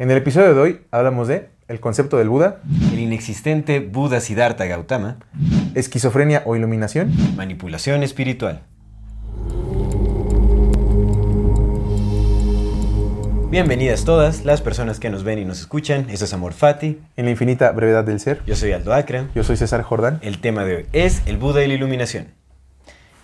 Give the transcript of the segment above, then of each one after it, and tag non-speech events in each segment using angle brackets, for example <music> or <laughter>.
En el episodio de hoy hablamos de el concepto del Buda, el inexistente Buda Siddhartha Gautama, esquizofrenia o iluminación, manipulación espiritual. Bienvenidas todas las personas que nos ven y nos escuchan. Esto es Amor Fati. en la infinita brevedad del ser. Yo soy Aldo Acra. Yo soy César Jordán. El tema de hoy es el Buda y la iluminación.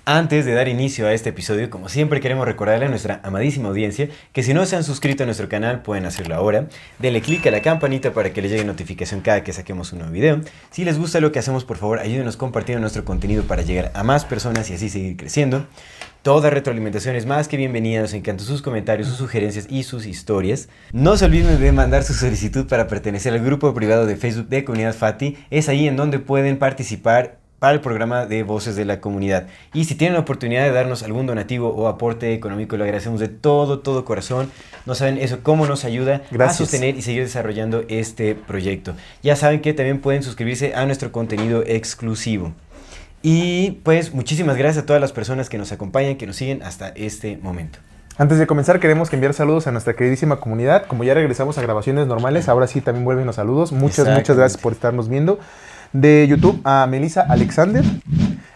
Antes de dar inicio a este episodio, como siempre queremos recordarle a nuestra amadísima audiencia que si no se han suscrito a nuestro canal pueden hacerlo ahora. Denle click a la campanita para que les llegue notificación cada que saquemos un nuevo video. Si les gusta lo que hacemos, por favor ayúdenos compartiendo nuestro contenido para llegar a más personas y así seguir creciendo. Toda retroalimentación es más que bienvenida, nos encantan sus comentarios, sus sugerencias y sus historias. No se olviden de mandar su solicitud para pertenecer al grupo privado de Facebook de Comunidad Fati. Es ahí en donde pueden participar para el programa de Voces de la Comunidad. Y si tienen la oportunidad de darnos algún donativo o aporte económico, lo agradecemos de todo, todo corazón. No saben eso cómo nos ayuda a sostener y seguir desarrollando este proyecto. Ya saben que también pueden suscribirse a nuestro contenido exclusivo. Y pues muchísimas gracias a todas las personas que nos acompañan, que nos siguen hasta este momento. Antes de comenzar, queremos enviar saludos a nuestra queridísima comunidad. Como ya regresamos a grabaciones normales, ahora sí también vuelven los saludos. Muchas, muchas gracias por estarnos viendo de YouTube a Melissa Alexander,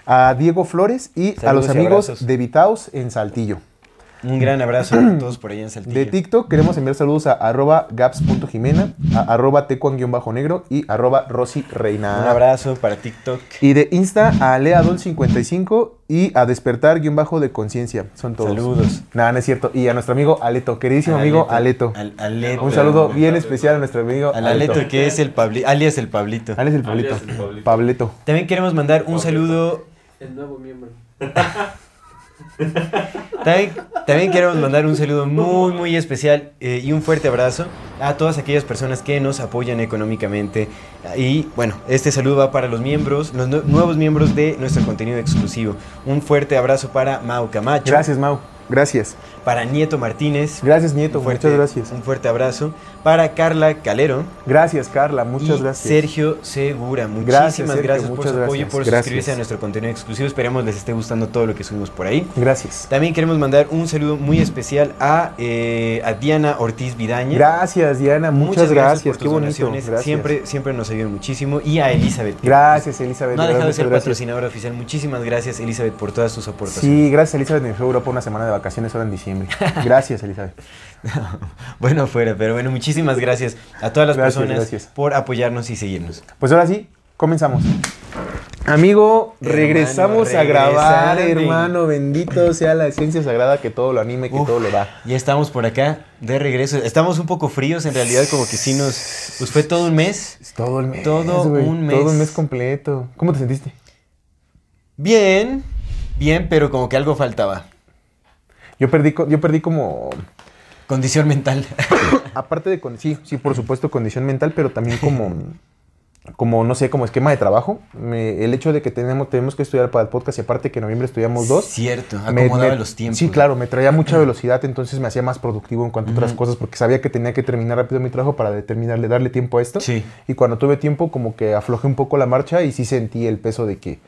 a Diego Flores y a los amigos de Vitaos en Saltillo. Un gran abrazo a todos por allá en Saltillo. De TikTok queremos enviar saludos a arroba gaps.jimena, a arroba tecuan-negro y arroba Rosy Reina. Un abrazo para TikTok. Y de Insta a leadol55 y a despertar-de de conciencia. Son todos. Saludos. Nada, no es cierto. Y a nuestro amigo Aleto, queridísimo amigo Aleto. Aleto. Un saludo bien especial a nuestro amigo Aleto. Aleto, que es el Pablito, alias el Pablito. Alias el Pablito. Pableto. También queremos mandar un saludo. El nuevo miembro. <laughs> También, queremos mandar un saludo muy, muy especial eh, y un fuerte abrazo a todas aquellas personas que nos apoyan económicamente. Y bueno, este saludo va para los miembros, los nuevos miembros de nuestro contenido exclusivo. Un fuerte abrazo para Mau Camacho. Gracias, Mau. Gracias. Para Nieto Martínez. Gracias, Nieto. muchas gracias. Un fuerte abrazo. Para Carla Calero. Gracias, Carla. Muchas y gracias. Sergio Segura. Muchísimas gracias, por su apoyo y por suscribirse a nuestro contenido exclusivo. Esperemos les esté gustando todo lo que subimos por ahí. Gracias. También queremos mandar un saludo muy especial a, eh, a Diana Ortiz Vidaña. Gracias, Diana. Muchas, gracias. Qué bonito. Siempre, siempre nos ayudan muchísimo. Y a Elizabeth. Gracias, Elizabeth. No ha dejado de ser patrocinadora oficial. Muchísimas gracias, Elizabeth, por todas sus aportaciones. Sí, gracias, Elizabeth. Me fue Europa una semana de vacaciones ahora en diciembre. Gracias, Elizabeth. <laughs> bueno, fuera, pero bueno, muchísimas gracias a todas las personas por apoyarnos y seguirnos. Pues ahora sí, comenzamos. Amigo, regresamos a grabar, hermano. Bendito sea la esencia sagrada que todo lo anime, que todo lo da. Ya estamos por acá, de regreso. Estamos un poco fríos, en realidad, como que sí nos. Pues fue todo un mes. todo el mes. Todo un mes. Todo un mes completo. ¿Cómo te sentiste? Bien, bien, pero como que algo faltaba. Yo perdí, yo perdí como... Condición mental. <coughs> Aparte de, sí, sí, por supuesto, condición mental, pero también como, como no sé, como esquema de trabajo. el hecho de que tenemos, tenemos que estudiar para el podcast y aparte que en noviembre estudiamos dos. Cierto, acomodaba los tiempos. Sí, claro, me traía mucha <coughs> velocidad, entonces me hacía más productivo en cuanto a otras cosas, porque sabía que tenía que terminar rápido mi trabajo para determinarle, darle tiempo a esto. Sí. Y cuando tuve tiempo, como que aflojé un poco la marcha y sí sentí el peso de que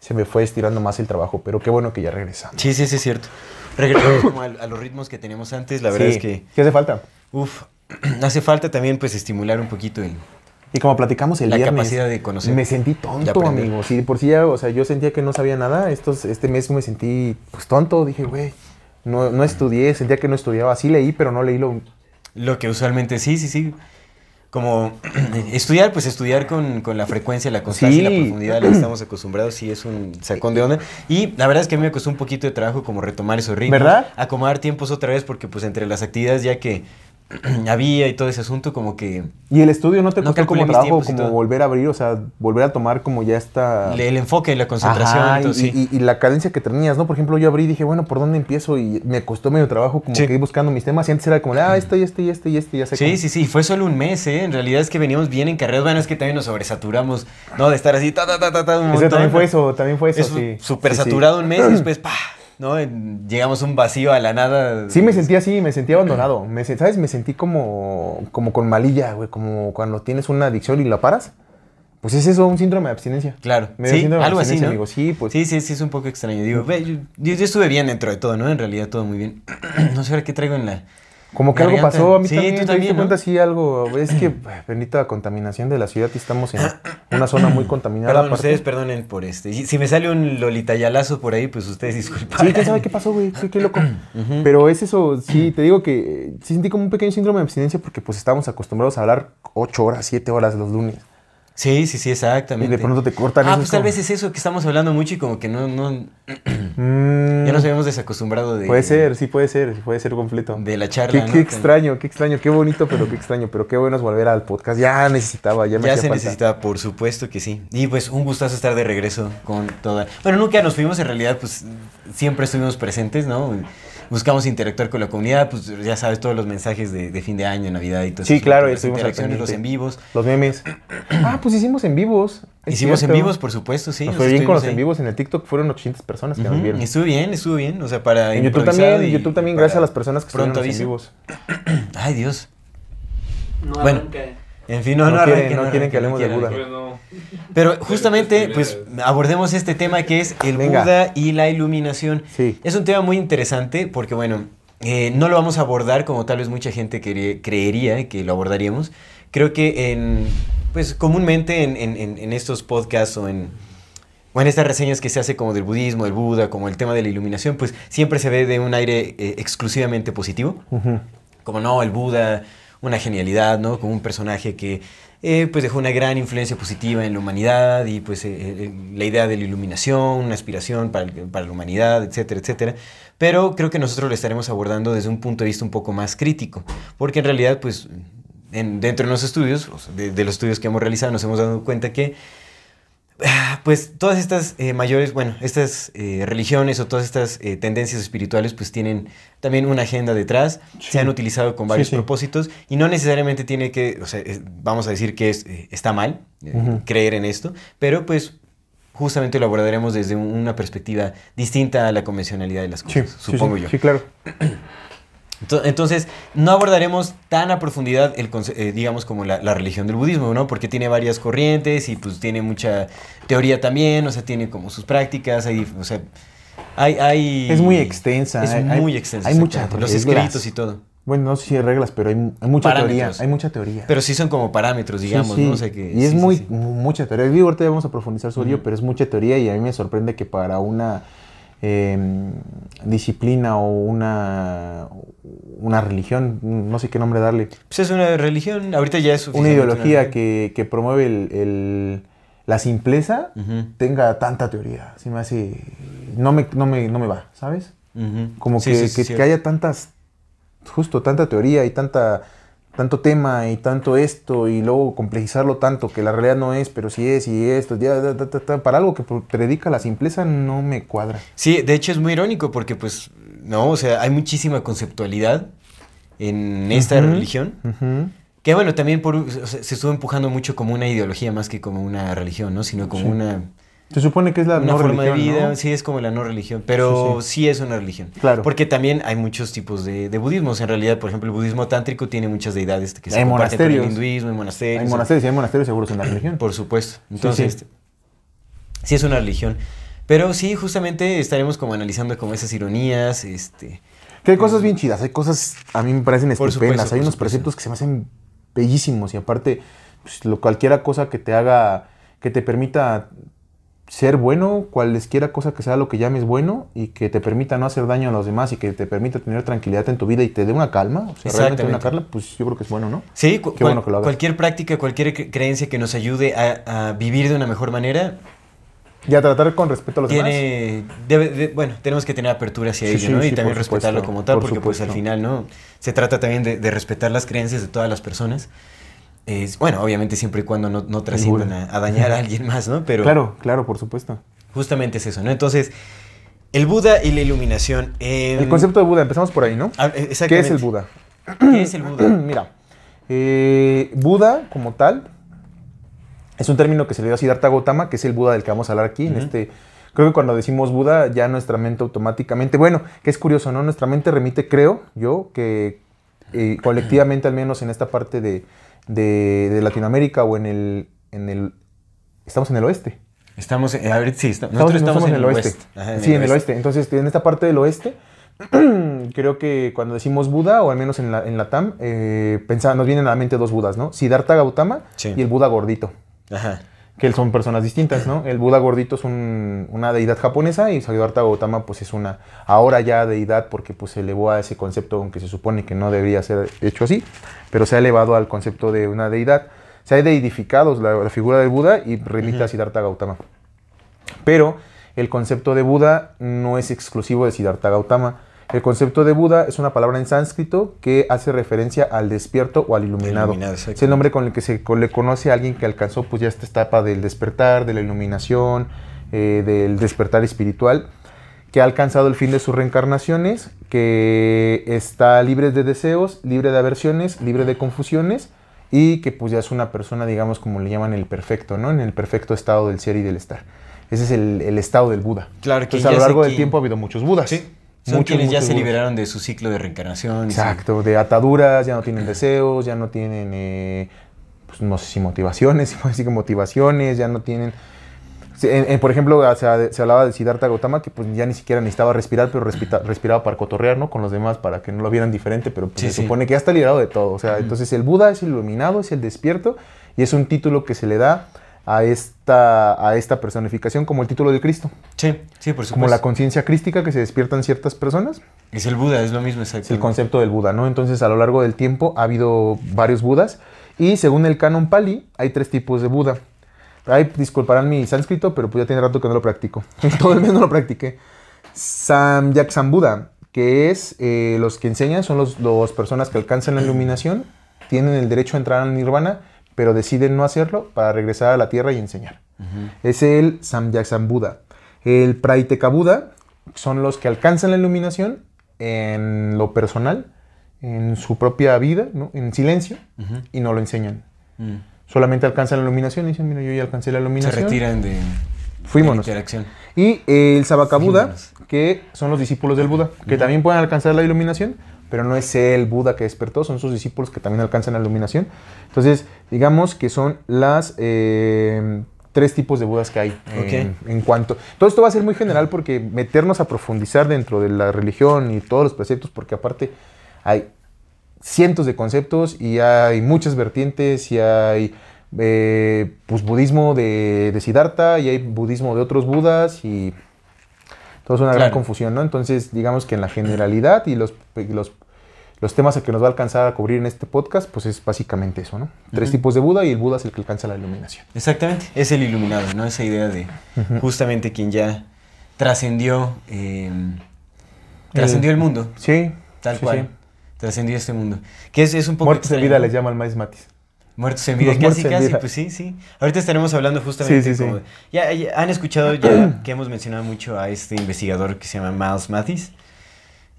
se me fue estirando más el trabajo, pero qué bueno que ya regresamos. Sí, sí, sí, es cierto. Regresamos como a, los ritmos que teníamos antes, la verdad es que... ¿Qué hace falta? Uf, <clears throat> hace falta también pues estimular un poquito el... Y como platicamos el la viernes, capacidad de conocer. Me sentí tonto, amigo. Sí, por sí ya, o sea, yo sentía que no sabía nada. Estos, este mes me sentí pues tonto. Dije, güey, no, no estudié, sentía que no estudiaba. Sí leí, pero no leí lo... Lo que usualmente, sí, sí, sí como <clears throat> estudiar, pues estudiar con, la frecuencia, la constancia y la profundidad a la que estamos acostumbrados, sí es un sacón de onda. Y la verdad es que a mí me costó un poquito de trabajo como retomar esos ritmos. ¿Verdad? Acomodar tiempos otra vez porque pues entre las actividades ya que <clears throat> había y todo ese asunto, como que... ¿Y el estudio no te No costó como trabajo como todo. volver a abrir, o sea, volver a tomar como ya está... El, el enfoque, la concentración, Ajá, y todo, y, sí. y- y la cadencia que tenías, ¿no? Por ejemplo, yo abrí y dije, bueno, ¿por dónde empiezo? Y me costó medio trabajo como Sí. que ir buscando mis temas y antes era como, ah, este y este y este y este, ya sé Sí, cómo. sí, sí, fue solo un mes, ¿eh? En realidad es que veníamos bien encarregados. Bueno, es que también nos sobresaturamos, ¿no? De estar así, ta, ta, ta, ta, ta, un montón. también fue eso, también fue eso, Es sí. súper sí. saturado un mes y <clears throat> después, pa, ¿no? Llegamos a un vacío a la nada. Sí, me sentí así, me sentí abandonado. <clears throat> Me, ¿Sabes? Me sentí como, como con malilla, güey, como cuando tienes una adicción y la paras. Pues es eso, un síndrome de abstinencia. Claro, Me dio sí, síndrome de algo así, ¿no? amigo. Sí, pues. Sí, sí, sí, es un poco extraño. Digo, yo- yo estuve bien dentro de todo, ¿no? En realidad todo muy bien. <clears throat> no sé ahora qué traigo en la... Como que algo pasó a mí Sí, también. tú ¿Te también, ¿no? cuenta? Sí, algo. Es que, <sighs> bendita contaminación de la ciudad y estamos en una zona muy contaminada. Perdón, aparte. ustedes perdonen por este. Si me sale un lolitayalazo por ahí, pues ustedes disculpen. Sí, quién sabe qué pasó, güey. Sí, qué loco. <clears throat> Pero es eso, sí, te digo que eh, sí sentí como un pequeño síndrome de abstinencia porque pues estábamos acostumbrados a hablar 8 horas, 7 horas los lunes. Sí, sí, sí, exactamente. Y de pronto te cortan Ah, pues es tal como- vez es eso que estamos hablando mucho y como que no, no, Mm, ya nos habíamos desacostumbrado de... Puede ser, sí puede ser, puede ser completo. De la charla, qué ¿no? extraño, qué extraño, qué bonito, pero qué extraño, pero qué bueno es volver al podcast. Ya necesitaba, ya me Ya se falta. necesitaba, por supuesto que sí. Y pues un gustazo estar de regreso con toda... Bueno, nunca nos fuimos, en realidad, pues siempre estuvimos presentes, ¿no? Buscamos interactuar con la comunidad, pues ya sabes, todos los mensajes de, de fin de año, Navidad y todo Sí, eso, claro, las interacciones, los en vivos. Los memes. <clears throat> Ah, pues hicimos en vivos. Hicimos en vivos, por supuesto, sí. Nos fue bien con los en vivos en el TikTok, fueron 800 personas que nos vieron. Estuvo bien, estuvo bien. O sea, para. En YouTube también, y YouTube también, gracias a las personas que estuvieron en vivos. <clears throat> Ay, Dios. No Bueno. En fin, no, No no, quieren- arranque, no quieren que hablemos de quieren Buda. Pues no. Pero justamente, pues, abordemos este tema que es el Venga. Buda y la iluminación. Sí. Es un tema muy interesante porque, bueno, eh, no lo vamos a abordar como tal vez mucha gente creería que lo abordaríamos. Creo que en, pues, comúnmente en, en- estos podcasts o en, o en estas reseñas que se hace como del budismo, del Buda, como el tema de la iluminación, pues siempre se ve de un aire eh, exclusivamente positivo como no, el Buda, una genialidad, ¿no? Como un personaje que eh, pues dejó una gran influencia positiva en la humanidad y pues eh, eh, la idea de la iluminación, una aspiración para, para la humanidad, etcétera, etcétera. Pero creo que nosotros lo estaremos abordando desde un punto de vista un poco más crítico, porque en realidad pues en- dentro de los estudios, de, los estudios que hemos realizado, nos hemos dado cuenta que <sighs> pues todas estas eh, mayores, bueno, estas eh, religiones o todas estas eh, tendencias espirituales pues tienen también una agenda detrás, Sí. se han utilizado con varios Sí, sí. propósitos y no necesariamente tiene que, o sea, es- vamos a decir que es, está mal creer en esto, pero pues justamente lo abordaremos desde un- una perspectiva distinta a la convencionalidad de las cosas, supongo sí, yo. Sí, claro. <clears throat> Ento- Entonces, no abordaremos tan a profundidad, el, eh, digamos, como la, la religión del budismo, ¿no? Porque tiene varias corrientes y pues tiene mucha teoría también, o sea, tiene como sus prácticas, hay, o sea, hay... hay Es muy extensa, Es hay- muy extensa. hay muchas Los escritos y todo. Bueno, no sé si hay reglas, pero hay, hay mucha Parámetros. teoría. Hay mucha teoría. Pero sí son como parámetros, digamos, sí. ¿no? O sea que, y es sí, muy mucha teoría. Digo, ahorita vamos a profundizar sobre ello, pero es mucha teoría y a mí me sorprende que para una eh, disciplina o una, una religión, no sé qué nombre darle, Pues es una religión, ahorita ya es una ideología que, que promueve el, el- la simpleza, tenga tanta teoría. Se me hace... No me, no me, no me va, ¿sabes? Como Sí, que, sí, que- haya tantas, justo tanta teoría y tanta, tanto tema y tanto esto y luego complejizarlo tanto que la realidad no es, pero sí es y esto, ya, para algo que predica la simpleza no me cuadra. Sí, de hecho es muy irónico porque pues, no, o sea, hay muchísima conceptualidad en esta religión. Que bueno, también por, o sea, se estuvo empujando mucho como una ideología más que como una religión, ¿no? Sino como Sí. una, Se supone que es la una no forma de religión, vida. ¿no? Sí, es como la no religión, pero Sí, sí, es una religión. Claro. Porque también hay muchos tipos de, de budismos. En realidad, por ejemplo, el budismo tántrico tiene muchas deidades que se Hay comparten con el hinduismo, en monasterios. Hay monasterios y hay monasterios seguros en la religión. Por supuesto. Entonces, sí. este, sí es una religión. Pero sí, justamente estaremos como analizando como esas ironías, este... Que hay cosas bien chidas, hay cosas a mí me parecen estupendas, supuesto, hay unos preceptos que se me hacen bellísimos y aparte pues, lo, cualquiera cosa que te haga, que te permita ser bueno, cualesquiera cosa que sea lo que llames bueno y que te permita no hacer daño a los demás y que te permita tener tranquilidad en tu vida y te dé una calma, o sea, realmente una calma, pues yo creo que es bueno, ¿no? Sí, cu- Qué bueno que lo hagas. cualquier práctica, cualquier cre- creencia que nos ayude a, a vivir de una mejor manera, a tratar con respeto a los tiene, demás. bueno, tenemos que tener apertura hacia ello, ¿no? y también respetarlo como tal, porque pues al final, ¿no? Se trata también de, respetar las creencias de todas las personas. Es, bueno, obviamente siempre y cuando no, no trasciendan a, dañar a <laughs> alguien más, ¿no? Pero claro, claro, por supuesto. Justamente es eso, ¿no? Entonces, el Buda y la iluminación. el concepto de Buda, empezamos por ahí, ¿no? Ah, exactamente. ¿Qué es el Buda? ¿Qué es el Buda? <clears throat> Mira, eh, Buda como tal es un término que se le dio a Siddhartha Gautama, que es el Buda del que vamos a hablar aquí. En este, creo que cuando decimos Buda, ya nuestra mente automáticamente, bueno, que es curioso, ¿no? Nuestra mente remite, creo yo, que eh, colectivamente, al menos en esta parte de, de, Latinoamérica o en el, en el, estamos en el oeste. Estamos, en, a sí, nosotros estamos, en, el oeste. sí, en el oeste. Entonces, en esta parte del oeste, <clears throat> creo que cuando decimos Buda, o al menos en la, en la TAM, eh, nos vienen a la mente dos Budas, ¿no? Siddhartha Gautama y el Buda gordito. Ajá. Que son personas distintas, ¿no? El Buda gordito es una deidad japonesa y Siddhartha Gautama pues es una ahora ya deidad porque pues se elevó a ese concepto aunque se supone que no debería ser hecho así, pero se ha elevado al concepto de una deidad. Se ha deidificado la, figura del Buda y remite a Siddhartha Gautama. Pero el concepto de Buda no es exclusivo de Siddhartha Gautama el concepto de Buda es una palabra en sánscrito que hace referencia al despierto o al iluminado. es el nombre con el que se le conoce a alguien que alcanzó pues ya esta etapa del despertar, de la iluminación, eh, del despertar espiritual, que ha alcanzado el fin de sus reencarnaciones, que está libre de deseos, libre de aversiones, libre de confusiones y que pues ya es una persona, digamos, como le llaman el perfecto, ¿no? En el perfecto estado del ser y del estar. Ese es el, estado del Buda. Claro, que a lo largo del tiempo ha habido muchos Budas. Sí. Son quienes ya se liberaron de su ciclo de reencarnación. Exacto, de ataduras, ya no tienen deseos, ya no tienen, eh, pues, no sé si motivaciones, <laughs> si que motivaciones, ya no tienen... por ejemplo, se, hablaba de Siddhartha Gautama que pues ya ni siquiera necesitaba respirar, pero respiraba para cotorrear, ¿no? Con los demás, para que no lo vieran diferente, pero pues, se supone que ya está liberado de todo. O sea, entonces el Buda es el iluminado, es el despierto, y es un título que se le da a esta, a esta personificación como el título de Cristo. Sí, sí, por supuesto. Como la conciencia crística que se despierta en ciertas personas. Es el Buda, es lo mismo, exacto. Es el concepto del Buda, ¿no? Entonces, a lo largo del tiempo ha habido varios Budas y según el canon Pali, hay tres tipos de Buda. Ay, disculparán mi sánscrito, pero pues ya tiene rato que no lo practico. <laughs> Todo el mes no lo practiqué. Samyak Buda, que es eh, los que enseñan, son las los personas que alcanzan la iluminación, tienen el derecho a entrar al nirvana pero deciden no hacerlo para regresar a la tierra y enseñar. Es el Samyak Buda. El Praiteka Buda son los que alcanzan la iluminación en lo personal, en su propia vida, en silencio, y no lo enseñan. Mm. Solamente alcanzan la iluminación y dicen, mira, yo ya alcancé la iluminación. Se retiran de, Fuímonos. interacción. Y el Sabaka Buda, que son los discípulos del Buda, que también pueden alcanzar la iluminación, pero no es el Buda que despertó, son sus discípulos que también alcanzan la iluminación. Entonces, digamos que son las eh, tres tipos de Budas que hay en, cuanto... Todo esto va a ser muy general porque meternos a profundizar dentro de la religión y todos los preceptos, porque aparte hay cientos de conceptos y hay muchas vertientes y hay eh, pues budismo de, de Siddhartha y hay budismo de otros Budas y todo es una gran confusión, ¿no? Entonces, digamos que en la generalidad y los, los, los, temas que nos va a alcanzar a cubrir en este podcast, pues es básicamente eso, ¿no? Tres tipos de Buda y el Buda es el que alcanza la iluminación. Exactamente, es el iluminado, ¿no? Esa idea de justamente quien ya trascendió, em, trascendió el, mundo. Sí. Tal cual. Trascendió este mundo. Que es, es un poco... Muertos de vida les llama el maíz Matis. Muertos en vida, casi, casi, pues sí, sí. Ahorita estaremos hablando justamente sí, Ya, han escuchado ya que hemos mencionado mucho a este investigador que se llama Miles Mathis.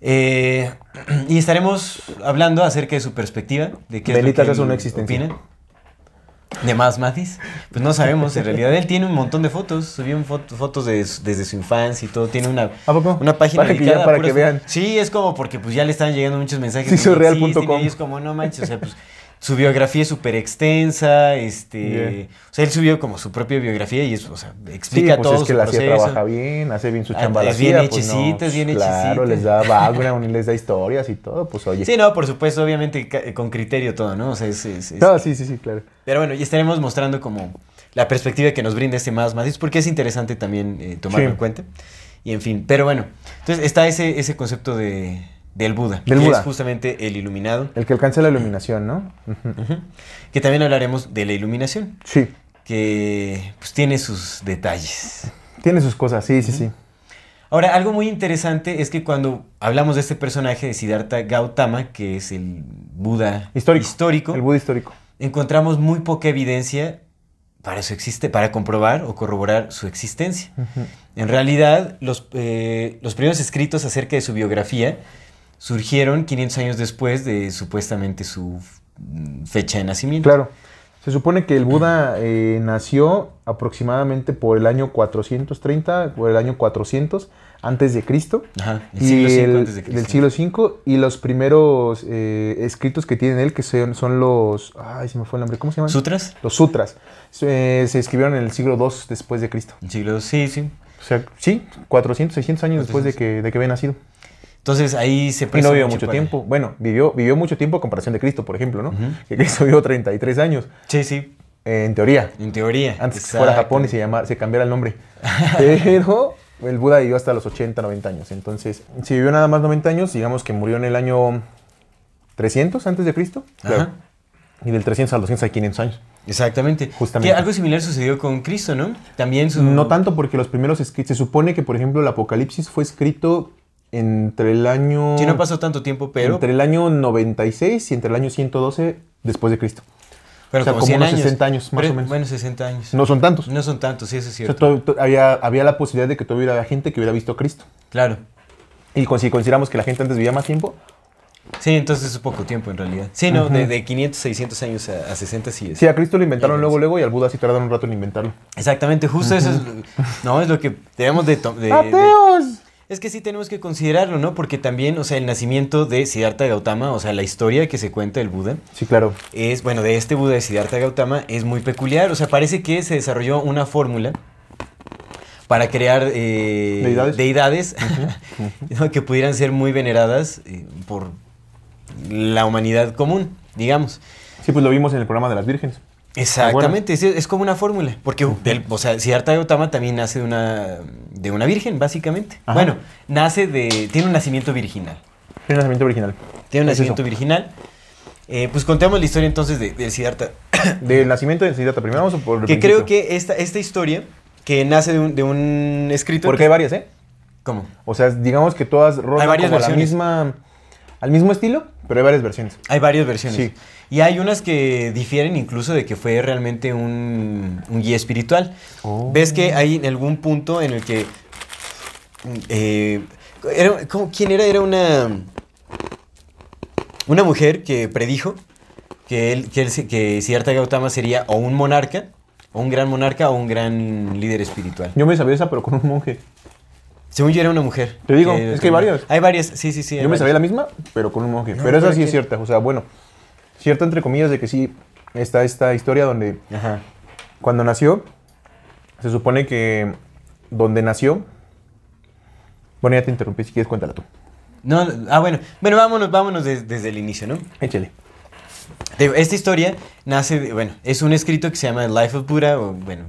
Eh, <clears throat> y estaremos hablando acerca de su perspectiva, de qué es lo que es una existencia. De Miles Mathis. Pues no sabemos, en realidad él tiene un montón de fotos, subió fotos desde su infancia y todo, tiene una, una página para dedicada que, para que vean. Sí, es como porque pues ya le están llegando muchos mensajes. Sí, surreal.com. Y es como, no manches, o sea, pues <laughs> su biografía es súper extensa, este, o sea, él subió como su propia biografía y es, o sea, explica sí, pues todo es que la CIA trabaja bien, hace bien su ah, chamba Es bien pues hechecita, es bien hechecita. Claro, les da background <laughs> y les da historias y todo, pues oye. Sí, no, por supuesto, obviamente con criterio todo, ¿no? O sea, es... es, no, sí, sí, sí, claro. Pero bueno, y estaremos mostrando como la perspectiva que nos brinda este más más porque es interesante también eh, tomarlo en cuenta. Y en fin, pero bueno, entonces está ese, ese concepto de del Buda, del que Buda. es justamente el iluminado. El que alcanza la iluminación, ¿no? Que también hablaremos de la iluminación. Sí. Que pues tiene sus detalles. Tiene sus cosas, sí, sí, sí. Ahora, algo muy interesante es que cuando hablamos de este personaje de Siddhartha Gautama, que es el Buda Histórico. histórico El Buda histórico. encontramos muy poca evidencia para su existe, para comprobar o corroborar su existencia. En realidad, los, eh, los primeros escritos acerca de su biografía surgieron 500 años después de supuestamente su mm, fecha de nacimiento. Claro. Se supone que el Buda eh, nació aproximadamente por el año 430, por el año 400 antes de Cristo. Ajá, el y siglo V el- antes de Cristo. del siglo V y los primeros eh, escritos que tiene él que son, son los ay se me fue el nombre cómo se llaman ¿Sutras? los sutras Eh, se escribieron en el siglo II después de Cristo El siglo, sí, sí. o sea sí 400 600 años después de que de que había nacido Entonces ahí se y presta no vivió mucho tiempo bueno vivió vivió mucho tiempo a comparación de Cristo por ejemplo no que Cristo vivió 33 años Sí, sí, eh, en teoría en teoría. antes que fuera a Japón y se llamara, se cambiara el nombre. <laughs> Pero el Buda vivió hasta los 80, 90 años. Entonces, si vivió nada más 90 años, digamos que murió en el año 300 antes de Cristo. Ajá. Y del 300 al 200 hay 500 años. Exactamente. Justamente. Que algo similar sucedió con Cristo, ¿no? También su... No tanto porque los primeros escritos, se supone que por ejemplo el Apocalipsis fue escrito entre el año... Sí, no pasó tanto tiempo, pero... Entre el año 96 y entre el año 112 después de Cristo. pero o sea, como como 100 unos años. 60 años, más Pero- o menos. Bueno, 60 años. No son tantos. No son tantos, sí, eso es O sea, cierto. to- to- había, había la posibilidad de que todavía hubiera gente que hubiera visto a Cristo. Claro. Y si consideramos que la gente antes vivía más tiempo, Sí, entonces es poco tiempo en realidad. Sí, no, de, de 500, 600 años a, a 60 sí es. Sí, a Cristo lo inventaron luego, luego, y al Buda sí tardaron un rato en inventarlo. Exactamente, justo eso es... No, es lo que debemos de... de- de- ¡Ateos! Es que sí tenemos que considerarlo, ¿no? Porque también, o sea, el nacimiento de Siddhartha Gautama, o sea, la historia que se cuenta del Buda, Sí, claro. es, bueno, de este Buda de Siddhartha Gautama es muy peculiar. O sea, parece que se desarrolló una fórmula para crear eh, Deidades. <laughs> que pudieran ser muy veneradas eh, por la humanidad común, digamos. Sí, pues lo vimos en el programa de las vírgenes. Exactamente, es, es como una fórmula, porque del- o sea, Siddhartha Gautama también nace de una, de una virgen, básicamente. Ajá. Bueno, nace de, tiene un nacimiento virginal. El nacimiento original. Tiene un Es nacimiento eso. virginal. Eh, pues contemos la historia entonces de, Siddhartha. <coughs> Del nacimiento de Siddhartha. Primero vamos por el Que principio. creo que esta, esta historia, que nace de un, de un escrito... Porque que- hay varias, ¿eh? ¿Cómo? O sea, digamos que todas varias como a la misma, al mismo estilo, pero hay varias versiones. Hay varias versiones. Sí. Y hay unas que difieren incluso de que fue realmente un, un guía espiritual. Oh. Ves que hay en algún punto en el que... eh, era- ¿cómo- ¿Quién era? Era una... Una mujer que predijo que, él, que, él que Siddhartha Gautama sería o un monarca, o un gran monarca, o un gran líder espiritual. Yo me sabía esa, pero con un monje. Según yo era una mujer. Te digo, es que hay varias. Hay varias, sí, sí, sí. Yo me sabía la misma, pero con un monje. No, pero esa sí es cierta. O sea, bueno, cierta entre comillas de que sí está esta historia donde Ajá. cuando nació, se supone que donde nació... Bueno, ya te interrumpí, si quieres cuéntala tú. No, ah, bueno. Bueno, vámonos, vámonos des- desde el inicio, ¿no? Échale. Esta historia nace, de- bueno, es un escrito que se llama The Life of Buddha, o bueno,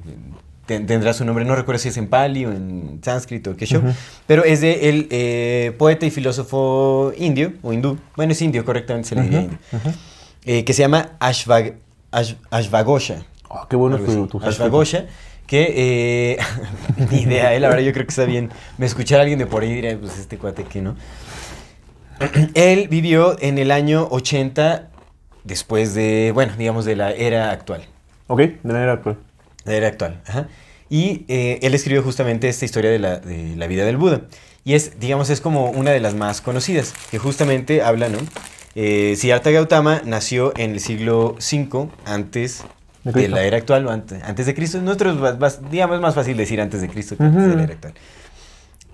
ten- tendrá su nombre, no recuerdo si es en pali o en sánscrito o qué show, Ujú. pero es de el eh, poeta y filósofo indio, o hindú, bueno, es indio, correctamente se le diría Ujú, indio, ujú. eh, que se llama Ashvag, Ash- Ashvagosha. Oh, qué bueno tu, tu. Ashvagosha, que, eh, <laughs> ni idea, eh, la verdad yo creo que está bien. Me escuchara alguien de por ahí y diría, pues este cuate que no. <clears throat> Él vivió en el año 80 después de, bueno, digamos de la era actual. Ok, de manera actual. La era actual, ajá. Y eh, él escribió justamente esta historia de la, de la vida del Buda. Y es, digamos, es como una de las más conocidas, que justamente habla, ¿no? Eh, Siddhartha Gautama nació en el siglo V antes De la era actual, o antes, antes de Cristo. Nosotros, digamos, es más fácil decir antes de Cristo que antes de la era actual.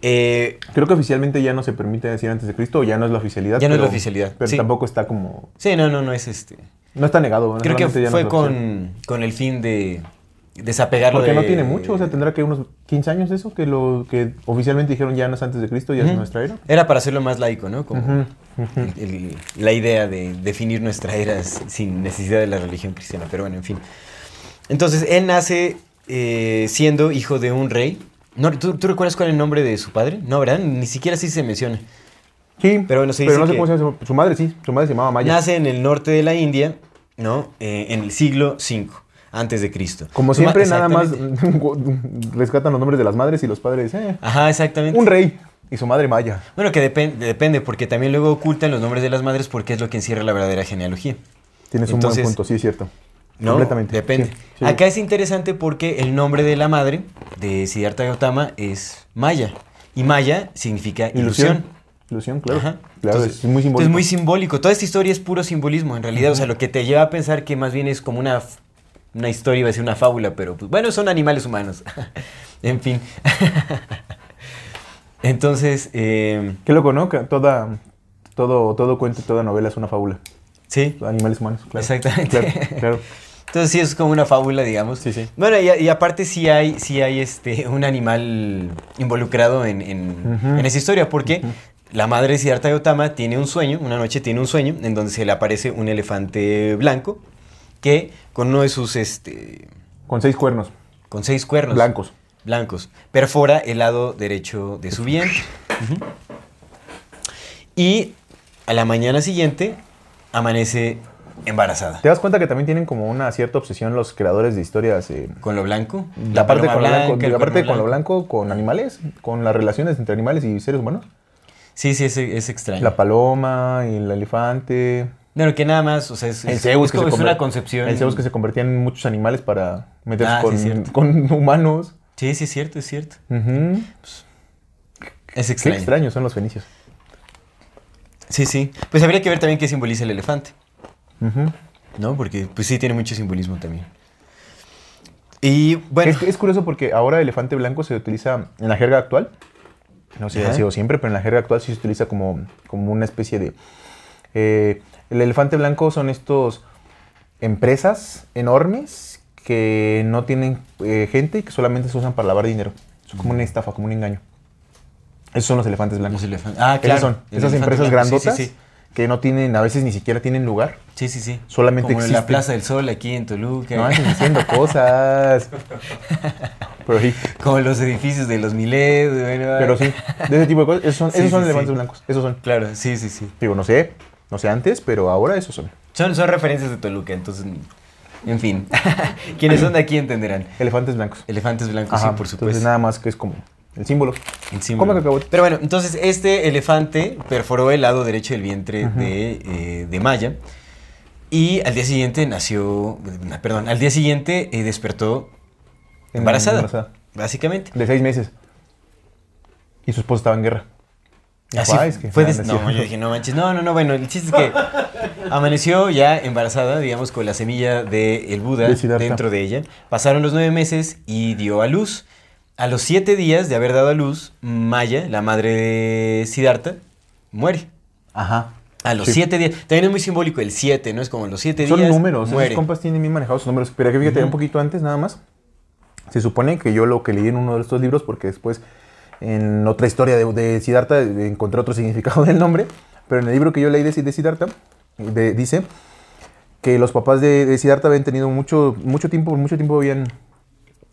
Eh, Creo que oficialmente ya no se permite decir antes de Cristo, o ya no es la oficialidad. Ya no es pero- la oficialidad, Pero sí. tampoco está como... sí, no, no, no es este. No está negado. Creo que no fue es con, con el fin de desapegarlo Porque de... no tiene mucho, o sea, tendrá que unos 15 años de eso, que lo que oficialmente dijeron ya no es antes de Cristo, ya es Ujú. nuestra era. Era para hacerlo más laico, ¿no? Como Ujú, ujú. el- el- la idea de definir nuestra era sin necesidad de la religión cristiana. Pero bueno, en fin. Entonces, él nace eh, siendo hijo de un rey. No, ¿tú, tú recuerdas cuál es el nombre de su padre? No, ¿verdad? Ni siquiera así se menciona. Sí, Pero bueno, se pero dice no sé que- cómo se llama su madre, sí, su madre se llamaba Maya. Nace en el norte de la India, ¿no? Eh, en el siglo V antes de Cristo. Como siempre, nada más <laughs> rescatan los nombres de las madres y los padres. eh, Ajá, exactamente. un rey y su madre maya. Bueno, que depen- depende, porque también luego ocultan los nombres de las madres porque es lo que encierra la verdadera genealogía. Tienes un buen punto, sí, es cierto. No, Completamente. Depende. Sí, sí. Acá es interesante porque el nombre de la madre de Siddhartha Gautama es Maya. Y Maya significa ilusión. Ilusión, claro. Ajá. Claro, Entonces- es muy simbólico. entonces, muy simbólico. Toda esta historia es puro simbolismo, en realidad. O sea, lo que te lleva a pensar que más bien es como una, una historia, iba a decir una fábula, pero pues, bueno, son animales humanos. <laughs> en fin. <laughs> Entonces, eh, Qué loco, ¿no? Que toda, todo, todo cuento, toda novela es una fábula. sí, Animales humanos, claro. Exactamente. Claro, claro. <laughs> Entonces sí es como una fábula, digamos. Sí, sí. Bueno, y, y aparte sí hay, sí hay este, un animal involucrado en, en esa historia, porque la madre de Siddhartha Gautama tiene un sueño, una noche tiene un sueño, en donde se le aparece un elefante blanco que con uno de sus, este, Con seis cuernos con seis cuernos blancos. blancos, perfora el lado derecho de su vientre. Y a la mañana siguiente amanece embarazada. ¿Te das cuenta que también tienen como una cierta obsesión los creadores de historias? eh, Con lo blanco. la parte lo blanco, con lo blanco, con animales, con las relaciones entre animales y seres humanos. Sí, sí, es, es extraño. La paloma y el elefante. Bueno, que nada más, o sea, es, El es- Zeus es que como- se es una concepción. El Zeus que se convertía en muchos animales para meterse Ah, con, humanos. Sí, sí, es cierto, es cierto. Ujú. Es Qué extraño. extraños son los fenicios. Sí, sí. Pues habría que ver también qué simboliza el elefante. ¿no? Porque pues sí tiene mucho simbolismo también. Y bueno, Es, es curioso porque ahora elefante blanco se utiliza en la jerga actual. No sé si ha sido siempre, pero en la jerga actual sí se utiliza como, como una especie de... eh, el elefante blanco son estos empresas enormes que no tienen eh, gente y que solamente se usan para lavar dinero. Es como una estafa, como un engaño. Esos son los elefantes blancos. los elefantes. Ah, Esas claro. son el esas empresas blanco, grandotas Sí, sí, que no tienen, a veces ni siquiera tienen lugar. sí. sí, sí. Solamente Como en la. Plaza del Sol aquí en Toluca. No andes diciendo cosas. <laughs> Pero sí, Como los edificios de los Milet. bueno, pero sí. De ese tipo de cosas. Esos son, esos son elefantes blancos. Esos son. Claro, sí, sí, sí. Digo, no sé. No sé antes, pero ahora esos son. Son, son referencias de Toluca, entonces, en fin. <laughs> Quienes son de aquí entenderán. Elefantes blancos. Elefantes blancos, Ajá, sí, por supuesto. Entonces nada más que es como el símbolo. El símbolo. Cacahuate. Pero bueno, entonces este elefante perforó el lado derecho del vientre de, eh, de Maya y al día siguiente nació, perdón, al día siguiente eh, despertó embarazada, embarazada. básicamente. De seis meses. Y su esposa estaba en guerra. Así "Ah, es que fue des- no es no, cierto". yo dije, no manches, no, no, no, bueno, el chiste es que <laughs> amaneció ya embarazada, digamos, con la semilla del Buda De Siddhartha. dentro de ella. Pasaron los nueve meses y dio a luz. A los siete días de haber dado a luz, Maya, la madre de Siddhartha, muere. Ajá. A los Sí. siete días. También es muy simbólico el siete, ¿no? Es como los siete Son días. números. Muere. Esos compas tienen bien manejados sus números. Pero que fíjate, un poquito antes nada más. Se supone que yo lo que leí en uno de estos libros, porque después en otra historia de, de Siddhartha encontré otro <laughs> significado del nombre, pero en el libro que yo leí de, de Siddhartha de- dice que los papás de, de Siddhartha habían tenido mucho, mucho tiempo, por mucho tiempo habían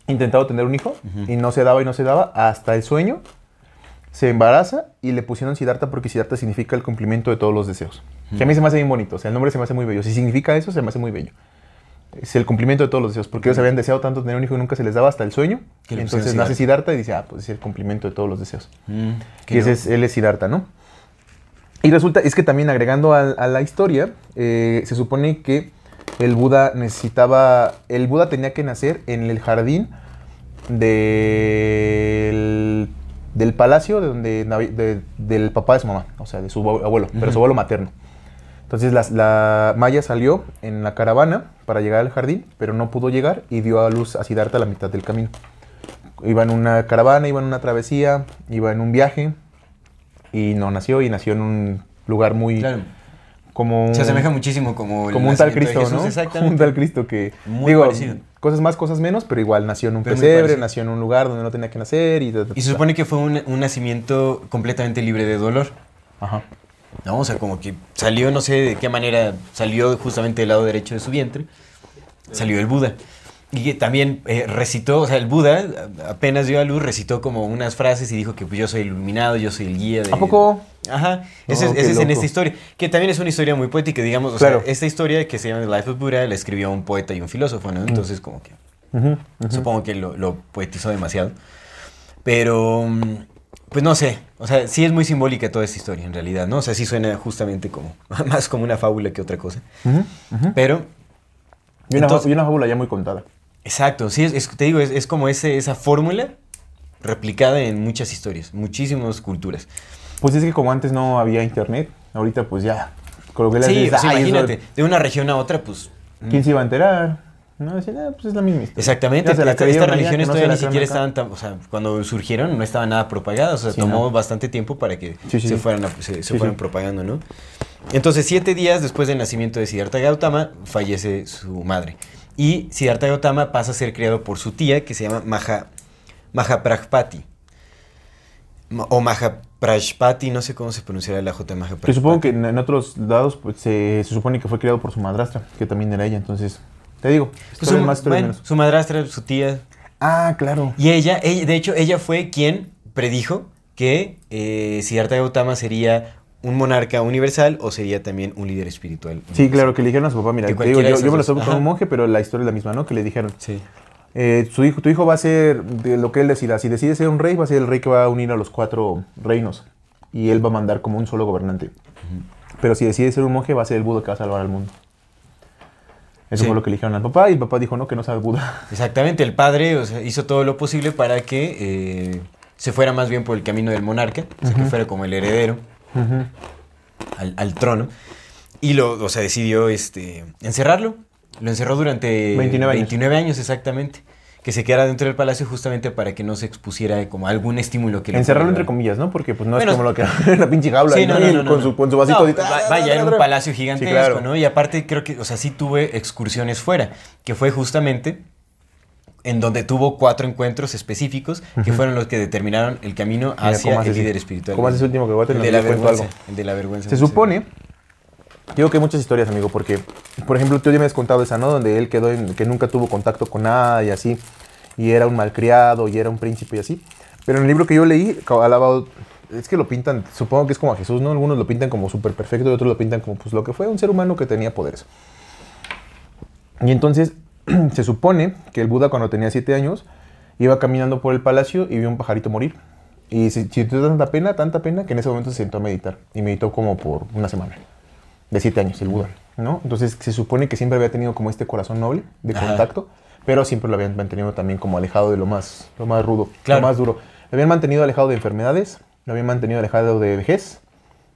intentado tener un hijo y no se daba y no se daba hasta el sueño. Se embaraza y le pusieron Siddhartha porque Siddhartha significa el cumplimiento de todos los deseos. Que a mí se me hace bien bonito, o sea, el nombre se me hace muy bello. Si significa eso, se me hace muy bello. Es el cumplimiento de todos los deseos, porque ellos habían deseado tanto tener un hijo y nunca se les daba hasta el sueño. Entonces nace Siddhartha y dice, ah, pues es el cumplimiento de todos los deseos. Mm, Y ese es, él es Siddhartha, ¿no? Y resulta, es que también agregando a, la historia, eh, se supone que el Buda necesitaba, el Buda tenía que nacer en el jardín del, del palacio de donde, de- del papá de su mamá, o sea, de su abu- abuelo, pero su abuelo materno. Entonces la Maya salió en la caravana para llegar al jardín, pero no pudo llegar y dio a luz a Siddhartha a la mitad del camino. Iba en una caravana, iba en una travesía, iba en un viaje y no nació y nació en un lugar muy Claro. como Se asemeja muchísimo como el como un tal Cristo, Jesús, ¿no? Exactamente. Un tal Cristo que Muy digo, parecido. cosas más, cosas menos, pero igual nació en un Pero pesebre, nació en un lugar donde no tenía que nacer y ta, ta, Y se supone que fue un, un nacimiento completamente libre de dolor. Ajá. ¿No? O sea, como que salió, no sé de qué manera, salió justamente del lado derecho de su vientre, salió el Buda. Y también eh, recitó, o sea, el Buda apenas dio a luz, recitó como unas frases y dijo que pues, yo soy iluminado, yo soy el guía de... ¿A poco? Ajá, ese, No, es, qué ese es en esta historia, que también es una historia muy poética, digamos, o Claro. sea, esta historia que se llama The Life of Buddha la escribió un poeta y un filósofo, ¿no? Entonces como que Ujú, ujú. supongo que lo, lo poetizó demasiado, pero mm, pues no sé, o sea, sí es muy simbólica toda esta historia en realidad, ¿no? O sea, sí suena justamente como, <laughs> más como una fábula que otra cosa, Ujú, ujú. pero... Y una, entonces- y una fábula ya muy contada. Exacto, sí, es, es- te digo, es, es como ese, esa fórmula replicada en muchas historias, muchísimas culturas. Pues es que como antes no había internet, ahorita pues ya. Con lo que Sí, "Ay, eso- imagínate, de una región a otra, pues... ¿Quién se iba a enterar? No, decían, ah, pues es la misma historia. Exactamente, estas religiones no todavía ni siquiera acá. estaban tan, o sea, cuando surgieron no estaban nada propagadas, o sea, Sí, tomó no. bastante tiempo para que Sí, sí, se fueran, se, se propagando, ¿no? Entonces, siete días después del nacimiento de Siddhartha Gautama, fallece su madre. Y Siddhartha Gautama pasa a ser criado por su tía, que se llama Maha, Mahaprajpati. Ma- O Mahaprajpati, no sé cómo se pronunciará la J de Mahaprajpati. Que supongo que en, en otros lados pues, se, se supone que fue criado por su madrastra, que también era ella. Entonces, te digo, Pues su, más, historias bueno, menos. su madrastra, su tía, Ah, claro. Y ella, ella- de hecho, ella fue quien predijo que eh, Siddhartha Gautama sería un monarca universal o sería también un líder espiritual. Sí, claro, que le dijeron a su papá, mira, digo, yo, me lo dos. con un monje, pero la historia es la misma, ¿no? Que le dijeron, Sí. eh, su hijo, tu hijo va a ser de lo que él decida. Si decide ser un rey, va a ser el rey que va a unir a los cuatro reinos. Y él va a mandar como un solo gobernante. Pero si decide ser un monje, va a ser el Buda que va a salvar al mundo. Eso Sí. fue lo que le dijeron al papá y el papá dijo, no, que no sabe Buda. <laughs> Exactamente, el padre o sea, hizo todo lo posible para que eh, se fuera más bien por el camino del monarca, o sea, que fuera como el heredero al, al trono. Y lo, o sea, decidió este, encerrarlo. Lo encerró durante 29 años. 29 años, exactamente. Que se quedara dentro del palacio justamente para que no se expusiera como algún estímulo que le Encerrarlo entre comillas, ¿no? Porque pues no Bueno, es como lo que en <laughs> la pinche jaula. Sí, no, ¿no? no, con. Su, con su vasito ah, vaya, era un <laughs> palacio Sí, gigantesco, claro. ¿no? Y aparte creo que, o sea, sí tuve excursiones fuera, que fue justamente en donde tuvo cuatro encuentros específicos que fueron los que determinaron el camino Mira, hacia ¿cómo el líder espiritual. ¿Cómo haces ese último que voy a tener? El de la vergüenza. El de la vergüenza. Se sí. supone, digo que hay muchas historias, amigo, porque, por ejemplo, tú ya me has contado esa, ¿no? Donde él quedó en, que nunca tuvo contacto con nada y así, y era un malcriado y era un príncipe y así. Pero en el libro que yo leí, alabado, es que lo pintan, supongo que es como a Jesús, ¿no? Algunos lo pintan como súper perfecto y otros lo pintan como pues lo que fue un ser humano que tenía poderes. Y entonces <clears throat> se supone que el Buda cuando tenía siete años iba caminando por el palacio y vio un pajarito morir. Y sintió tanta pena, tanta pena, que en ese momento se sentó a meditar. Y meditó como por una semana. De siete años, el Buda. ¿no? Entonces se supone que siempre había tenido como este corazón noble de Ajá. contacto, pero siempre lo habían mantenido también como alejado de lo más, lo más rudo, Claro. lo más duro. Lo habían mantenido alejado de enfermedades, lo habían mantenido alejado de vejez,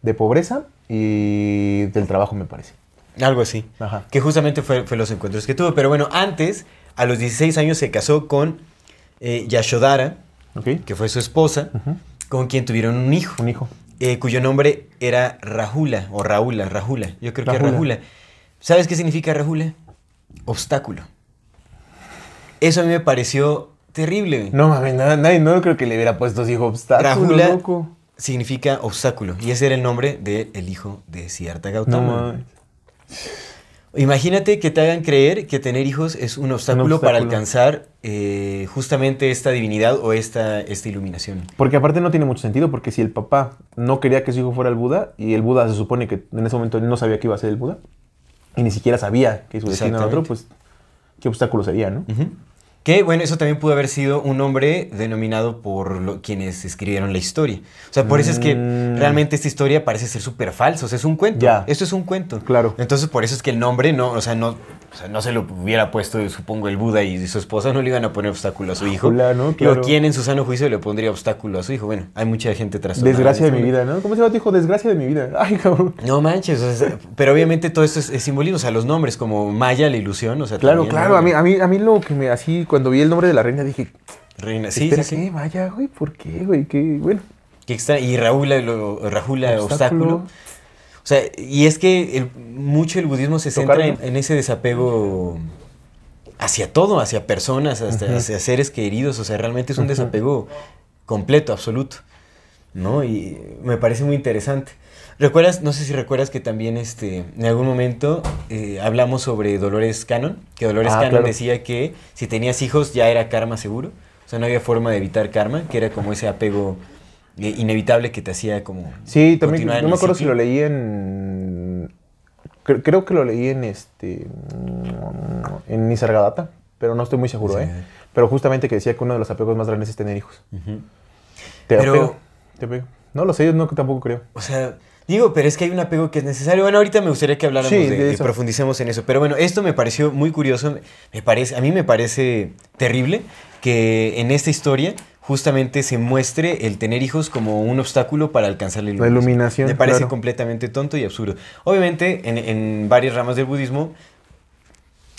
de pobreza y del trabajo, me parece. Algo así. Ajá. Que justamente fue, fue los encuentros que tuvo. Pero bueno, antes, a los 16 años se casó con eh, Yashodhara, ¿Ok? que fue su esposa, con quien tuvieron un hijo. Un hijo. Eh, cuyo nombre era Rahula, o Raula, Rahula. Yo creo que Rahula. ¿Sabes qué significa Rahula? Obstáculo. Eso a mí me pareció terrible. No mames, nadie, no creo que le hubiera puesto hijo obstáculo, Rahula loco. significa obstáculo. Y ese era el nombre del hijo de Siddhartha No Gautama. mames. Imagínate que te hagan creer que tener hijos es un obstáculo, para obstáculo. alcanzar eh, justamente esta divinidad o esta, esta iluminación. Porque aparte no tiene mucho sentido, porque si el papá no quería que su hijo fuera el Buda, y el Buda se supone que en ese momento él no sabía que iba a ser el Buda, y ni siquiera sabía que su destino era otro, pues, ¿qué obstáculo sería, no? Que bueno, eso también pudo haber sido un nombre denominado por lo- quienes escribieron la historia. O sea, por eso es que Mm. realmente esta historia parece ser súper falsa. O sea, es un cuento. Ya. Esto es un cuento. Claro. Entonces, por eso es que el nombre no, o sea, no, o sea, no se lo hubiera puesto, supongo, el Buda y su esposa no le iban a poner obstáculo a su hijo. Ojalá, ¿no? Pero. ¿quién en su sano juicio le pondría obstáculo a su hijo? Bueno, hay mucha gente trastornada. Desgracia de mi vida, ¿no? ¿Cómo se llama tu hijo? Desgracia de mi vida. Ay, cabrón. No manches, o sea, pero obviamente todo esto es, es simbolismo, o sea, los nombres como Maya, la ilusión, o sea, Claro, también, claro. ¿no? A mí, a, mí, a mí lo que me... Así, cuando vi el nombre de la reina, dije... Reina, sí, sí, sí. ¿qué? Vaya, güey, ¿por qué, güey? ¿Qué? Bueno. Qué extraño. Y Raúl, lo, Rahula, Obstáculo. obstáculo. O sea, y es que el- mucho el budismo se centra en, ese desapego hacia todo, hacia personas, hasta hacia seres queridos. O sea, realmente es un desapego completo, absoluto. ¿No? Y me parece muy interesante. ¿Recuerdas? No sé si recuerdas que también este, en algún momento eh, hablamos sobre Dolores Cannon, que Dolores Ah, Cannon claro. decía que si tenías hijos ya era karma seguro, o sea, no había forma de evitar karma, que era como ese apego inevitable que te hacía como... Sí, también, no me acuerdo si lo leí en... cre- creo que lo leí en este... En Nisargadatta, pero no estoy muy seguro, ¿eh? Pero justamente que decía que uno de los apegos más grandes es tener hijos. Ujú. Te Pero- apego, te apego. No lo sé, yo no, tampoco creo. O sea, digo, pero es que hay un apego que es necesario. Bueno, ahorita me gustaría que habláramos Sí, de, de que eso. profundicemos en eso. Pero bueno, esto me pareció muy curioso. Me parece, a mí me parece terrible que en esta historia justamente se muestre el tener hijos como un obstáculo para alcanzar la La iluminación. iluminación, Me parece claro. completamente tonto y absurdo. Obviamente, en, en varias ramas del budismo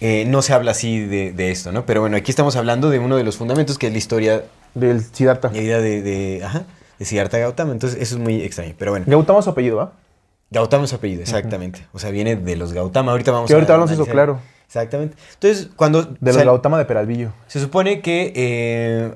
eh, no se habla así de, de esto, ¿no? Pero bueno, aquí estamos hablando de uno de los fundamentos que es la historia Del Siddhartha. de vida de, de, ajá, de Siddhartha Gautama. Entonces, eso es muy extraño. Pero bueno. Gautama es su apellido, ¿va? Gautama es su apellido, exactamente. O sea, viene de los Gautama. Ahorita vamos Que ahorita a hablamos eso, claro. Exactamente. Entonces, cuando. De los Gautama de Peralvillo. Se supone que eh,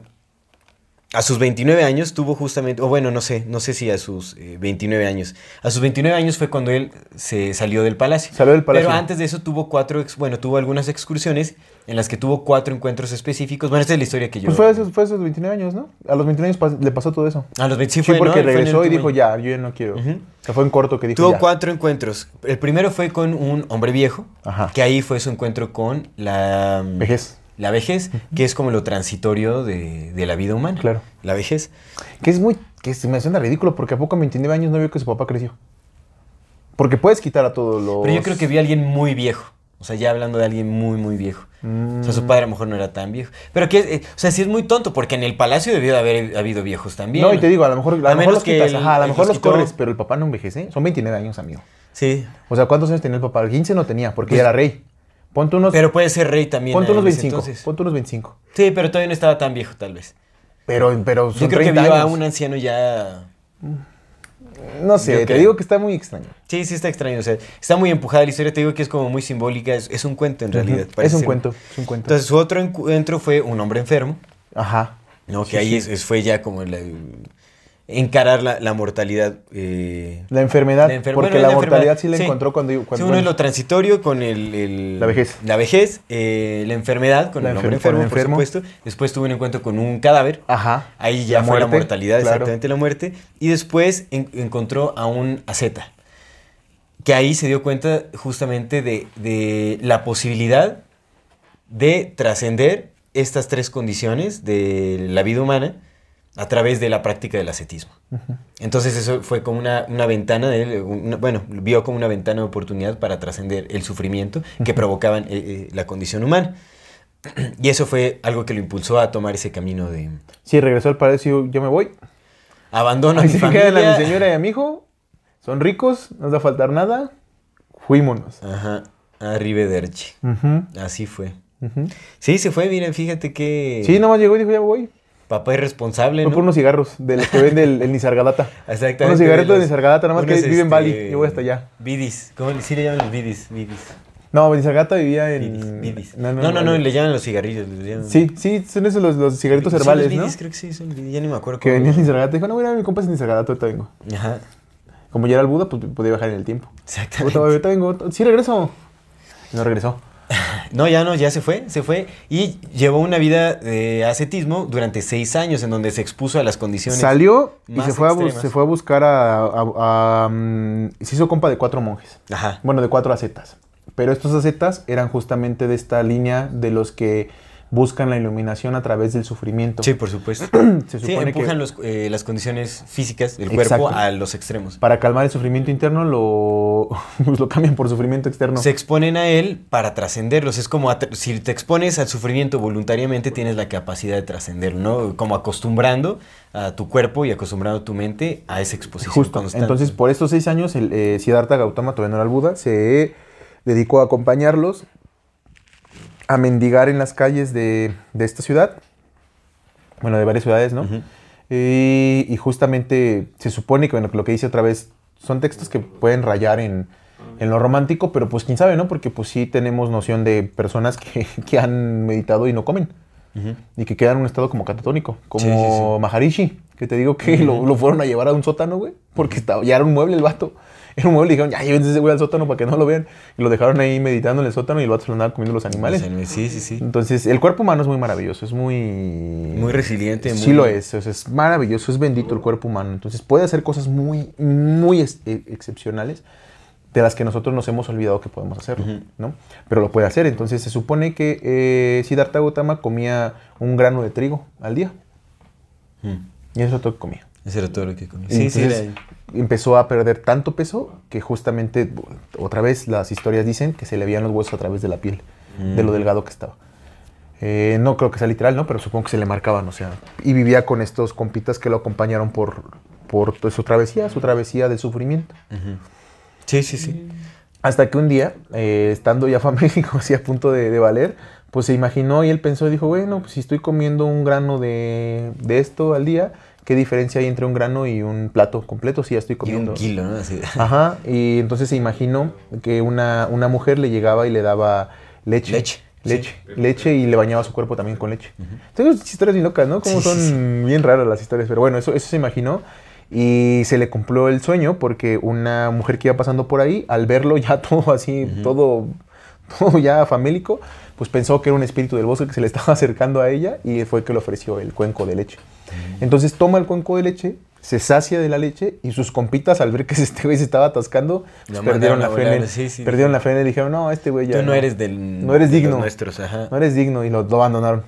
a sus 29 años tuvo justamente. O bueno, no sé, no sé si a sus eh, 29 años. A sus 29 años fue cuando él se salió del palacio. Salió del palacio. Pero antes de eso tuvo cuatro. ex- bueno, tuvo algunas excursiones en las que tuvo cuatro encuentros específicos. Bueno, esta es la historia que yo. Pues fue a esos, fue a esos 29 años, ¿no? A los 29 años pas- le pasó todo eso. A los 20 sí Sí, fue, ¿no? porque fue regresó y dijo, año. ya, yo ya no quiero. Ujú. O sea, fue en corto que dijo, Tuvo ya. cuatro encuentros. El primero fue con un hombre viejo, Ajá. que ahí fue su encuentro con la Vejez. La vejez, que es como lo transitorio de, de la vida humana. Claro. La vejez. Que es muy, que se me suena ridículo porque a poco en 29 años no vio que su papá creció. Porque puedes quitar a todos los... Pero yo creo que vi a alguien muy viejo. O sea, ya hablando de alguien muy, muy viejo. O sea, su padre a lo mejor no era tan viejo. Pero que, eh, o sea, sí es muy tonto, porque en el palacio debió de haber habido viejos también. No, y te digo, a lo mejor, a lo menos los que quitas, el- ajá, a lo el mejor los corres, pero el papá no envejece. Son 29 años, amigo. Sí. O sea, ¿cuántos años tenía el papá? 15 no tenía, porque Pues- ya era rey. Ponte unos, Pero puede ser rey también. ponte en unos ese 25. entonces. Ponte unos 25. Sí, pero todavía no estaba tan viejo, tal vez. Pero, pero son Yo creo que 30 vio a un anciano ya. No sé, Yo te creo. digo que está muy extraño. Sí, sí está extraño. O sea, está muy empujada la historia. Te digo que es como muy simbólica. Es, es un cuento en realidad. Es un ser. cuento, es un cuento. Entonces, su otro encuentro fue un hombre enfermo. Ajá. ¿no? que Sí, ahí sí. es- fue ya como la- encarar la, la mortalidad. eh, La enfermedad, la enfer- porque bueno, la, la mortalidad enfermedad, sí la sí. encontró cuando... sí, cuando uno es lo transitorio con el, el- La vejez. La vejez, eh, la enfermedad con La el hombre enfermo, enfermo. por supuesto. Después tuvo un encuentro con un cadáver. Ajá. Ahí ya fue la mortalidad, claro. exactamente la muerte. Y después en- encontró a un asceta. Que ahí se dio cuenta justamente de, de la posibilidad de trascender estas tres condiciones de la vida humana a través de la práctica del ascetismo. Entonces eso fue como una, una ventana, de una- bueno, vio como una ventana de oportunidad para trascender el sufrimiento que provocaban eh, eh, la condición humana. <clears throat> Y eso fue algo que lo impulsó a tomar ese camino de Sí, regresó al palacio, yo me voy. abandono a Ahí mi se familia. quedan a mi señora y a mi hijo. Son ricos, no nos va a faltar nada. Fuímonos. Ajá, arrivederci. Ujú, Así fue. Sí, se fue, miren, fíjate que Sí, nomás llegó y dijo, ya me voy. Papá irresponsable, Fue ¿no? por unos cigarros de los que vende el, el Nisargadatta. Exactamente. Unos cigarritos de los- Nisargadatta, nada más que vive en Bali. este, Yo voy hasta allá. Vidis. ¿Cómo le- sí le llaman los vidis? Vidis. No, Nisargadatta vivía en... vidis. No, no, no, le llaman los cigarrillos. le llaman- Sí, sí, son esos los, los cigarritos Son los herbales, ¿no? creo que sí, son vidis, ya ni me acuerdo. Que venía en. Dijo, no, mira, mi compa es en Nisargadatta, ahorita vengo. Ajá, Como ya era el Buda, pues podía viajar en el tiempo. exactamente. Ahorita vengo. Sí, regreso. No regresó. <laughs> No, ya no, ya se fue, se fue y llevó una vida de ascetismo durante seis años en donde se expuso a las condiciones. Salió y se fue, a, se fue a buscar a... a- a, mm, se hizo compa de cuatro monjes. Ajá. Bueno, de cuatro acetas. Pero estos acetas eran justamente de esta línea de los que buscan la iluminación a través del sufrimiento. Sí, por supuesto. <clears throat> Se Sí, empujan que los, eh, las condiciones físicas del Exacto. cuerpo a los extremos. para calmar el sufrimiento interno lo, <laughs> pues lo cambian por sufrimiento externo. Se exponen a él para trascenderlos. Es como si te expones al sufrimiento voluntariamente, tienes la capacidad de trascenderlo, ¿no? Como acostumbrando a tu cuerpo y acostumbrando tu mente a esa exposición Justo. constante. Entonces, por estos seis años, el eh, Siddhartha Gautama, todavía no era el Buda, se dedicó a acompañarlos a mendigar en las calles de, de esta ciudad. Bueno, de varias ciudades, ¿no? Y, y justamente se supone que, bueno, lo que dice otra vez son textos que pueden rayar en, en lo romántico, pero pues quién sabe, ¿no? Porque pues sí tenemos noción de personas que, <laughs> que han meditado y no comen. y que queda en un estado como catatónico, como Sí, sí, sí. Maharishi, que te digo que lo, lo fueron a llevar a un sótano, güey, porque estaba, ya era un mueble el vato. Era un mueble y dijeron, ya llévense ese güey al sótano para que no lo vean. Y lo dejaron ahí meditando en el sótano y el vato se lo andaba comiendo los animales. Sí, sí, sí. Entonces, el cuerpo humano es muy maravilloso, es muy... Muy resiliente. Sí muy- lo es, o sea, es maravilloso, es bendito el cuerpo humano. Entonces puede hacer cosas muy, muy ex- eh, excepcionales de las que nosotros nos hemos olvidado que podemos hacerlo. ¿no? Pero lo puede hacer. Entonces se supone que eh, Siddhartha Gautama comía un grano de trigo al día. Mm. Y eso es todo que comía. Ese era todo lo que comía. Y Sí, sí, empezó a perder tanto peso que justamente, otra vez, las historias dicen que se le veían los huesos a través de la piel, de lo Mm. delgado que estaba. Eh, no creo que sea literal, ¿no? Pero supongo que se le marcaban, o sea. Y vivía con estos compitas que lo acompañaron por, por su travesía, su travesía del sufrimiento. Sí, sí, sí. Hasta que un día, eh, estando ya <laughs> famélico, así a punto de, de valer, pues se imaginó y él pensó, dijo, bueno, pues si estoy comiendo un grano de, de esto al día, ¿qué diferencia hay entre un grano y un plato completo si ya estoy Y comiendo? un kilo, ¿no? Así. Ajá, y entonces se imaginó que una, una mujer le llegaba y le daba leche. Leche, Leche, leche y le bañaba su cuerpo también con leche. Entonces, historias bien locas, ¿no? Como Sí, son sí, sí. bien raras las historias, pero bueno, eso, eso se imaginó y se le cumplió el sueño porque una mujer que iba pasando por ahí, al verlo ya <laughs> todo así, todo, todo ya famélico, pues pensó que era un espíritu del bosque que se le estaba acercando a ella y fue que le ofreció el cuenco de leche. Entonces toma el cuenco de leche, se sacia de la leche y sus compitas al ver que este güey se estaba atascando, pues, perdieron la fe en volar, él. sí, sí, perdieron sí. la fe en él y dijeron, no, este güey ya Tú no eres del. no eres de los digno. nuestros, ajá. no eres digno y lo, lo abandonaron.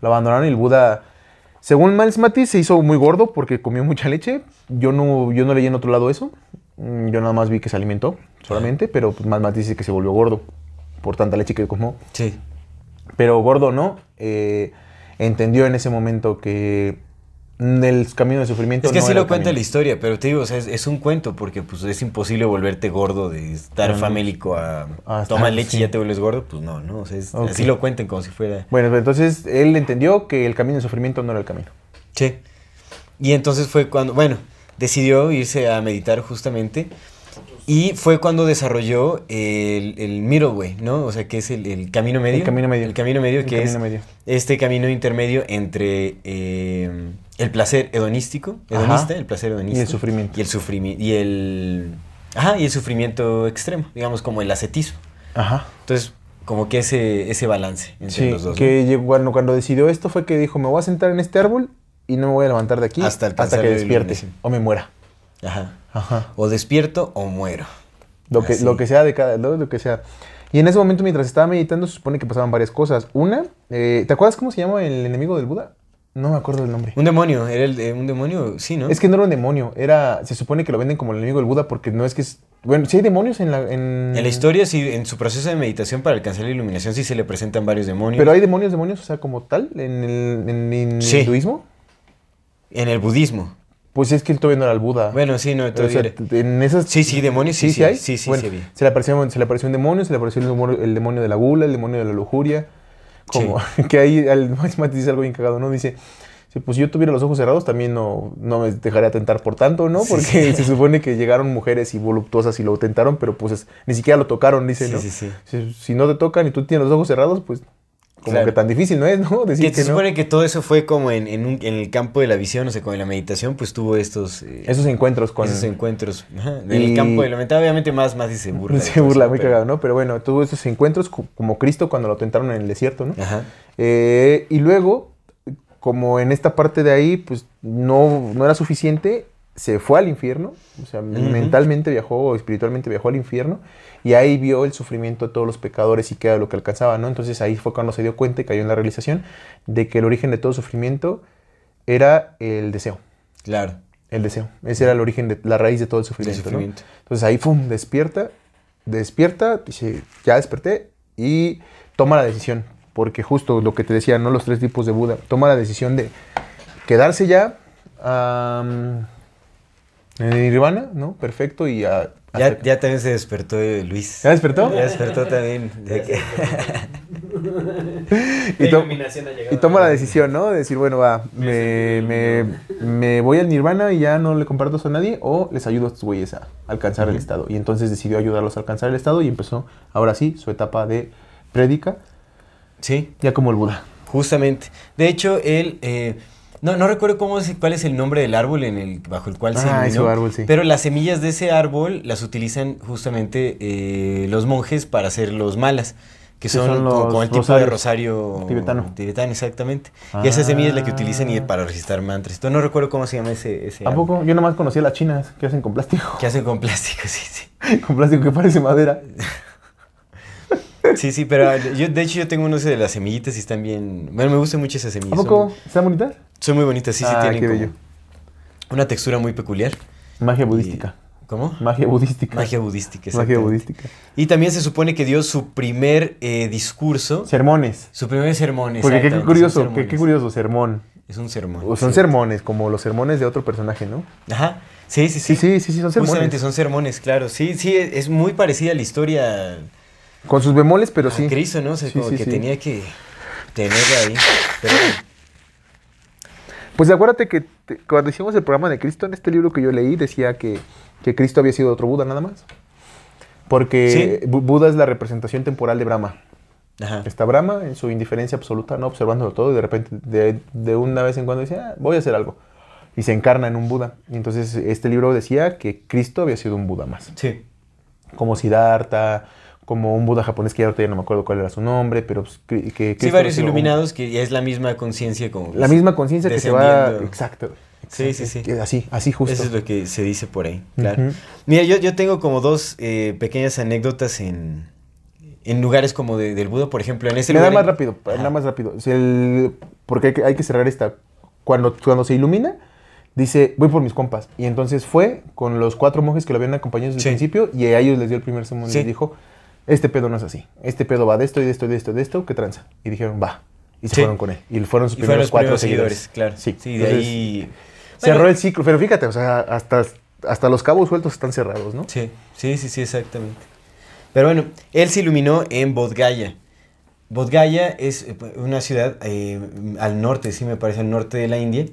Lo abandonaron y el Buda, según Miles Matis, se hizo muy gordo porque comió mucha leche. Yo no, yo no leí en otro lado eso. Mm, Yo nada más vi que se alimentó solamente, pero pues, Miles Matis dice que se volvió gordo por tanta leche que comió. Sí. Pero gordo no, eh, entendió en ese momento que el camino de sufrimiento Es que no así era lo cuenta camino. la historia, pero te digo, o sea, es, es un cuento porque pues es imposible volverte gordo de estar famélico a Ah, toma leche sí. y ya te vuelves gordo, pues no, no, o sea, es- así lo cuentan como si fuera... Bueno, pero entonces él entendió que el camino de sufrimiento no era el camino. Sí. Y entonces fue cuando, bueno, decidió irse a meditar justamente y fue cuando desarrolló el, el middle way, ¿no? O sea, que es el, el camino medio. El camino medio. El camino medio, El que camino es medio. este camino intermedio entre eh, el placer hedonístico, Ajá. hedonista, el placer hedonista. Y el sufrimiento. Y el sufrimiento. Y el. Ajá, y el sufrimiento extremo, digamos, como el ascetismo. Ajá. Entonces, como que ese, ese balance entre Sí, los dos. ¿no? que llegó, cuando, cuando decidió esto fue que dijo, me voy a sentar en este árbol y no me voy a levantar de aquí Hasta hasta, que despierte iluminación. o me muera. Ajá. Ajá. O despierto o muero. Lo que, Así. lo que sea de cada, lo, lo que sea. Y en ese momento, mientras estaba meditando, se supone que pasaban varias cosas. Una, eh, ¿te acuerdas cómo se llama el enemigo del Buda? No me acuerdo del nombre. Un demonio, era el de un demonio, sí, ¿no? Es que no era un demonio, era, se supone que lo venden como el enemigo del Buda porque no es que es, bueno, sí hay demonios en la, en, En la historia, sí, en su proceso de meditación para alcanzar la iluminación, sí se le presentan varios demonios. Pero hay demonios, demonios, o sea, como tal, en el, en el Sí. hinduismo. En el budismo. Pues es que él todavía no era el Buda. Bueno, sí, no, O todavía sea, era- en esas Sí, sí, demonios sí, sí, hay. sí, sí, Bueno, sí se, le apareció, se le apareció un demonio, se le apareció el demonio, el demonio de la gula, el demonio de la lujuria. Como <laughs> que ahí al Mati dice algo bien cagado, ¿no? Dice, si pues yo tuviera los ojos cerrados también no, no me dejaría tentar por tanto, ¿no? Sí, Porque sí. <laughs> se supone que llegaron mujeres y voluptuosas y lo tentaron, pero pues es- ni siquiera lo tocaron, dice, Sí, ¿no? sí, sí. Si, si no te tocan y tú tienes los ojos cerrados, pues como Claro. que tan difícil no es, <laughs> ¿no? Decir Que que, se no. supone que todo eso fue como en, en, un- en el campo de la visión, o sea, como en la meditación, pues tuvo estos... eh, Esos encuentros con... esos encuentros. Ajá, en Y- el campo de la mente, obviamente más, más y se burla. <laughs> Se burla, muy pero- cagado, ¿no? Pero bueno, tuvo esos encuentros co- como Cristo cuando lo tentaron en el desierto, ¿no? Ajá. Eh, y luego, como en esta parte de ahí, pues no, no era suficiente, se fue al infierno, o sea, mentalmente viajó o espiritualmente viajó al infierno, y ahí vio el sufrimiento de todos los pecadores y qué era lo que alcanzaba, ¿no? Entonces ahí fue cuando se dio cuenta y cayó en la realización de que el origen de todo sufrimiento era el deseo. Claro. El deseo. Ese era el origen de la raíz de todo el sufrimiento. ¿no? sufrimiento. Entonces ahí, ¡pum! despierta, despierta, dice, ya desperté y toma la decisión. Porque justo lo que te decía, ¿no? Los tres tipos de Buda. Toma la decisión de quedarse ya en el nirvana, ¿no? Perfecto y a... Ya, hacer- ya también se despertó eh, Luis. ¿Ya despertó? Ya despertó también. <laughs> que- <laughs> y, to- y toma la decisión, ¿no? De decir, bueno, va, me, me, me voy al nirvana y ya no le comparto eso a nadie o les ayudo a estos güeyes a alcanzar el estado. Y entonces decidió ayudarlos a alcanzar el estado y empezó, ahora sí, su etapa de prédica, Sí. ya como el Buda. Justamente. De hecho, él... eh, no, no recuerdo cómo es- cuál es el nombre del árbol en el, bajo el cual se Ah, ese árbol, sí. Pero las semillas de ese árbol las utilizan justamente eh, los monjes para hacer los malas, que son, son como, los como el tipo de rosario tibetano. tibetano, exactamente. Y esa semilla es la que utilizan y Ah. para recitar mantras. Entonces no recuerdo cómo se llama ese, ese ¿A árbol. poco? Yo nomás conocía las chinas que hacen con plástico. Que hacen con plástico, <laughs> sí, sí. con plástico que parece madera. <laughs> Sí, sí, pero yo, de hecho yo tengo unos de las semillitas y están bien... Bueno, me gustan mucho esas ¿A semillas. poco? Son, ¿Están bonitas? son muy bonitas, sí, sí, Ah, tienen qué como bello. una textura muy peculiar. Magia Y- budística. ¿Cómo? Magia budística. Magia budística, Magia budística. Y también se supone que dio su primer eh, discurso, Sermones. su primer sermón. Porque qué curioso, qué, qué curioso, sermón. Es un sermón. O son sí. sermones, como los sermones de otro personaje, ¿no? Ajá. Sí, sí, Sí, sí. sí, sí, sí, son sermones. Justamente son sermones, claro. Sí, sí, es muy parecida a la historia Con sus bemoles, pero a sí. Cristo, ¿no? O sea, Sí, como sí, que sí. tenía que tenerla ahí. Pero Pues acuérdate que te- cuando hicimos el programa de Cristo, en este libro que yo leí, decía que, que Cristo había sido otro Buda nada más. Porque Buda es la representación temporal de Brahma. ajá. Está Brahma en su indiferencia absoluta, no observándolo todo, y de repente, de, de una vez en cuando dice, "Ah, voy a hacer algo. Y se encarna en un Buda. Y entonces este libro decía que Cristo había sido un Buda más. Sí. Como Siddhartha, como un Buda japonés que ahorita ya no me acuerdo cuál era su nombre, pero pues, que, que Sí, varios un- iluminados que ya es la misma conciencia como... La misma conciencia que se va... Exacto. Sí, sí, sí. Así, así justo. Eso es lo que se dice por ahí, claro. Mira, yo, yo tengo como dos eh, pequeñas anécdotas en, en lugares como de- del Buda, por ejemplo, en ese Nada lugar... más en- rápido, Ajá. nada más rápido. El- porque hay que, hay que cerrar esta. Cuando, cuando se ilumina, dice, voy por mis compas. Y entonces fue con los cuatro monjes que lo habían acompañado desde Sí. el principio y a ellos les dio el primer sermón y les dijo, este pedo no es así. Este pedo va de esto y de esto y de esto y de esto, ¿qué tranza? Y dijeron, va. Y se Sí. fueron con él. Y fueron sus Y primeros cuatro primeros seguidores. seguidores, claro. Sí, Sí, de Entonces, ahí... Cerró Bueno, el ciclo. Pero fíjate, o sea, hasta, hasta los cabos sueltos están cerrados, ¿no? Sí, sí, sí, sí, exactamente. Pero bueno, él se iluminó en Bodh Gaya es eh, una ciudad eh, al norte, sí me parece, al norte de la India.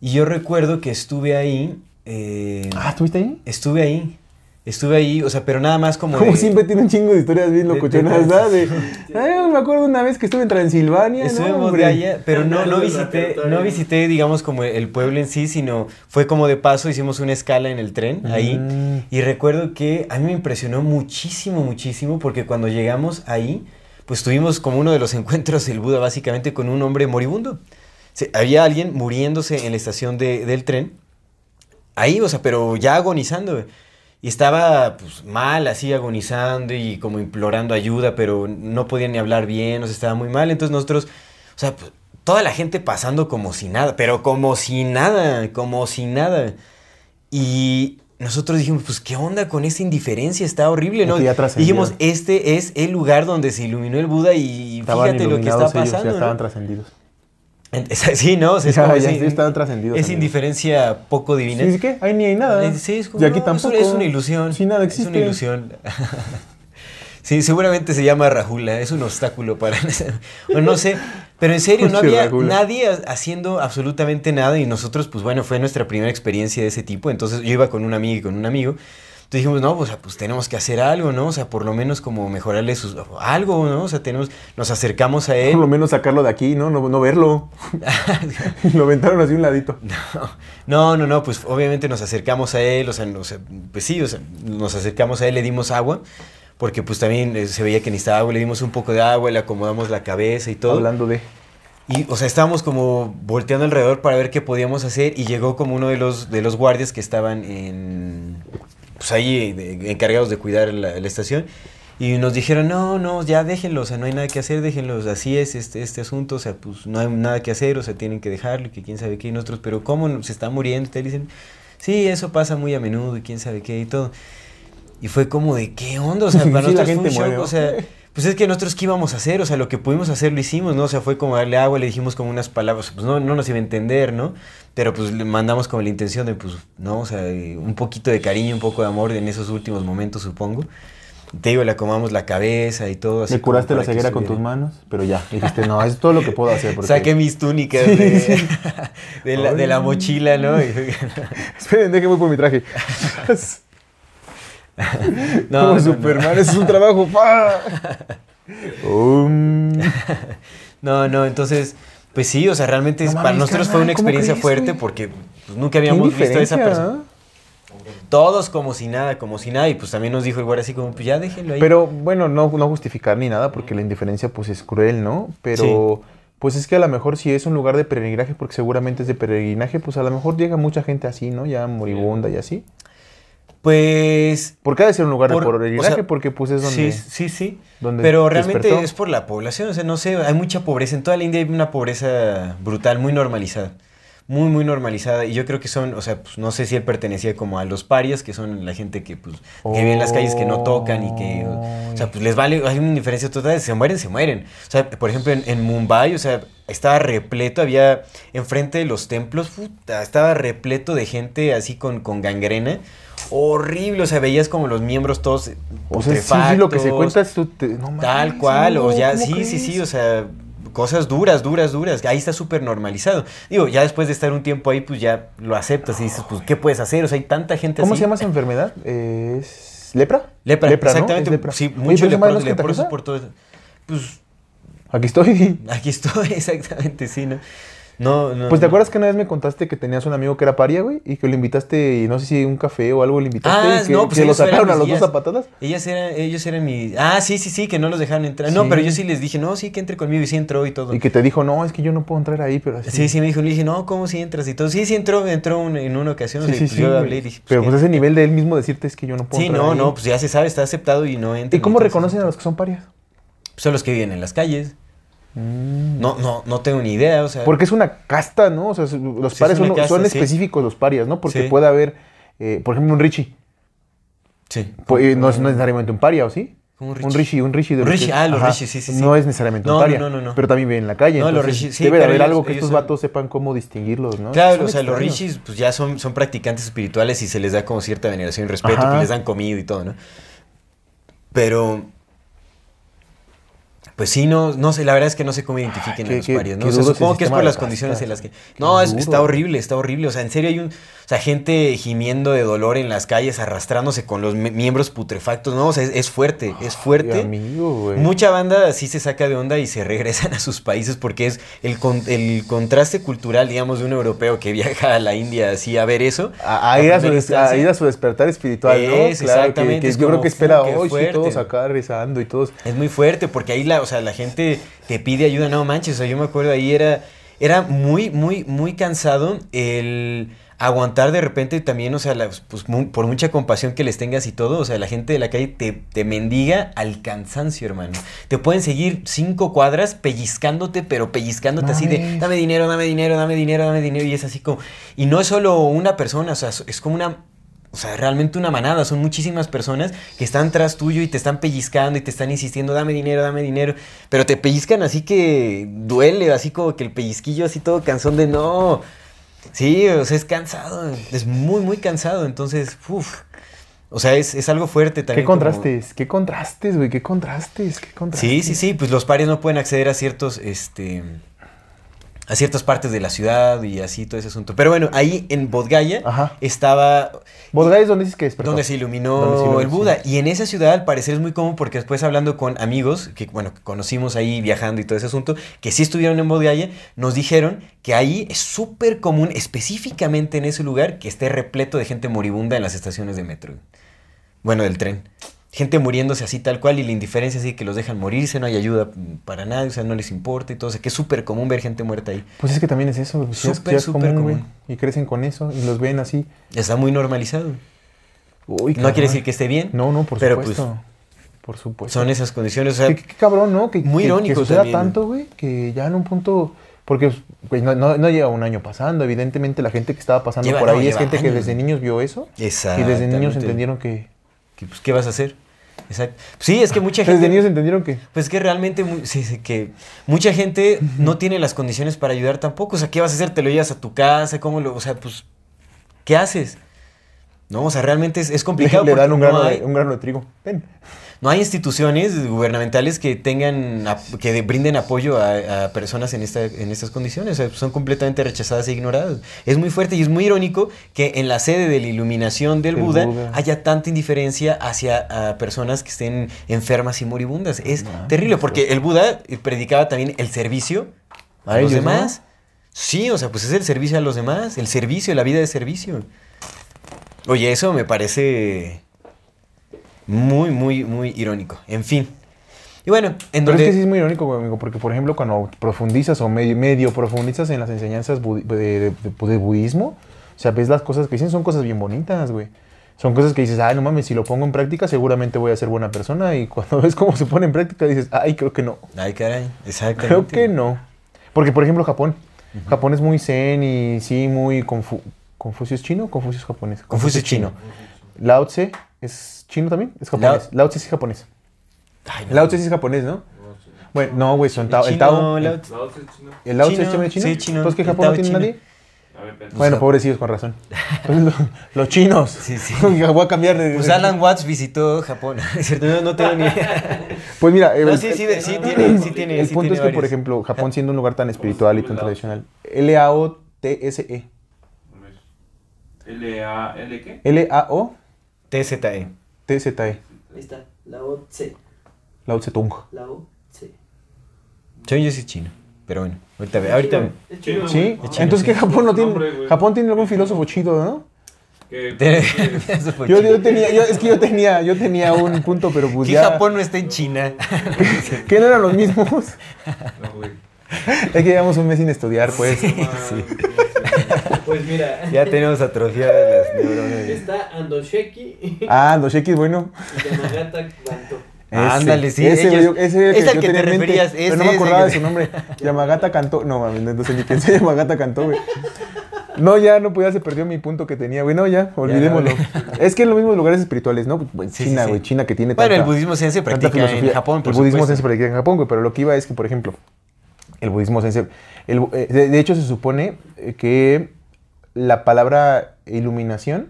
Y yo recuerdo que estuve ahí. eh, Ah, ¿estuviste ahí? estuve ahí. Estuve ahí, o sea, pero nada más como. Como de- siempre tiene un chingo de historias bien locochonas, ¿verdad? De, Ay, me acuerdo una vez que estuve en Transilvania, Estuve ¿no, en hombre? Bodh pero no, no visité, no visité, digamos, como el pueblo en sí, sino fue como de paso, hicimos una escala en el tren ahí. Mm. Y recuerdo que a mí me impresionó muchísimo, muchísimo, porque cuando llegamos ahí, pues tuvimos como uno de los <laughs> encuentros del Buda, básicamente con un hombre moribundo. Había alguien muriéndose en la estación de- del tren, ahí, o sea, pero ya agonizando. Y estaba pues mal, así agonizando y como implorando ayuda, pero no podía ni hablar bien, o sea, estaba muy mal. Entonces nosotros, o sea, pues, toda la gente pasando como si nada, pero como si nada, como si nada. Y nosotros dijimos, pues, ¿qué onda con esa indiferencia? Está horrible, ¿no? Dijimos, este es el lugar donde se iluminó el Buda y Estaban fíjate lo que está ellos, pasando. ya ¿no? estaban trascendidos. <laughs> Sí, ¿no? O sea, es Ya, como ya, Es indiferencia poco divina. Sí, ¿qué? Ahí ni hay nada. Eh, Sí, es como, y aquí no, es tampoco. Es una ilusión. Sí, nada Es una existe. ilusión. <laughs> sí, seguramente se llama Rajula. Es un obstáculo para... <laughs> o no sé. Pero en serio, no había nadie ha- haciendo absolutamente nada. Y nosotros, pues bueno, fue nuestra primera experiencia de ese tipo. Entonces yo iba con una amiga y con un amigo. Entonces dijimos, no, pues, pues tenemos que hacer algo, ¿no? O sea, por lo menos como mejorarle sus... Algo, ¿no? O sea, tenemos... Nos acercamos a él. Por lo menos sacarlo de aquí, ¿no? No, no verlo. <laughs> lo aventaron así un ladito. <laughs> No, no, no, pues obviamente nos acercamos a él, o sea, no, o sea, pues sí, o sea, nos acercamos a él, le dimos agua, porque pues también eh, se veía que necesitaba agua, le dimos un poco de agua, le acomodamos la cabeza y todo. Hablando de. Y, o sea, estábamos como volteando alrededor para ver qué podíamos hacer y llegó como uno de los, de los guardias que estaban en, pues ahí de- encargados de cuidar la, la estación y nos dijeron, no, no, ya déjenlo, o sea, no hay nada que hacer, déjenlos, así es este, este asunto, o sea, pues no hay nada que hacer, o sea, tienen que dejarlo y que quién sabe qué, y nosotros, pero ¿cómo se está muriendo? Y te dicen, sí, eso pasa muy a menudo y quién sabe qué y todo. Y fue como de, ¿qué onda? O sea, <laughs> Sí, para la nosotros fue un shock, o sea, <laughs> pues es que nosotros qué íbamos a hacer, o sea, lo que pudimos hacer lo hicimos, ¿no? O sea, fue como darle agua, le dijimos como unas palabras, pues no, no nos iba a entender, ¿no? Pero pues le mandamos como la intención de, pues, ¿no? O sea, un poquito de cariño, un poco de amor en esos últimos momentos, supongo. Te digo, le acomodamos la cabeza y todo. así como curaste la ceguera con tus manos, pero ya. Dijiste, no, es todo lo que puedo hacer. Porque... Saqué mis túnicas Sí, de, sí. <laughs> de la, de la mochila, ¿no? <laughs> Esperen, déjenme por mi traje. <laughs> <laughs> no, Como no, no. Superman, eso es un trabajo. <laughs> Um, No, no, entonces, pues sí, o sea, realmente No mames, para nosotros fue una ¿cómo experiencia crees, fuerte güey? porque pues, nunca habíamos visto a esa persona. Todos como si nada, como si nada. Y pues también nos dijo guardia así como, pues ya déjenlo ahí. Pero bueno, no, no justificar ni nada, porque la indiferencia pues es cruel, ¿no? Pero pues es que a lo mejor si es un lugar de peregrinaje, porque seguramente es de peregrinaje, pues a lo mejor llega mucha gente así, ¿no? Ya moribunda y así. Pues Porque ha de ser un lugar Por- de peregrinaje, o sea, porque pues es donde... sí, sí, sí. donde Pero realmente despertó. es por la población, o sea, no sé, hay mucha pobreza. En toda la India hay una pobreza brutal, muy normalizada. Muy, muy normalizada. Y yo creo que son, o sea, pues no sé si él pertenecía como a los parias, que son la gente que, pues, que vive en las calles que no tocan y que, o sea, pues les vale, hay una indiferencia total, se mueren, se mueren. O sea, por ejemplo, en, en Mumbai, o sea, estaba repleto, había enfrente de los templos, puta, estaba repleto de gente así con, con gangrena. Horrible, o sea, veías como los miembros todos O sea, sí, sí, lo que se cuenta es... tu- te- no Tal cual, o ya, ¿cómo sí, sí, crees? sí, o sea, cosas duras, duras, duras. Ahí está súper normalizado. Digo, ya después de estar un tiempo ahí, pues ya lo aceptas y dices, pues, ¿qué puedes hacer? O sea, hay tanta gente ¿Cómo así. se llama esa enfermedad? ¿Es lepra? Lepra, ¿no? exactamente. Lepra. Sí, Oye, mucho pero esa madre no leprosos, por todo. eso. Pues, Aquí estoy. aquí estoy, <laughs> exactamente, sí, ¿no? No, no. Pues te no. acuerdas que una vez me contaste que tenías un amigo que era paria, güey, y que lo invitaste, y no sé si un café o algo le invitaste, Ah, y que, no, pues que lo sacaron a los dos guías. a patadas. Ellas eran, ellos eran mi... Ah, sí, sí, sí, que no los dejaron entrar. No, Sí. pero yo sí les dije, no, sí, que entre conmigo y sí entró y todo. Y que te dijo, no, es que yo no puedo entrar ahí, pero así. Sí, sí, me dijo, le dije, no, ¿cómo si entras y todo? Sí, sí entró, entró un- en una ocasión. Sí, sí, pues sí, yo hablé y dije, pues, Pero pues ese nivel de él mismo decirte es que yo no puedo Sí, entrar no, ahí. no, pues ya se sabe, está aceptado y no entra. ¿Y cómo reconocen a los que son parias? Son los que viven en las calles. No, no, no tengo ni idea, o sea. Porque es una casta, ¿no? O sea, los Sí, parias es una son, casta, son sí. específicos los parias, ¿no? Porque Sí. puede haber, eh, por ejemplo, un Richie. Sí. Pues, no, es, no es necesariamente un paria, ¿o sí? ¿Cómo un Un Richie? Richie, un Richie de Un Richie, que- ah, los ajá, Richie, sí, sí, sí. No es necesariamente No, un paria. no, no, no. Pero también vive en la calle. No, los Richie, sí, debe de haber ellos- algo que estos son- vatos sepan cómo distinguirlos, ¿no? Claro, Son o sea, los. Richies pues ya son, son practicantes espirituales y se les da como cierta veneración y respeto, pues les dan comida y todo, ¿no? Pero, pues sí, no, no sé, la verdad es que no sé cómo identifiquen Qué- a los qué- ¿no? O sea, supongo que es por las condiciones en las que... No, es- está horrible, está horrible. O sea, en serio hay un... Sea, gente gimiendo de dolor en las calles, arrastrándose con los mi- miembros putrefactos, ¿no? O sea, es, es fuerte, es fuerte. Ay, amigo. Mucha banda sí se saca de onda y se <laughs> regresan a sus países porque es el, con- el contraste cultural, digamos, de un europeo que viaja a la India así a ver eso. A, a ir a, su, ir a su despertar espiritual, ¿no? Claro, que- exactamente, que es yo creo que espera hoy, sí, todos acá rezando y todos. Es muy fuerte porque ahí la, o sea, la gente te pide ayuda, no manches, o sea, yo me acuerdo ahí era, era muy, muy, muy cansado el aguantar de repente también, o sea, la- pues, por mucha compasión que les tengas y todo, o sea, la gente de la calle te, te mendiga al cansancio, hermano. Te pueden seguir cinco cuadras pellizcándote, pero pellizcándote así de, dame dinero, dame dinero, dame dinero, dame dinero, y es así como, y no es solo una persona, o sea, es como una o sea, realmente una manada, son muchísimas personas que están tras tuyo y te están pellizcando y te están insistiendo, dame dinero, dame dinero, pero te pellizcan así que duele, así como que el pellizquillo así todo cansón de no. Sí, o sea, es cansado, es muy, muy cansado, entonces, uff. O sea, es, es algo fuerte también. ¿Qué como- contrastes? ¿Qué contrastes, güey? ¿Qué contrastes? ¿Qué contrastes? Sí, sí, sí, pues los pares no pueden acceder a ciertos, este, a ciertas partes de la ciudad y así todo ese asunto. Pero bueno, ahí en Bodgaya Ajá. estaba Bodgaya es donde dices que despertó. donde se iluminó Donde se iluminó, el Buda. sí. Y en esa ciudad al parecer es muy común porque después hablando con amigos, que bueno, que conocimos ahí viajando y todo ese asunto, que sí estuvieron en Bodgaya, nos dijeron que ahí es súper común, específicamente en ese lugar, que esté repleto de gente moribunda en las estaciones de metro. Bueno, del tren. Gente muriéndose así tal cual y la indiferencia así que los dejan morirse, no hay ayuda para nadie, o sea, no les importa y todo. O sea, que es súper común ver gente muerta ahí. Pues es que también es eso, güey. Sí es- Súper, es súper común. Y crecen con eso y los ven así. Está muy normalizado. Uy, No quiere decir que esté bien. No, no, por pero, supuesto. por supuesto. Son esas condiciones. O sea, Qué, cabrón, ¿no? Que, muy que- irónico Que suceda tanto, güey, que ya en un punto... Porque pues, no, no, no lleva un año pasando. Evidentemente la gente que estaba pasando Lleva- por no, ahí es gente que desde niños vio eso. Y desde niños entendieron que... que, pues, ¿qué vas a hacer? Exacto. Sí, es que mucha gente. Desde niños entendieron que... Pues que realmente, sí, que mucha gente no tiene las condiciones para ayudar tampoco. O sea, ¿qué vas a hacer? ¿Te lo llevas a tu casa? ¿Cómo lo.? O sea, pues. ¿Qué haces? No, o sea, realmente es, es Le, complicado. <laughs> le dan un no grano, hay- de, un grano de trigo. Ven. No hay instituciones gubernamentales que tengan, que brinden apoyo a, personas en, esta, en estas condiciones. son completamente rechazadas e ignoradas. Es muy fuerte y es muy irónico que en la sede de la iluminación del Buda, haya tanta indiferencia hacia personas que estén enfermas y moribundas. Es terrible porque el Buda predicaba también el servicio a, los demás. Sí, o sea, pues es el servicio a los demás, el servicio, la vida de servicio. Oye, eso me parece muy, muy, muy irónico. En fin. Y bueno, en Pero es que sí es muy irónico, amigo, porque por ejemplo cuando profundizas o medio, medio profundizas en las enseñanzas de, budismo, o sea, ves las cosas que dicen, son cosas bien bonitas, güey. Son cosas que dices, ay, no mames, si lo pongo en práctica seguramente voy a ser buena persona. Y cuando <laughs> ves cómo se pone en práctica dices, ay, creo que no. Ay, caray, exactamente. Creo que no. Porque, por ejemplo, Japón. Japón es muy zen y sí, muy confu Confucio es chino o Confucio es japonés. Confucio es chino. Lao Tse es chino también, es japonés. Lao, Tse es japonés. Lao Tse es japonés, ¿no? Bueno, no, güey, son Tao. El Tao. El Lao Tse es chino. Sí, chino. Entonces, ¿qué Japón no tiene nadie? Bueno, pobrecillos, con razón. <laughs> los, chinos. Sí, sí. <laughs> Voy a cambiar de. Pues Alan Watts visitó Japón. <laughs> ¿Cierto? No, no tengo ni idea. Pues mira, el, sí, sí, sí, tiene, sí tiene. El punto es que, por ejemplo, Japón siendo un lugar tan espiritual y tan tradicional, L-A-O-T-S-E. ¿L-A-L qué? L-A-O. T-Z-E. T-Z-E. Ahí está, la O-C. La O-Tung. La O-C. Yo, yo soy chino. Pero bueno, ahorita ve. Ahorita ¿Sí? Entonces, ¿qué Japón no tiene? Japón tiene algún filósofo chido, ¿no? <laughs> <laughs> yo, yo, tenía, yo, es que yo tenía, yo tenía un punto, pero pues ¿Qué Japón no está en China? <laughs> ¿Qué no eran los mismos? es que llevamos un mes sin estudiar, pues. Sí, Pues mira. Ya tenemos atrofiadas las neuronas. Está Andosheki. Ah, Andosheki es bueno. Y Yamagata Banto. Ándale, sí. Ese, ellos, ese es el que, te referías. pero no me acordaba de su nombre. Yamagata cantó. No, mami, no sé ni quién se Yamagata cantó, güey. No, ya no podía, se perdió mi punto que tenía, güey. No, ya, olvidémoslo. Es que en los mismos lugares espirituales, ¿no? China, güey, China que tiene Bueno, el budismo se practica en Japón, por El budismo se practica en Japón, güey, pero lo que iba es que, por ejemplo, el budismo se el, eh, de, hecho, se supone que la palabra iluminación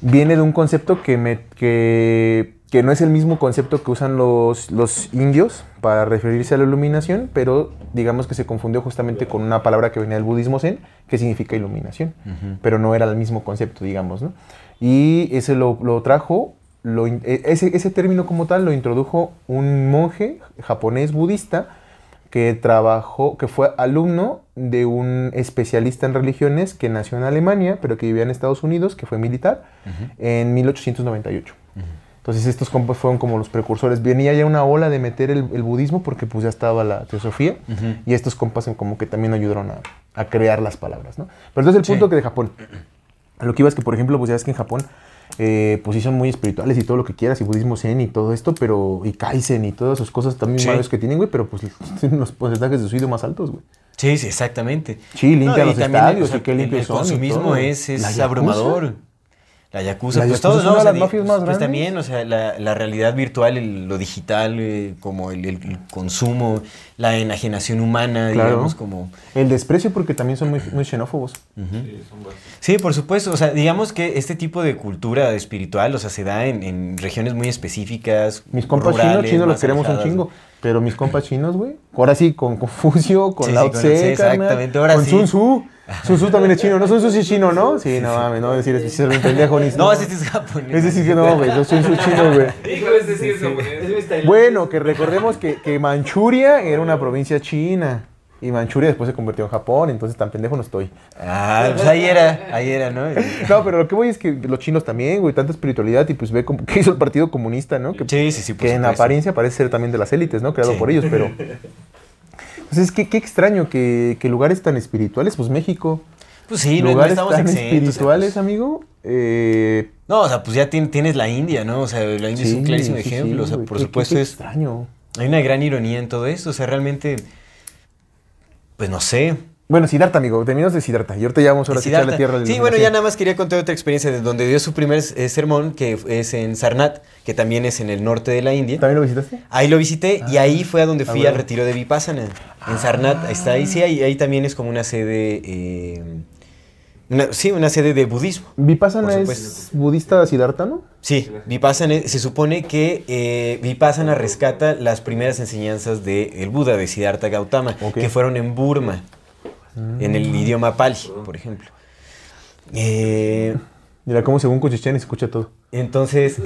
viene de un concepto que, me, que que no es el mismo concepto que usan los, los indios para referirse a la iluminación, pero digamos que se confundió justamente con una palabra que venía del budismo zen, que significa iluminación, pero no era el mismo concepto, digamos, ¿no? Y ese lo, lo trajo, lo, e, ese, ese término como tal lo introdujo un monje japonés budista que trabajó, que fue alumno de un especialista en religiones que nació en Alemania, pero que vivía en Estados Unidos, que fue militar, en 1898. Entonces estos compas fueron como los precursores. Venía ya una ola de meter el, budismo porque pues ya estaba la teosofía y estos compas como que también ayudaron a, crear las palabras, ¿no? Pero entonces el punto que de Japón, lo que iba es que por ejemplo pues ya es que en Japón eh, pues sí son muy espirituales y todo lo que quieras y budismo zen y todo esto, pero y kaizen y todas esas cosas también sí. que tienen, güey, pero pues tienen <laughs> los porcentajes de suicidio más altos, güey. Sí, sí, exactamente. Sí, limpian los estadios y qué limpios son. El consumismo es, es abrumador. La Yakuza, pues todos, ¿no? las mafias más pues también, o sea, la, la realidad virtual, lo digital, eh, como el, el, consumo, la enajenación humana, digamos, como... El desprecio porque también son muy, muy xenófobos. sí, por supuesto, o sea, digamos que este tipo de cultura espiritual, o sea, se da en, en regiones muy específicas, Mis compas chinos, chinos los queremos un chingo. Pero mis compas chinos, güey. Ahora sí, con Confucio, con Lao Tse, exactamente. Ahora con sí. Sun Tzu. Sun Tzu también es chino, ¿no? Sun Tzu sí es chino, ¿no? Sí, no mames, no decir es un pendejo ni <laughs> No, ese sí es japonés. Ese sí que no, güey. Tzu es chino, güey. <laughs> sí japonés. Bueno, que recordemos que, que Manchuria era una provincia china. Y Manchuria después se convirtió en Japón, entonces tan pendejo no estoy. Ah, pues ahí era, ahí era, ¿no? <laughs> no, pero lo que voy es que los chinos también, güey, tanta espiritualidad y pues ve como, qué hizo el Partido Comunista, ¿no? Que, sí, sí, sí. Que en apariencia parece ser también de las élites, ¿no? Creado por ellos, pero... Entonces, qué, qué extraño que, que, lugares tan espirituales, pues México... Pues sí, lugares no, estamos tan espirituales, amigo. Eh, no, o sea, pues ya tienes la India, ¿no? O sea, la India es un clarísimo ejemplo, o sea, por supuesto qué es... extraño. Hay una gran ironía en todo esto, o sea, realmente pues no sé. Bueno, Siddhartha, amigo, terminamos de Siddhartha. Y ahorita ya vamos a a la tierra del Sí, bueno, ya nada más quería contar otra experiencia de donde dio su primer eh, sermón, que es en Sarnat, que también es en el norte de la India. ¿También lo visitaste? Ahí lo visité y ahí fue a donde fui al retiro de Vipassana. En Sarnat, ahí está ahí, sí, ahí, ahí también es como una sede. Eh, Una- sí, una sede de budismo. Vipassana es budista Siddhartha, ¿no? Sí, Vipassana, se supone que eh, Vipassana rescata las primeras enseñanzas del Buda, de Siddhartha Gautama, que fueron en Burma, en el idioma Pali, por ejemplo. Eh, Mira cómo según Cochichén se escucha todo. entonces,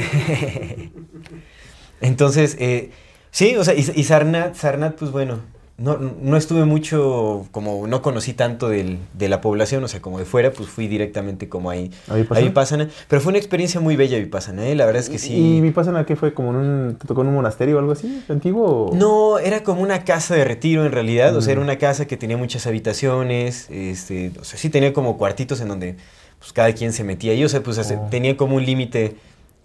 <laughs> entonces, eh, sí, o sea, y, y Sarnat, Sarnat, pues bueno, no, no estuve mucho, como no conocí tanto del- de la población, o sea, como de fuera, pues fui directamente como ahí ¿A Vipassana? a Vipassana, pero fue una experiencia muy bella Vipassana, ¿eh? la verdad es que sí. ¿Y Vipassana qué fue? ¿Como en un, te tocó en un monasterio o algo así? ¿Antiguo? o- No, era como una casa de retiro en realidad, o sea, era Mm. una casa que tenía muchas habitaciones, este, o sea, sí tenía como cuartitos en donde pues cada quien se metía ahí, o sea, pues Oh. tenía como un límite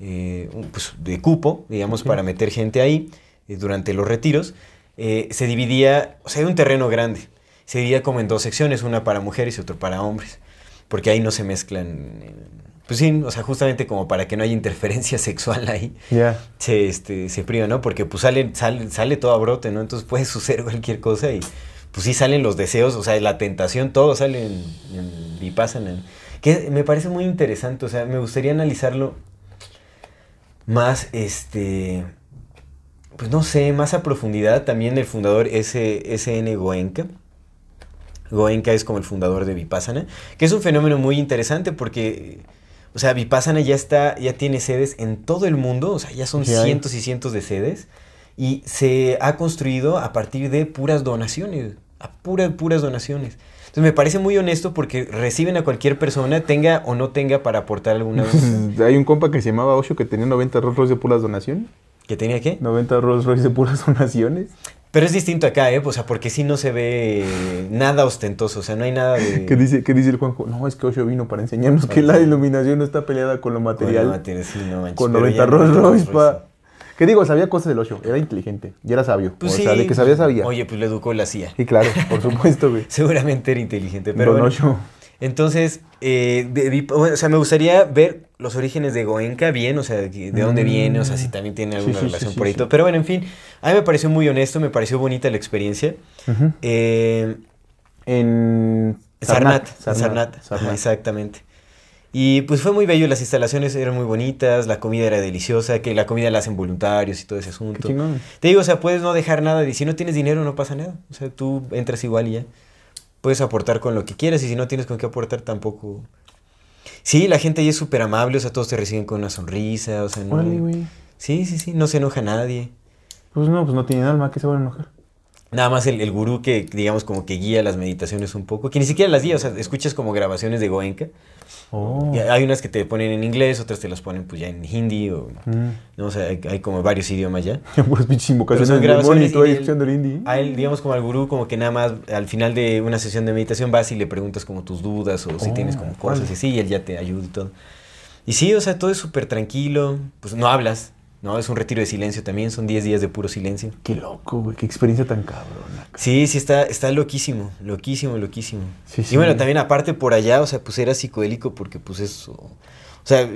eh, pues, de cupo, digamos, para meter gente ahí eh, durante los retiros. Eh, se dividía, o sea, era un terreno grande, se dividía como en dos secciones, una para mujeres y otra para hombres, porque ahí no se mezclan, eh, pues sí, o sea, justamente como para que no haya interferencia <laughs> sexual ahí Ya. se, este, se priva, ¿no? Porque pues sale, sale, sale todo a brote, ¿no? Entonces puede <laughs> suceder cualquier cosa y pues sí salen los deseos, o sea, la tentación, todo sale en, en Vipassana. Que me parece muy interesante, o sea, me gustaría analizarlo más, este, pues no sé, más a profundidad. También el fundador S, SN Goenka. Goenka es como el fundador de Vipassana, que es un fenómeno muy interesante porque, o sea, Vipassana ya está, ya tiene sedes en todo el mundo, o sea, ya son cientos y cientos de sedes y se ha construido a partir de puras donaciones, a puras, puras donaciones. Entonces me parece muy honesto porque reciben a cualquier persona, tenga o no tenga para aportar alguna <laughs> Hay un compa que se llamaba Osho que tenía 90 Rolls Royce de puras donaciones. Que tenía que. 90 Rolls Royce de puras donaciones. Pero es distinto acá, ¿eh? O sea, porque sí no se ve nada ostentoso, o sea, no hay nada de... ¿Qué dice, ¿Qué dice el Juanjo? No, es que Osho vino para enseñarnos que la iluminación no está peleada con lo con material. materia, sí, no manches, Con pero 90 ya no Rolls Royce, pa. ¿Qué digo? Sabía cosas del Osho. Era inteligente. Y era sabio. Pues o sí. sea, de que sabía, sabía. Oye, pues lo educó la CIA. Sí, claro, por <laughs> supuesto, güey. Seguramente era inteligente, pero Don bueno. Osho. Entonces, eh, de- o sea, me gustaría ver los orígenes de Goenka bien, o sea, de, dónde Mm. viene, o sea, si también tiene alguna sí, relación sí, por ahí. todo. Pero bueno, en fin, a mí me pareció muy honesto, me pareció bonita la experiencia. Eh, En Sarnat, Sarnat. Sarnat, ajá, Sarnat. exactamente. Y pues fue muy bello, las instalaciones eran muy bonitas, la comida era deliciosa, que la comida la hacen voluntarios y todo ese asunto. Te digo, o sea, puedes no dejar nada, y si no tienes dinero no pasa nada. O sea, tú entras igual y ya. Puedes aportar con lo que quieras y si no tienes con qué aportar tampoco. Sí, la gente ahí es súper amable, o sea, todos te reciben con una sonrisa, o sea, no... Órale. Sí, sí, sí, no se enoja nadie. Pues no, pues no tienen alma, que se van a enojar. Nada más el, el gurú que, digamos, como que guía las meditaciones un poco, que ni siquiera las guía, o sea, escuchas como grabaciones de Goenka. Oh. Y hay unas que te ponen en inglés, otras te las ponen pues ya en hindi, o, Mm. no, o sea, hay, hay como varios idiomas ya. <laughs> Invocaciones demonio grabaciones y tú ahí escuchando el indie. A él, digamos, como al gurú, como que nada más al final de una sesión de meditación vas y le preguntas como tus dudas o si Oh, tienes como cosas y así, y él ya te ayuda y todo. Y sí, o sea, todo es súper tranquilo, pues no hablas, ¿no? Es un retiro de silencio también, son 10 días de puro silencio. Qué loco, güey. Qué experiencia tan cabrona. Sí, sí, está, está loquísimo, loquísimo, loquísimo. Sí, Y sí. bueno, también aparte por allá, o sea, pues era psicodélico porque pues eso, o sea,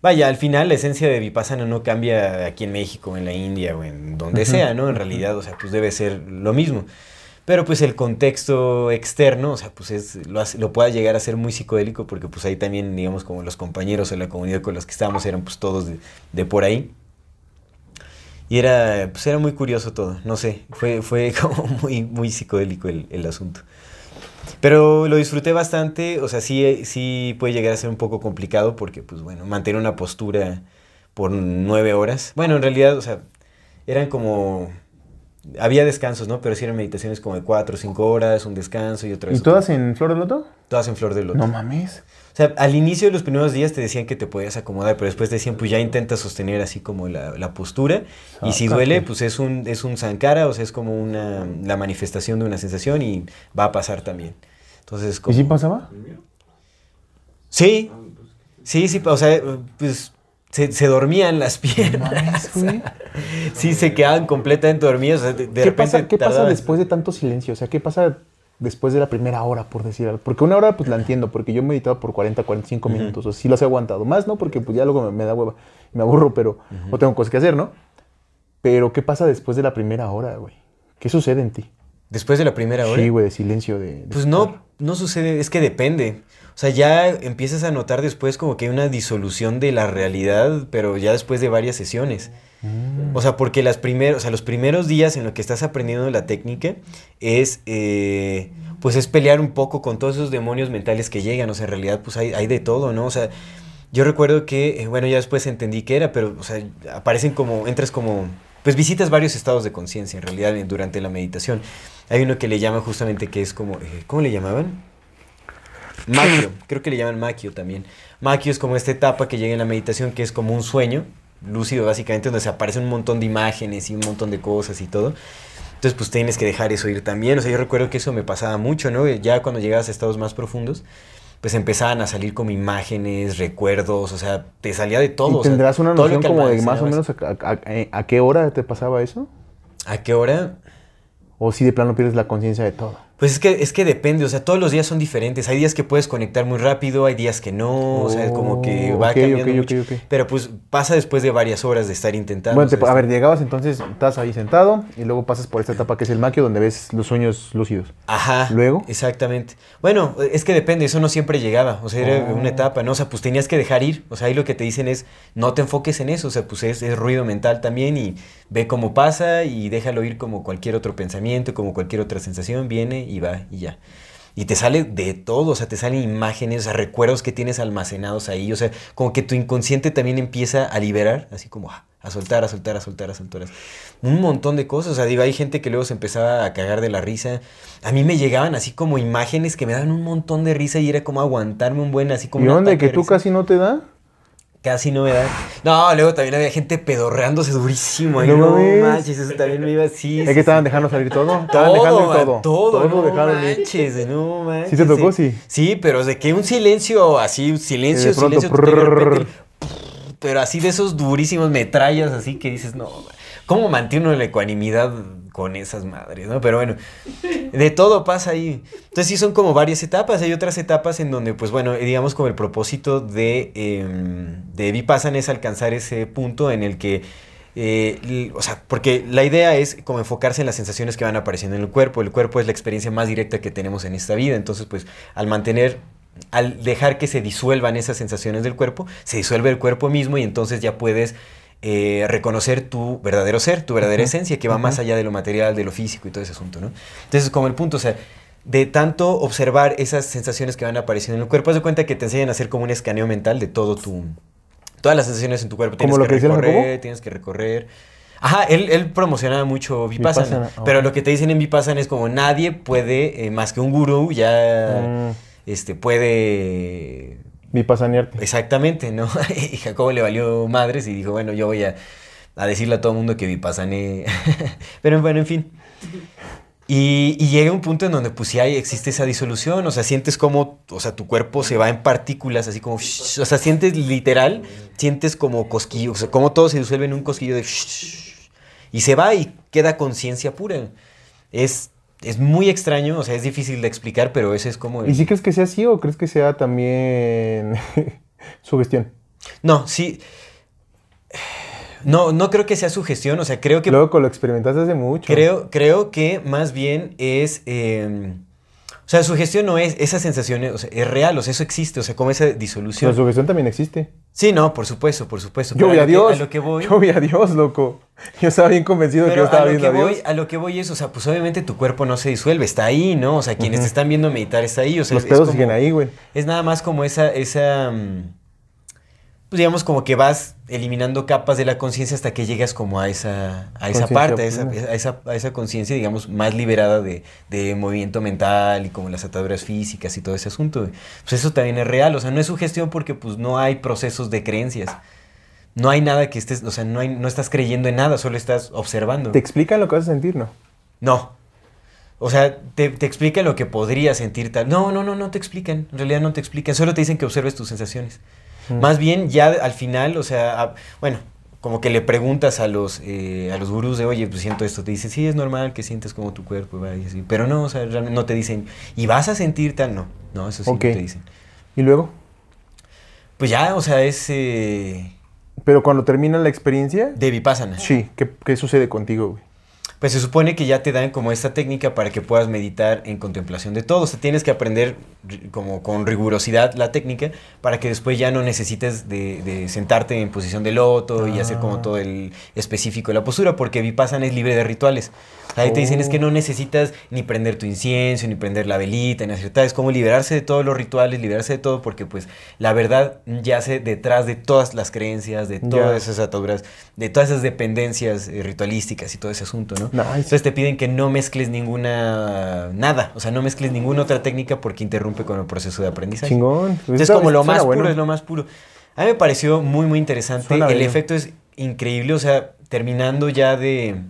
vaya, al final la esencia de Vipassana no cambia aquí en México, en la India o en donde sea, ¿no? En realidad, o sea, pues debe ser lo mismo. Pero pues el contexto externo, o sea, pues es, lo, hace- lo pueda llegar a ser muy psicodélico porque pues ahí también, digamos, como los compañeros de la comunidad con los que estábamos eran pues todos de, de por ahí. Y era, pues era muy curioso todo, no sé, fue, fue <laughs> como muy, muy psicodélico el, el asunto. Pero lo disfruté bastante, o sea, sí, sí puede llegar a ser un poco complicado porque, pues bueno, mantener una postura por nueve horas. Bueno, en realidad, o sea, eran como... Había descansos, ¿no? Pero sí eran meditaciones como de cuatro o cinco horas, un descanso y otra vez. ¿Y todas en Flor de Loto? Todas en flor de loto. No mames. O sea, al inicio de los primeros días te decían que te podías acomodar, pero después te decían, pues ya intenta sostener así como la, la postura. Y si duele, pues es un, es un sankara, o sea, es como una, la manifestación de una sensación y va a pasar también. Entonces, ¿Y sí pasaba? Sí, sí, sí, o sea, pues se, se dormían las No piernas. mames. <laughs> Sí, se quedaban completamente dormidas. o sea, de, de ¿Qué, repente pasa, ¿Qué pasa después de tanto silencio? O sea, ¿qué pasa después de la primera hora, por decir algo? Porque una hora, pues la entiendo, porque yo he meditado por 40, 45 Ujú. minutos. O sí las he aguantado. Más, ¿no? Porque pues ya luego me, me da hueva. Me aburro, pero no tengo cosas que hacer, ¿no? Pero, ¿qué pasa después de la primera hora, güey? ¿Qué sucede en ti? Después de la primera hora. Sí, güey, de silencio de... de Pues estar. no, no sucede, es que depende. O sea, ya empiezas a notar después como que hay una disolución de la realidad, pero ya después de varias sesiones. Mm. O sea, porque las primeros, o sea, los primeros días en los que estás aprendiendo la técnica es, eh, pues es pelear un poco con todos esos demonios mentales que llegan. O sea, en realidad, pues hay, hay de todo, ¿no? O sea, yo recuerdo que, eh, bueno, ya después entendí qué era, pero, o sea, aparecen como, entras como, pues visitas varios estados de conciencia en realidad durante la meditación. Hay uno que le llaman justamente que es como, eh, ¿cómo le llamaban? Maquio, <clears throat> creo que le llaman Maquio también. Maquio es como esta etapa que llega en la meditación que es como un sueño, lúcido básicamente, donde se aparecen un montón de imágenes y un montón de cosas y todo. Entonces pues tienes que dejar eso ir también. O sea, yo recuerdo que eso me pasaba mucho, ¿no? Ya cuando llegabas a estados más profundos, pues empezaban a salir como imágenes, recuerdos, o sea, te salía de todo. ¿Y o sea, tendrás una noción como de más o menos a, a- a- a qué hora te pasaba eso? ¿A qué hora? ¿O si de plano pierdes la conciencia de todo? Pues es que, es que depende, o sea, todos los días son diferentes. Hay días que puedes conectar muy rápido, hay días que no, o sea, como que Oh, va ok, cambiando ok, mucho. ok, ok. Pero pues pasa después de varias horas de estar intentando. Bueno, te- a ver, llegabas entonces, estás ahí sentado y luego pasas por esta etapa que es el maquio donde ves los sueños lúcidos. Ajá. ¿Luego? Exactamente. Bueno, es que depende, eso no siempre llegaba, o sea, era Oh. una etapa, ¿no? O sea, pues tenías que dejar ir, o sea, ahí lo que te dicen es, no te enfoques en eso, o sea, pues es, es ruido mental también y ve cómo pasa y déjalo ir como cualquier otro pensamiento, como cualquier otra sensación, viene y va y ya. Y te sale de todo, o sea, te salen imágenes, o sea, recuerdos que tienes almacenados ahí, o sea, como que tu inconsciente también empieza a liberar, así como ah, a soltar, a soltar, a soltar, a soltar. Un montón de cosas, o sea, digo, hay gente que luego se empezaba a cagar de la risa. A mí me llegaban así como imágenes que me daban un montón de risa y era como aguantarme un buen, así como... ¿Y dónde? ¿Que tú risa. casi no te da? Casi no me da. No, luego también había gente pedorreándose durísimo. Ahí, No no, manches, eso también me iba así. Es que estaban dejando salir todo. Estaban dejando ir todo. todo, no dejaron ir. manches, no manches. ¿Sí te tocó? Sí. Sí, pero de que un silencio así, un silencio, de pronto, silencio, repente, pero así de esos durísimos metrallas, así que dices, no, ¿cómo mantiene la ecuanimidad con esas madres, no? Pero bueno, de todo pasa ahí. Entonces sí son como varias etapas, hay otras etapas en donde, pues bueno, digamos como el propósito de, eh, de Vipassana es alcanzar ese punto en el que eh, o sea, porque la idea es como enfocarse en las sensaciones que van apareciendo en el cuerpo. El cuerpo es la experiencia más directa que tenemos en esta vida. Entonces, pues, al mantener, al dejar que se disuelvan esas sensaciones del cuerpo, se disuelve el cuerpo mismo y entonces ya puedes eh, reconocer tu verdadero ser, tu verdadera esencia, que va más allá de lo material, de lo físico y todo ese asunto, ¿no? Entonces, como el punto, o sea, de tanto observar esas sensaciones que van apareciendo en el cuerpo, haz de cuenta que te enseñan a hacer como un escaneo mental de todo tu... Todas las sensaciones en tu cuerpo. ¿Como Tienes lo que recorrer, tienes que recorrer. Ajá, él, él promocionaba mucho Vipassana, Vipassana, pero lo que te dicen en Vipassana es como nadie puede, eh, más que un gurú, ya Mm, este, puede... mi. Exactamente, ¿no? <laughs> y Jacobo le valió madres y dijo, bueno, yo voy a, a decirle a todo el mundo que Vipassané... <laughs> pero bueno, en fin. Y, llega un punto en donde pues sí hay, existe esa disolución, o sea, sientes como, o sea, tu cuerpo se va en partículas, así como, o sea, sientes literal, sientes como cosquillo, o sea, como todo se disuelve en un cosquillo de... Y se va y queda conciencia pura. Es, es muy extraño, o sea, es difícil de explicar, pero ese es como... el- ¿Y si crees que sea así o crees que sea también <laughs> sugestión? No, sí. No, no creo que sea su gestión, o sea, creo que... Loco, lo experimentaste hace mucho. Creo, creo que más bien es... eh, o sea, su gestión no es... Esa sensación o sea, es real, o sea, eso existe, o sea, como esa La disolución. sugestión también existe. Sí, no, por supuesto, por supuesto. Yo vi a lo que- Dios. a lo que voy... Yo vi a Dios, loco. Yo estaba bien convencido de que yo estaba a lo, viendo que a voy, Dios. a lo que voy es, o sea, pues obviamente tu cuerpo no se disuelve, está ahí, ¿no? O sea, quienes te están viendo meditar está ahí, o sea, Los es pedos siguen ahí, güey. Es nada más como esa, esa, mm, pues digamos como que vas eliminando capas de la conciencia hasta que llegas como a esa, a esa parte, a esa, a esa, a esa conciencia, digamos, más liberada de, de movimiento mental y como las ataduras físicas y todo ese asunto. Pues eso también es real, o sea, no es sugestión porque pues no hay procesos de creencias. No hay nada que estés, o sea, no, hay, no estás creyendo en nada, solo estás observando. ¿Te explican lo que vas a sentir, no? No. O sea, te, te explican lo que podrías sentir tal. No, no, no, no te explican. En realidad no te explican. Solo te dicen que observes tus sensaciones. Mm. Más bien, ya al final, o sea, a- bueno, como que le preguntas a los, eh, a los gurús de, oye, pues siento esto. Te dicen, sí, es normal que sientes como tu cuerpo, va, y así. Pero no, o sea, realmente no te dicen, y vas a sentir tal. No, no, eso sí Ok. no te dicen. Y luego, Pues ya, o sea, es eh, pero cuando termina la experiencia, de Vipassana. sí, ¿qué, qué sucede contigo, güey? Pues se supone que ya te dan como esta técnica para que puedas meditar en contemplación de todo. O sea, tienes que aprender como con rigurosidad la técnica para que después ya no necesites de, de sentarte en posición de loto y hacer como Ah. todo el específico de la postura, porque Vipassana es libre de rituales. Ahí te dicen es que no necesitas ni prender tu incienso, ni prender la velita, ni hacer tal. Es como liberarse de todos los rituales, liberarse de todo, porque pues la verdad yace detrás de todas las creencias, de todas esas ataduras, de todas esas dependencias eh, ritualísticas y todo ese asunto, ¿no? Nice. Entonces te piden que no mezcles ninguna, nada, o sea, no mezcles ninguna otra técnica porque interrumpe con el proceso de aprendizaje. Chingón. Entonces como lo más bueno. puro es lo más puro. A mí me pareció muy, muy interesante. Suena el bien. efecto es increíble, o sea, terminando ya de...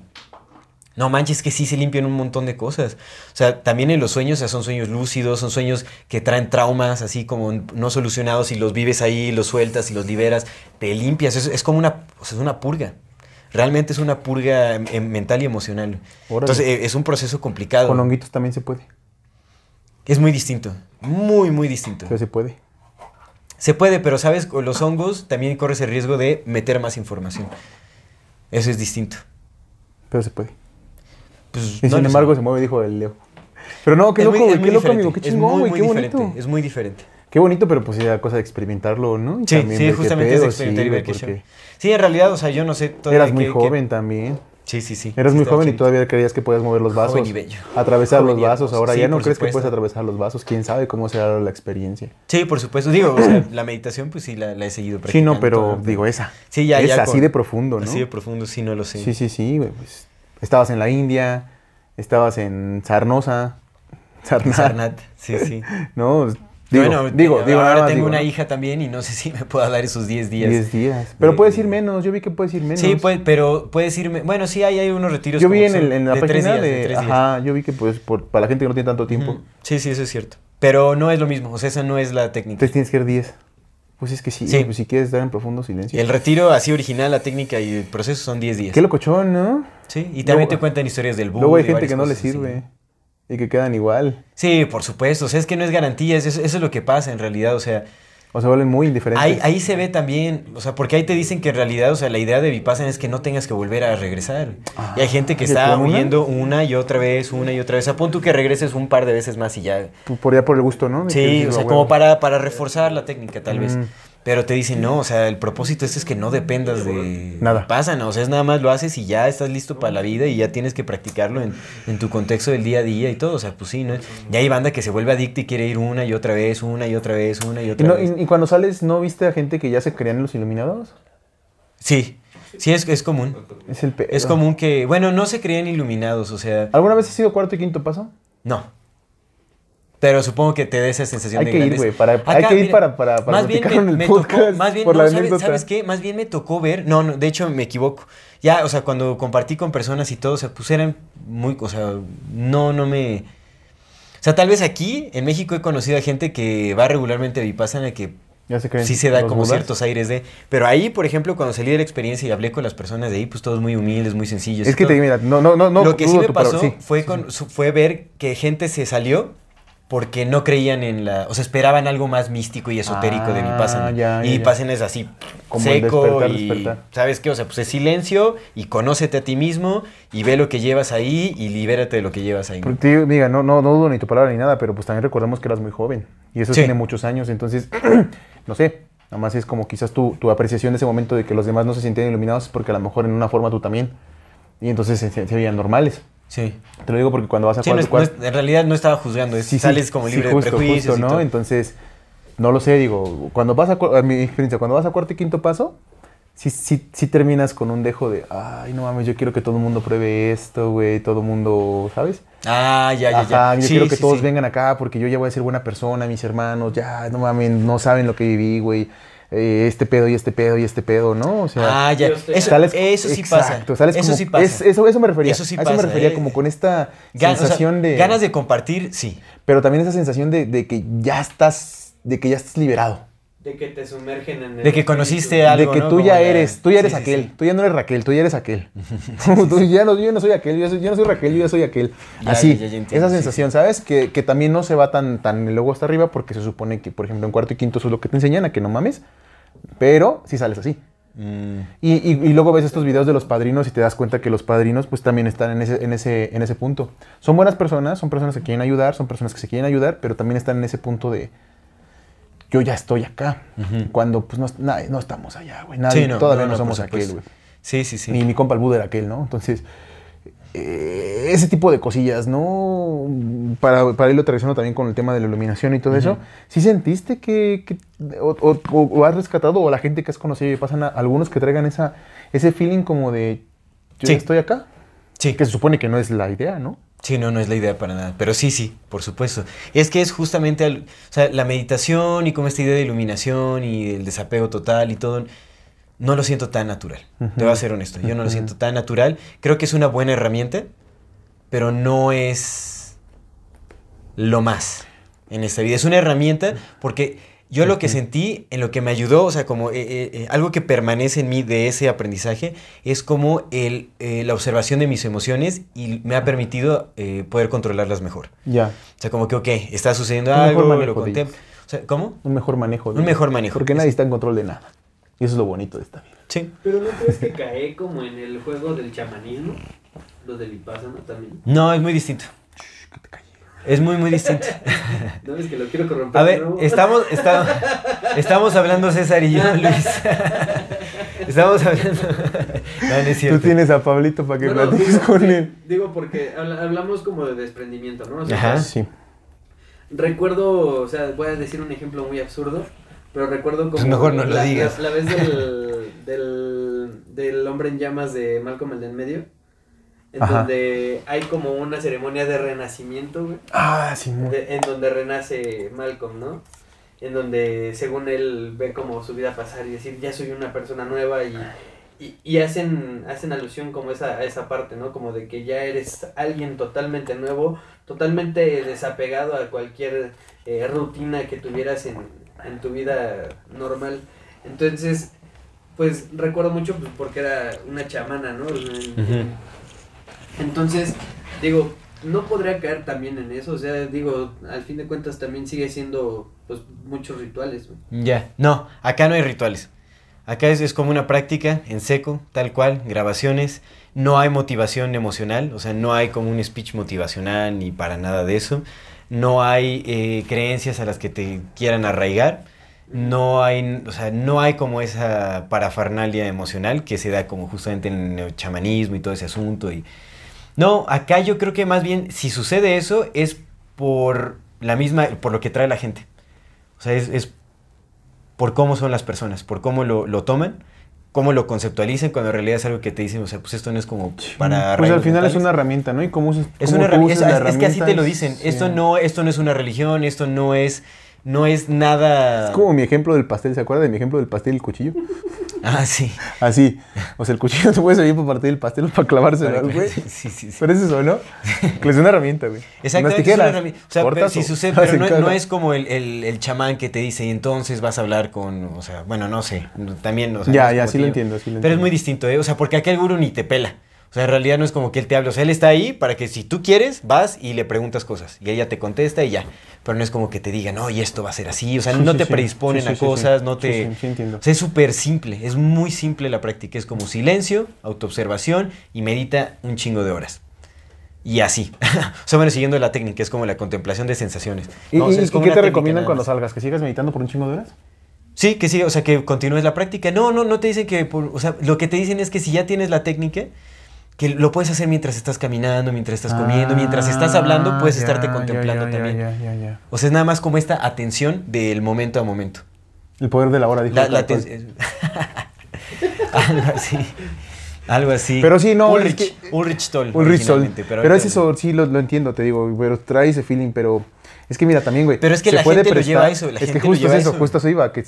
No manches, que sí se limpian un montón de cosas. O sea, también en los sueños, o sea, son sueños lúcidos, son sueños que traen traumas así como no solucionados y los vives ahí, los sueltas y los liberas, te limpias. Es, es como una, o sea, es una purga. Realmente es una purga em- em- mental y emocional. Órale. Entonces, eh, es un proceso complicado. Con honguitos también se puede. Es muy distinto. Muy, muy distinto. Pero se puede. Se puede, pero sabes, con los hongos también corres el riesgo de meter más información. Eso es distinto. Pero se puede. Pues, Y no sin embargo se mueve, dijo el Leo. Pero no, qué Es loco, muy- güey, qué loco, amigo, qué es chingón, muy, güey, qué bonito. Es muy diferente. Qué bonito, pero pues ya cosa de experimentarlo, ¿no? Y Sí, sí, justamente es experimentar y sí, ver qué show. Sí, en realidad, o sea, yo no sé todavía Eras muy joven también. Sí, sí, sí. Eras Sí, muy joven y todavía creías que podías mover los vasos. Joven y bello. Atravesar Joven los vasos. Ahora Sí, ya no crees que puedes atravesar los vasos. ¿Quién sabe cómo será la experiencia? Sí, por supuesto. Digo, o sea, <clears throat> la meditación, pues sí, la, la he seguido Sí, practicando. no, pero digo esa. Sí, ya, es ya. así de profundo, ¿no? Así de profundo, sí, no lo sé. Sí, sí, sí, güey. pues, estabas en la India, estabas en Sarnosa. <laughs> Sarnat. Sarnat, sí, sí. <laughs> No, digo, bueno, digo, digo, ahora más tengo digo, una ¿no? hija también y no sé <laughs> si me pueda dar esos 10 días. 10 días. Pero de- puedes ir menos, yo vi que puedes ir menos. Sí, puede, pero puedes irme. Bueno, sí, hay, hay unos retiros. Yo vi en, el- en la de tres página días, de, ajá, yo vi que pues por, para la gente que no tiene tanto tiempo. Sí, sí, eso es cierto. Pero no es lo mismo, o sea, esa no es la técnica. entonces tienes que ir 10. Pues es que sí, Sí. pues si quieres estar en profundo silencio. El retiro así original, la técnica y el proceso son 10 días. Qué locochón, ¿no? Sí, y también Luego- te cuentan historias del Buda. Luego hay gente que no le así. Y que quedan igual. Sí, por supuesto, o sea, es que no es garantía, eso, eso es lo que pasa en realidad, o sea, O se vuelven muy indiferentes. ahí, ahí se ve también, o sea, porque ahí te dicen que en realidad, o sea, la idea de Vipassana es que no tengas que volver a regresar. y hay gente que ¿y está huyendo una y otra vez, una y otra vez. Apón tú que regreses un par de veces más y ya. Por- ya por el gusto, ¿no? De Sí, o sea, "Ah, como huevo". para, para reforzar la técnica, tal vez. Pero te dicen, no, o sea, el propósito este es que no dependas de Nada. Vipassana, o sea, es nada más lo haces y ya estás listo para la vida y ya tienes que practicarlo en, en tu contexto del día a día y todo, o sea, pues sí, ¿no? Y hay banda que se vuelve adicta y quiere ir una y otra vez, una y otra vez, una y ¿Y, otra no- vez. y- y cuando sales, ¿no viste a gente que ya se creían los iluminados? Sí, sí, es, es común. Es el. Es común que, bueno, no se crean iluminados, o sea, ¿Alguna vez has sido cuarto y quinto paso? no. Pero supongo que te da esa sensación Hay de que ir, güey, para- hay que ir para- para- para más bien me, en el me podcast tocó, más bien, por no, la ¿sabes, anécdota. ¿sabes qué? Más bien me tocó ver, no, no, de hecho me equivoco. Ya, o sea, cuando compartí con personas y todo, o sea, pues eran muy, o sea, no, no me... O sea, tal vez aquí, en México, he conocido a gente que va regularmente a Vipassana que Ya se creen. sí se da como ciertos aires de... Pero ahí, por ejemplo, cuando salí de la experiencia y hablé con las personas de ahí, pues todos muy humildes, muy sencillos. Es que te todo. digo, mira, no, no, no, no Lo que sí me palabra, pasó sí, fue, con, sí. fue ver que gente se salió porque no creían en la... O sea, esperaban algo más místico y esotérico de Ah, Vipassana. ya, ya, y. Vipassana es así, Como seco despertar, y... despertar. ¿Sabes qué? O sea, pues es silencio y conócete a ti mismo y ve lo que llevas ahí y libérate de lo que llevas ahí. Porque diga, no, no, no dudo ni tu palabra ni nada, pero pues también recordemos que eras muy joven. Y eso Sí. tiene muchos años, entonces, <clears throat> no sé. Nada más es como quizás tu, tu apreciación de ese momento de que los demás no se sentían iluminados porque a lo mejor en una forma tú también. Y entonces se- se veían normales. Sí. Te lo digo porque cuando vas a Sí, no cuarto, es- cuarto- no es- en realidad no estaba juzgando, es- Sí, sí, sales como libre justo, de prejuicios justo, y ¿no? todo. Entonces, no lo sé, digo, cuando vas a, mi experiencia, cuando vas a cuarto y quinto paso, sí, sí, sí terminas con un dejo de, ay, no mames, yo quiero que todo el mundo pruebe esto, güey, todo el mundo, ¿sabes? Ah, ya, ya, ya. Ajá, yo Sí, quiero que sí, todos sí. vengan acá porque yo ya voy a ser buena persona, mis hermanos, ya, no mames, no saben lo que viví, güey. Eh, este pedo y este pedo y este pedo, ¿no? O sea, Ah, ya. Eso, sales- eso sí exacto, pasa. sales eso como- sí pasa. es- eso, eso me refería. Eso sí a eso me pasa, refería eh. como con esta Gan- o sea, sensación de... Ganas de compartir, sí. Pero también esa sensación de, de que ya estás, de que ya estás liberado. De que te sumergen en el De que conociste a- Algo, de que ¿no? tú ya la- eres, tú ya eres sí, sí, aquel, sí. tú ya no eres Raquel, tú ya eres aquel. <laughs> <laughs> Tú ya no, yo no soy aquel, yo, soy- yo no soy Raquel, yo ya soy aquel. Ya, Así, ya, ya entiendo, esa sí, sensación, ¿sabes? Que, que también no se va tan, tan luego hasta arriba porque se supone que, por ejemplo, en cuarto y quinto eso es lo que te enseñan, a que no mames, pero si sales así. Mm. Y, y, luego ves estos videos de los padrinos y te das cuenta que los padrinos pues también están en ese, en ese, en ese punto. Son buenas personas, son personas que quieren ayudar, son personas que se quieren ayudar, pero también están en ese punto de yo ya estoy acá. Cuando pues no, no, estamos allá, güey. todavía no, somos aquel, güey. Sí, sí, sí. Ni mi compa el Buda era aquel, ¿no? Entonces, eh, ese tipo de cosillas, ¿no? Para, para irlo aterrizando también con el tema de la iluminación y todo eso, ¿sí sentiste que, o, has rescatado, o la gente que has conocido, y pasan a, algunos que traigan esa, ese feeling como de, yo estoy acá? Sí. Que se supone que no es la idea, ¿no? Sí, no, no es la idea para nada. Pero sí, sí, por supuesto. Es que es justamente o sea, la meditación y como esta idea de iluminación y el desapego total y todo no lo siento tan natural. Te voy a ser honesto. Yo no lo siento tan natural. Creo que es una buena herramienta, pero no es lo más en esta vida. Es una herramienta porque yo lo que sentí, en lo que me ayudó, o sea, como eh, eh, eh, algo que permanece en mí de ese aprendizaje, es como el, la observación de mis emociones y me ha permitido poder controlarlas mejor. Ya. O sea, como que, ok, está sucediendo algo, lo contemplo. O sea, ¿Cómo? Un mejor manejo. Un mejor manejo. Porque nadie está en control de nada. Y eso es lo bonito de esta vida. Sí. Pero ¿no crees que cae como en el juego del chamanismo? Lo del Vipassana también. No, es muy distinto. Es muy, muy distinto. <laughs> No, es que lo quiero corromper. A ver, estamos, estamos, estamos hablando César y yo, <laughs> Luis. Estamos hablando. No, es cierto. Tú tienes a Pablito para que platiques con él. Digo, porque hablamos como de desprendimiento, ¿no? Ajá. Sí. Recuerdo, o sea, voy a decir un ejemplo muy absurdo. Pero recuerdo como. Pues mejor no la, lo digas. La, vez del, del, del, hombre en llamas de Malcolm el de en medio. En donde hay como una ceremonia de renacimiento, güey. Ah, sí, En donde renace Malcolm, ¿no? En donde, según él, ve como su vida pasar y decir, ya soy una persona nueva y. Y, hacen, hacen alusión como esa, a esa parte, ¿no? Como de que ya eres alguien totalmente nuevo, totalmente desapegado a cualquier eh, rutina que tuvieras en, en tu vida normal. Entonces, pues recuerdo mucho pues, porque era una chamana, ¿no? Entonces, digo, no podría caer también en eso, o sea, digo, al fin de cuentas también sigue siendo pues muchos rituales. Ya, no, acá no hay rituales. Acá es, es, como una práctica en seco, tal cual, grabaciones. No hay motivación emocional, o sea, no hay como un speech motivacional ni para nada de eso no hay eh, creencias a las que te quieran arraigar, no hay, o sea, no hay como esa parafernalia emocional que se da como justamente en el chamanismo y todo ese asunto. Y... No, acá yo creo que más bien si sucede eso es por la misma, por lo que trae la gente. O sea, es, por cómo son las personas, por cómo lo, lo toman cómo lo conceptualicen cuando en realidad es algo que te dicen, o sea, pues esto no es como para... Pues al final es una herramienta, ¿no? Y cómo usas, es una herramienta, es, que así te lo dicen, esto, no, esto no es una religión, esto no es no es nada. Es como mi ejemplo del pastel, ¿se acuerda de mi ejemplo del pastel y el cuchillo? <laughs> Ah, sí. Así. O sea, el cuchillo <laughs> te puede servir para partir el pastel o para clavárselo, güey. <laughs> Sí, sí, sí. Pero es eso, ¿no? Que es una herramienta, güey. Exactamente. Es una herramienta. O sea, pero, si sucede, pero no, es como el, el, el, chamán que te dice, y entonces vas a hablar con, o sea, bueno, no sé, también, o sea, Ya, ya, sí lo entiendo, sí lo entiendo. Pero es muy distinto, ¿eh? O sea, porque aquel guru ni te pela. O sea, en realidad no es como que él te hable. O sea, él está ahí para que si tú quieres, vas y le preguntas cosas. Y ella te contesta y ya. Pero no es como que te diga, no, y esto va a ser así. O sea, no te predisponen a cosas, no te... entiendo. O sea, es súper simple. Es muy simple la práctica. Es como silencio, autoobservación y medita un chingo de horas. Y así. <laughs> o sea, bueno, siguiendo la técnica, es como la contemplación de sensaciones. ¿Y, qué te recomiendan cuando salgas? ¿Que sigas meditando por un chingo de horas? Sí, que sí, o sea, que continúes la práctica. No, no, no te dicen que, o sea, lo que te dicen es que si ya tienes la técnica, que lo puedes hacer mientras estás caminando, mientras estás comiendo, mientras estás hablando, puedes estarte contemplando también. o sea, es nada más como esta atención del momento a momento. El poder de la hora, dijo. La, <laughs> Algo así. Algo así. Pero sí, no. Ulrich, Ulrich Toll. Ulrich Toll. Pero, es eso, sí lo, lo, entiendo, te digo, pero trae ese feeling, pero es que mira, también, güey. Pero es que la gente lo lleva a eso. La es que justo eso, justo eso iba, que,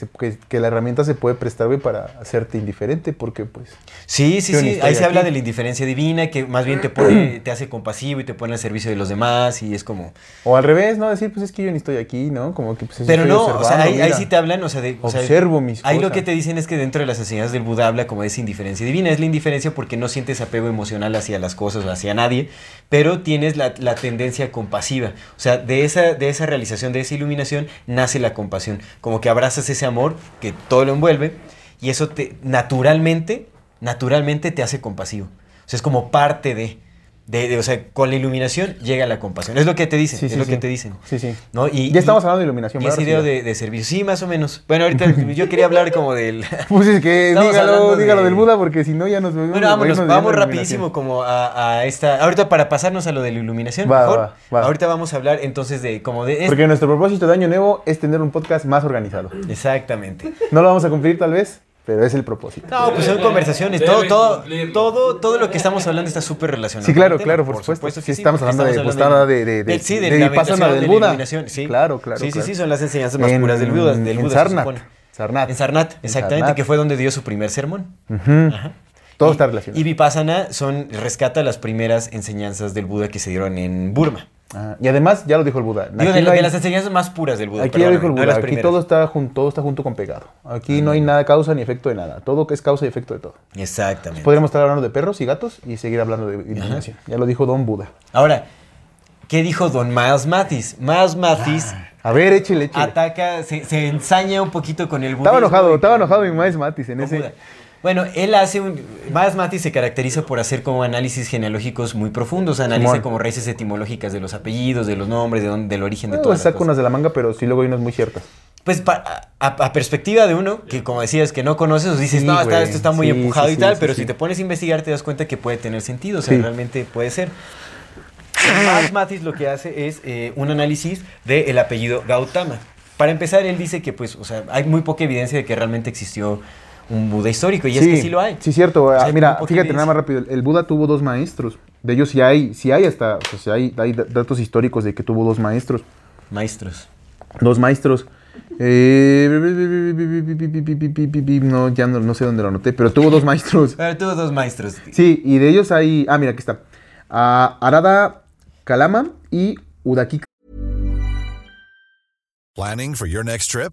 que, la herramienta se puede prestar, güey, para hacerte indiferente, porque pues. Sí, sí, sí. Ahí se habla de la indiferencia divina, que más bien te pone, <clears throat> te hace compasivo y te pone al servicio de los demás, y es como. O al revés, ¿no? Decir, pues es que yo ni estoy aquí, ¿no? Como que pues Pero no, o sea, ahí, sí te hablan, o sea, de. Observo mis Ahí lo que te dicen es que dentro de las enseñanzas del Buda habla como de esa indiferencia divina. Es la indiferencia porque no sientes apego emocional hacia las cosas o hacia nadie, pero tienes la, la tendencia compasiva. O sea, de esa, de esa realización de ese iluminación nace la compasión, como que abrazas ese amor que todo lo envuelve y eso te naturalmente, naturalmente te hace compasivo. O sea, es como parte de... De, de- o sea, con la iluminación llega la compasión. Es lo que te dicen, Sí, es sí, lo sí. que te dicen. Sí, sí. ¿no? Y, Ya estamos y- hablando de iluminación, y ese ¿verdad, idea de, de servicio. Sí, más o menos. Bueno, ahorita <laughs> yo quería hablar como del... <laughs> Pues es que dígalo, de- dígalo del Buda porque si no ya nos Bueno, vámonos, vamos la rapidísimo como a, a esta... Ahorita para pasarnos a lo de la iluminación, Va, mejor. va, va. Ahorita vamos a hablar entonces de como de... Porque nuestro propósito de año nuevo es tener un podcast más organizado. Exactamente. No lo vamos a cumplir tal vez, pero es el propósito. No, pues son conversaciones. Todo, todo, todo, todo lo que estamos hablando está súper relacionado. Sí, claro, claro, por supuesto. Sí, estamos hablando de Vipassana, de- de- de- sí, de la del de la Buda. iluminación, Sí, Claro, claro, Sí, sí, claro. sí, son las enseñanzas más En- puras del Buda. Del en Buda supone. Sarnath. En Sarnath, exactamente, que fue donde dio su primer sermón. Ajá. Todo Y- está relacionado. Y Vipassana son, rescata las primeras enseñanzas del Buda que se dieron en Burma. Ah, y además, ya lo dijo el Buda. Digo, de, las enseñanzas más puras del Buda. Aquí ya lo dijo el no Buda, aquí todo está, junto, todo está junto con pegado. Aquí no hay nada causa ni efecto de nada. Todo es causa y efecto de todo. Exactamente. Podríamos estar hablando de perros y gatos y seguir hablando de iluminación. Ya lo dijo Don Buda. Ahora, ¿qué dijo don Miles Mathis? Miles Mathis A ver, échale, échale. ataca, se, se ensaña un poquito con el budismo. Estaba enojado, estaba enojado mi maestro Matis en ese. Buda. Bueno, él hace un... Miles Mathis se caracteriza por hacer como análisis genealógicos muy profundos. Analiza Simón. como raíces etimológicas de los apellidos, de los nombres, de dónde, del origen de todo. pues saca unas de la manga, pero sí luego hay unas muy ciertas. Pues pa- a, a perspectiva de uno, que como decías, que no conoces, dices, Sí, no, está- esto está muy Sí, empujado sí, y tal, pero si te pones a investigar te das cuenta que puede tener sentido, o sea, realmente puede ser. Miles Mathis lo que hace es eh, un análisis del apellido Gautama. Para empezar, él dice que, pues, o sea, hay muy poca evidencia de que realmente existió un Buda histórico, y es que sí lo hay. Sí, cierto. O sea, Ah, Mira, fíjate, nada más rápido. El Buda tuvo dos maestros. De ellos sí hay, sí hay hasta, o sea, sí hay, hay da- datos históricos de que tuvo dos maestros. Maestros. Dos maestros. Eh, no, ya no, no sé dónde lo anoté, pero tuvo dos maestros. Pero tuvo dos maestros. Sí, y de ellos hay. Ah, mira, aquí está. Ah, Arada Kalama y Udaki Planning for your next trip?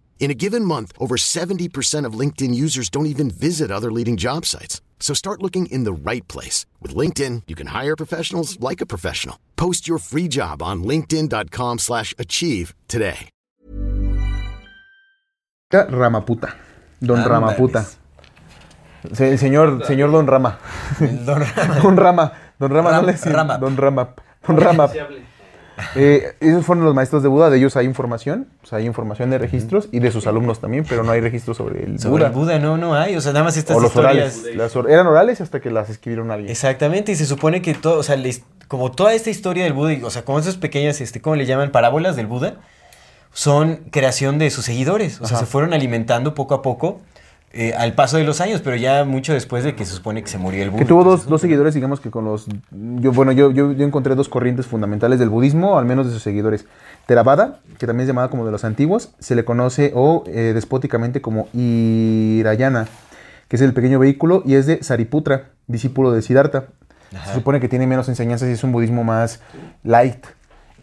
In a given month, over 70% of LinkedIn users don't even visit other leading job sites. So start looking in the right place. With LinkedIn, you can hire professionals like a professional. Post your free job on linkedin.com slash achieve today. Ramaputa. Don Ándales. Ramaputa. Se- señor, señor Don Rama. <laughs> Don Rama. Don Rama. Don Rama, Ram- no le decía- Rama. Don Rama. Don Rama. Eh, esos fueron los maestros de Buda, de ellos hay información, o sea, hay información de registros y de sus alumnos también, pero no hay registros sobre el Sobre Buda. el Buda, no, no hay. O sea, nada más estas o los historias. orales. Las or- eran orales hasta que las escribieron alguien. Exactamente, y se supone que todo, o sea, como toda esta historia del Buda, y, o sea, como esas pequeñas, este, ¿cómo le llaman? Parábolas del Buda, son creación de sus seguidores. O sea, Ajá. se fueron alimentando poco a poco eh, al paso de los años, pero ya mucho después de que se supone que se murió el Buda. Que tuvo dos, dos seguidores, digamos que con los... Yo, bueno, yo, yo, yo encontré dos corrientes fundamentales del budismo, al menos de sus seguidores. Theravada, que también es llamada como de los antiguos, se le conoce o eh, despóticamente como Irayana, que es el pequeño vehículo, y es de Sariputra, discípulo de Siddhartha. Se supone que tiene menos enseñanzas y es un budismo más light.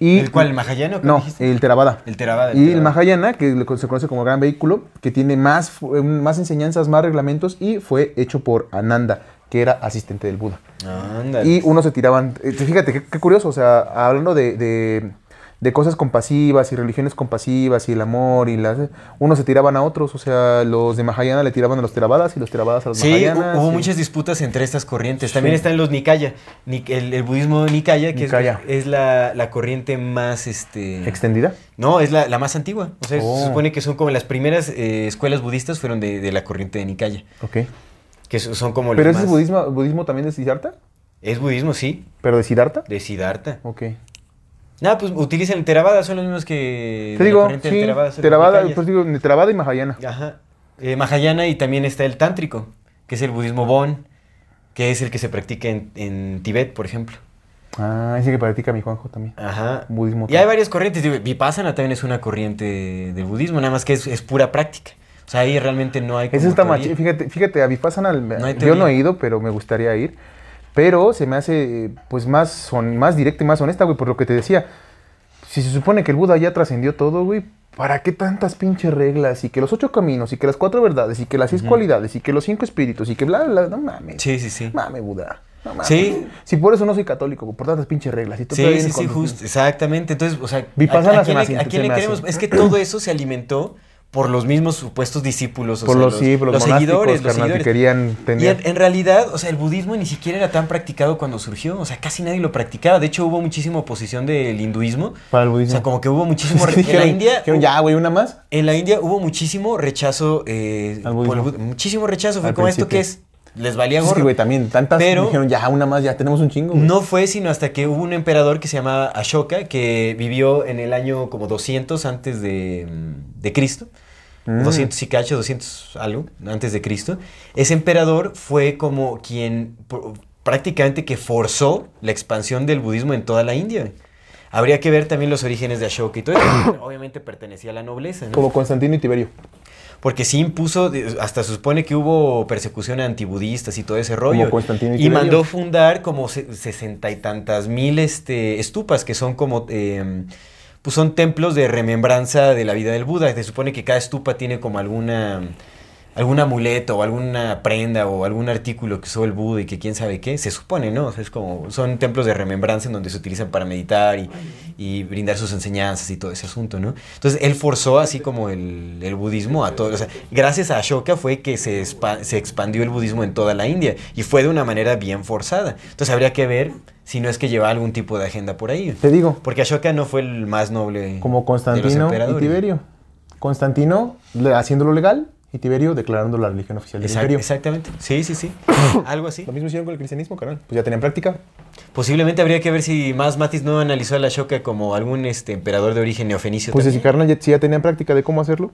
Y, ¿El cuál? ¿El Mahayana o qué No, dijiste? el Theravada. El Theravada, el Y el. Mahayana, que se conoce como gran vehículo, que tiene más, eh, más enseñanzas, más reglamentos y fue hecho por Ananda, que era asistente del Buda. Y unos se tiraban, eh, fíjate, qué, qué curioso, o sea, hablando de, de- de cosas compasivas y religiones compasivas y el amor y las... Unos se tiraban a otros, o sea, los de Mahayana le tiraban a los Theravadas y los Theravadas a los Sí, Mahayanas. hu- hubo y- muchas disputas entre estas corrientes. También Sí. están los Nikaya. Ni- el, el budismo Nikaya, que es- Nikaya. Es, la, la corriente más... este ¿Extendida? No, es la, la más antigua. O sea, Oh. se supone que son como las primeras eh, escuelas budistas fueron de, de la corriente de Nikaya. Ok. Que so- son como ¿Pero ese es más- budismo, budismo también de Siddhartha? Es budismo, sí. ¿Pero de Siddhartha? De Siddhartha. Ok. Nada, pues utilizan el Theravada, son los mismos que... Te la digo, del sí, Theravada, Theravada, Nikayas. pues digo, Theravada y Mahayana. Ajá. eh, Mahayana y también está el tántrico, que es el budismo Bon, que es el que se practica en, en Tibet, por ejemplo. Ah, ese que practica mi Juanjo también. Ajá. Budismo. Y hay varias corrientes. digo, Vipassana también es una corriente del budismo, nada más que es, es pura práctica. O sea, ahí realmente no hay. Como está Fíjate, fíjate, a Vipassana No yo no he ido, pero me gustaría ir. Pero se me hace pues más, son, más directa y más honesta, güey, por lo que te decía. Si se supone que el Buda ya trascendió todo, güey, ¿para qué tantas pinches reglas? Y que los ocho caminos, y que las cuatro verdades, y que las seis cualidades, y que los cinco espíritus, y que bla, bla, bla, no mames. Sí, sí, sí. Mame, Buda. No mames. Sí. Si por eso no soy católico, por tantas pinches reglas. Y tú Sí, sí, sí, justo, exactamente. Entonces, o sea, ¿a, a quién hace- a quién le queremos? Es que todo eso se alimentó por los mismos supuestos discípulos, o Por sea, los, sí, por los, los seguidores, los carnal, que seguidores. querían Y tener... en, en realidad, o sea, el budismo ni siquiera era tan practicado cuando surgió, o sea, casi nadie lo practicaba. De hecho, hubo muchísima oposición del hinduismo. Para el O budismo. sea, como que hubo muchísimo... <laughs> re- en la India... dijeron, ya, güey, una más. En la India hubo muchísimo rechazo. eh, Al por el budismo. bud- muchísimo rechazo. Fue Al como esto que es. Les valía gorro. güey, también tantas Pero- dijeron, ya, una más, ya tenemos un chingo, güey. No fue sino hasta que hubo un emperador que se llamaba Ashoka, que vivió en el año como 200 antes de, mm, de Cristo. Mm. 200 y cacho, 200 algo antes de Cristo. Ese emperador fue como quien pr- prácticamente que forzó la expansión del budismo en toda la India. Habría que ver también los orígenes de Ashoka y todo eso. <coughs> Obviamente pertenecía a la nobleza, ¿no? Como Constantino y Tiberio. Porque sí impuso, hasta se supone que hubo persecución a antibudistas y todo ese rollo. Constantino y y mandó fundar como se- sesenta y tantas mil este, estupas, que son como, eh, pues son templos de remembranza de la vida del Buda. Se supone que cada estupa tiene como alguna, algún amuleto o alguna prenda o algún artículo que usó el Buda y que quién sabe qué. Se supone, ¿no? O sea, es como, son templos de remembranza en donde se utilizan para meditar y, y brindar sus enseñanzas y todo ese asunto, ¿no? Entonces él forzó así como el, el budismo a todo. O sea, gracias a Ashoka fue que se, se expandió el budismo en toda la India y fue de una manera bien forzada. Entonces habría que ver si no es que lleva algún tipo de agenda por ahí. Te digo, Porque Ashoka no fue el más noble. como de los Constantino y. Tiberio. Constantino haciéndolo legal y Tiberio declarando la religión oficial del imperio. exactamente. Sí, sí, sí. <coughs> Algo así. Lo mismo hicieron con el cristianismo, carnal. Pues ya tenían práctica. Posiblemente habría que ver si más Matis no analizó a la Ashoka como algún este, emperador de origen neofenicio. Pues si carnal ya, si ya tenían práctica de cómo hacerlo.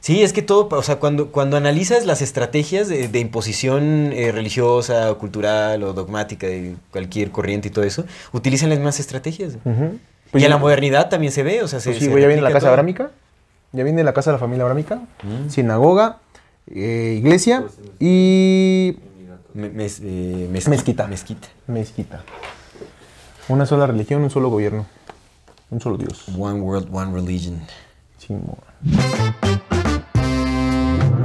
Sí, es que todo, o sea, cuando, cuando analizas las estrategias de, de imposición eh, religiosa o cultural o dogmática de cualquier corriente y todo eso, utilizan las mismas estrategias. Ujú. y Pues en ya- la modernidad también se ve, o sea, se, Pues sí, se güey, ya viene la casa abrámica. Ya viene la casa de la familia abrámica. Mm. Sinagoga, eh, iglesia y Me- mes- eh, mezqui- Mezquita. Mezquita. mezquita. Una sola religión, un solo gobierno. Un solo Dios. One world, one religion. Simón.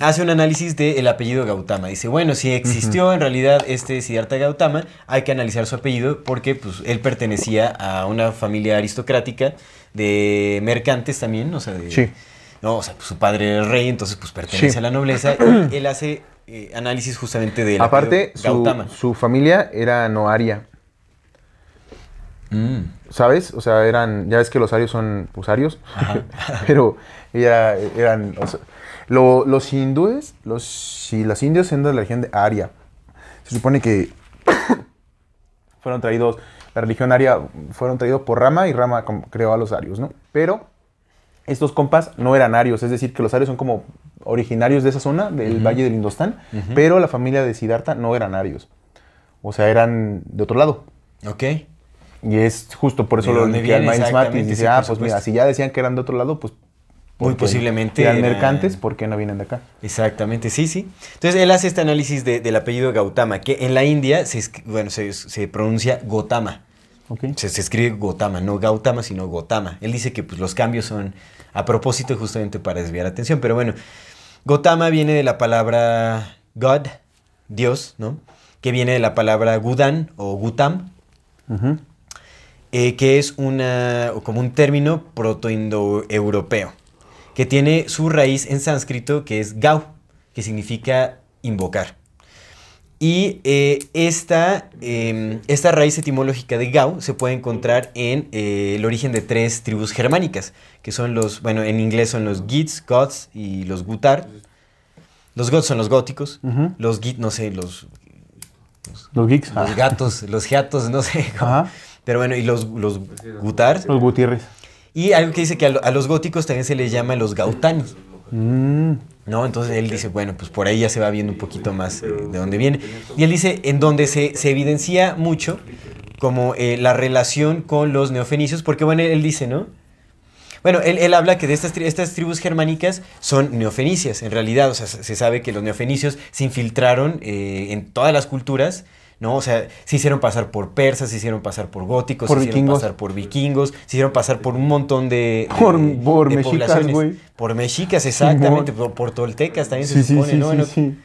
Hace un análisis del apellido Gautama. Dice, bueno, si existió en realidad este Siddhartha Gautama, hay que analizar su apellido porque pues, él pertenecía a una familia aristocrática de mercantes también, o sea, de, Sí. no, o sea, pues, su padre era el rey, entonces pues pertenece Sí. a la nobleza <clears throat> y él hace eh, análisis justamente del Aparte, su, Gautama. su familia era no aria, Mm. ¿sabes? O sea, eran, ya ves que los arios son pues, arios, <laughs> pero ella, eran, o sea, lo- los hindúes, los, si los indios son de la región de Aria, se supone que <coughs> fueron traídos, la religión aria fueron traídos por Rama y Rama creó a los arios, ¿no? Pero estos compas no eran arios, es decir, que los arios son como originarios de esa zona, del valle del Indostán, pero la familia de Siddhartha no eran arios. O sea, eran de otro lado. Ok. Y es justo por eso ¿De lo el viene? Minds Mapping. Exactamente, Dice, ah, pues mira, si ya decían que eran de otro lado, pues. Muy posiblemente Eran era- mercantes, ¿por qué no vienen de acá? Exactamente, sí, sí. Entonces él hace este análisis de- del apellido Gautama, que en la India se, bueno, se, se pronuncia Gotama. Ok. Se, se escribe Gotama, no Gautama, sino Gotama. Él dice que pues, los cambios son a propósito justamente para desviar la atención. Pero bueno, Gotama viene de la palabra God, Dios, ¿no? Que viene de la palabra Gudan o Gutam, eh, que es una, como un término protoindoeuropeo, que tiene su raíz en sánscrito, que es gau, que significa invocar. Y eh, esta, eh, esta raíz etimológica de gau se puede encontrar en eh, el origen de tres tribus germánicas, que son los, bueno, en inglés son los Gits, Goths y los Gutar. Los Goths son los góticos, los Git, no sé, los Los geeks. los ah. gatos, los geatos, no sé. cómo. Pero bueno, y los, los gutar. Los Gutiérrez. Y algo que dice que a, lo- a los góticos también se les llama los gautani. Mm. ¿No? Entonces él dice, bueno, pues por ahí ya se va viendo un poquito más eh, de dónde viene. Y él dice, en donde se, se evidencia mucho como eh, la relación con los neofenicios, porque bueno, él dice, ¿no? Bueno, él, él habla que de estas, tri- estas tribus germánicas son neofenicias, en realidad, o sea, se se sabe que los neofenicios se infiltraron eh, en todas las culturas, ¿no? O sea, se hicieron pasar por persas, se hicieron pasar por góticos, Por se hicieron pasar por vikingos, se hicieron pasar por un montón de... de- Por- por de mexicas, poblaciones. güey. Por mexicas, exactamente, por, por toltecas también se sí, supone, sí, ¿no? sí.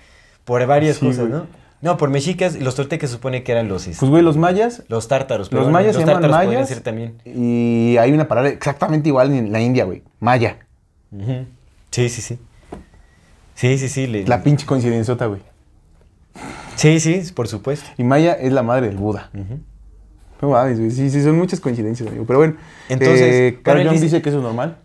Por varias cosas. ¿no? No, por mexicas, los toltecas se supone que eran los, este, Pues, güey, los mayas. los tártaros. pero Los bueno, mayas se llaman mayas. ser también. Y hay una palabra exactamente igual en la India, güey. Maya. Sí, sí, sí. Sí, sí, sí. le- La pinche coincidenciota, güey. Sí, sí, por supuesto. Y Maya es la madre del Buda. Ujú. No mames, güey. Sí, sí, son muchas coincidencias, amigo. Pero bueno. Entonces, eh, Carl Jung dice- que eso es normal.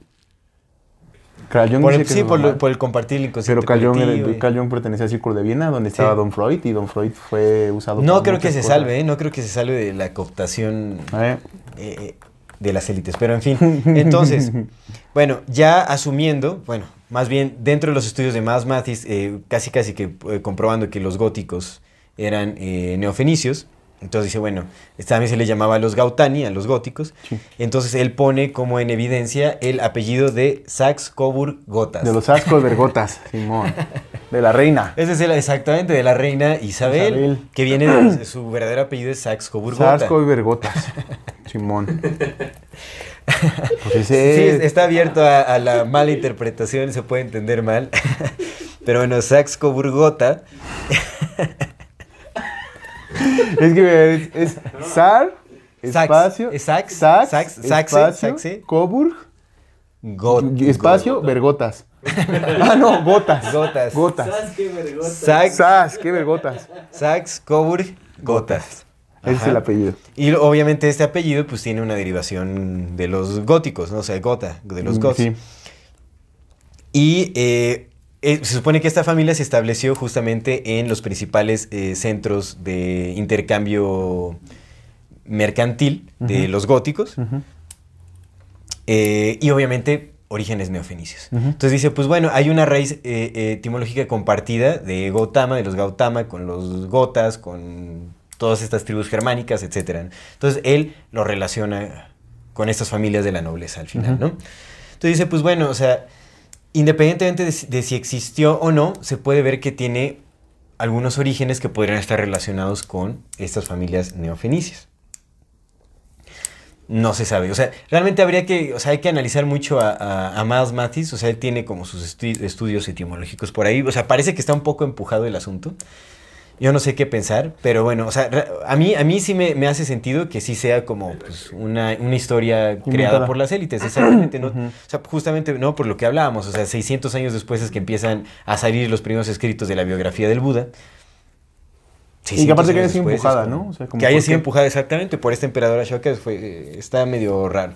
Carl Jung Por dice que sí, por, lo- por el compartir el inconsciente Pero Carl Jung, era- colectivo y- Carl Jung pertenecía al Círculo de Viena, donde estaba Sí. Don Freud, y Don Freud fue usado No creo que se cosas. salve, ¿eh? No creo que se salve de la cooptación eh, eh, de las élites. Pero en fin, <laughs> entonces, <laughs> bueno, ya asumiendo, bueno, más bien dentro de los estudios de Mas Mathis, eh, casi casi que eh, comprobando que los góticos eran eh, neofenicios, entonces dice, bueno, también se le llamaba a los gautani, a los góticos, Sí. entonces él pone como en evidencia el apellido de Sax Coburg Gotas. de los ascos vergotas, <laughs> Simón. De la reina. Ese es el, exactamente de la reina Isabel, Isabel. que viene de su verdadero apellido es Sax Coburg. Sasco y vergotas. Simón. Pues Sí, ese es. está abierto a, a la mala interpretación, se puede entender mal. <laughs> Pero bueno, Sax Coburg Gotha <laughs> Es que es, es Sar, Sax, espacio, es Sax, Sax, Sax, Saxe, espacio. Coburg, Got- espacio, vergotas. Ah, no, gotas. Gotas. Gotas. ¿Sabes qué vergüenza? Sax, Sas, qué vergotas. Sax Coburg Gotas. Ese es el apellido. Y obviamente este apellido pues tiene una derivación de los góticos, ¿no? O sea, Gotha, de los goths. Mm, Sí. Y eh, eh, se supone que esta familia se estableció justamente en los principales eh, centros de intercambio mercantil de los góticos y obviamente orígenes neofenicios. Entonces dice, pues bueno, hay una raíz etimológica compartida de Gautama, de los Gautama, con los gotas, con todas estas tribus germánicas, etc. Entonces él lo relaciona con estas familias de la nobleza al final. ¿no? Entonces dice, pues bueno, o sea, independientemente de si, de si existió o no, se puede ver que tiene algunos orígenes que podrían estar relacionados con estas familias neofenicias. No se sabe. O sea, realmente habría que, o sea, hay que analizar mucho a, a, a Miles Mathis. O sea, él tiene como sus estu estudios etimológicos por ahí. O sea, parece que está un poco empujado el asunto. Yo no sé qué pensar, pero bueno, o sea, a mí, a mí sí me, me hace sentido que sí sea como pues, una, una, historia Inventada. creada por las élites, exactamente, ¿no? Uh -huh. O sea, justamente, ¿no? Por lo que hablábamos, o sea, 600 años después es que empiezan a salir los primeros escritos de la biografía del Buda. Y que aparte que haya sido empujada, como, ¿no? O sea, como que haya sido empujada exactamente por esta emperadora Ashoka, fue, está medio raro.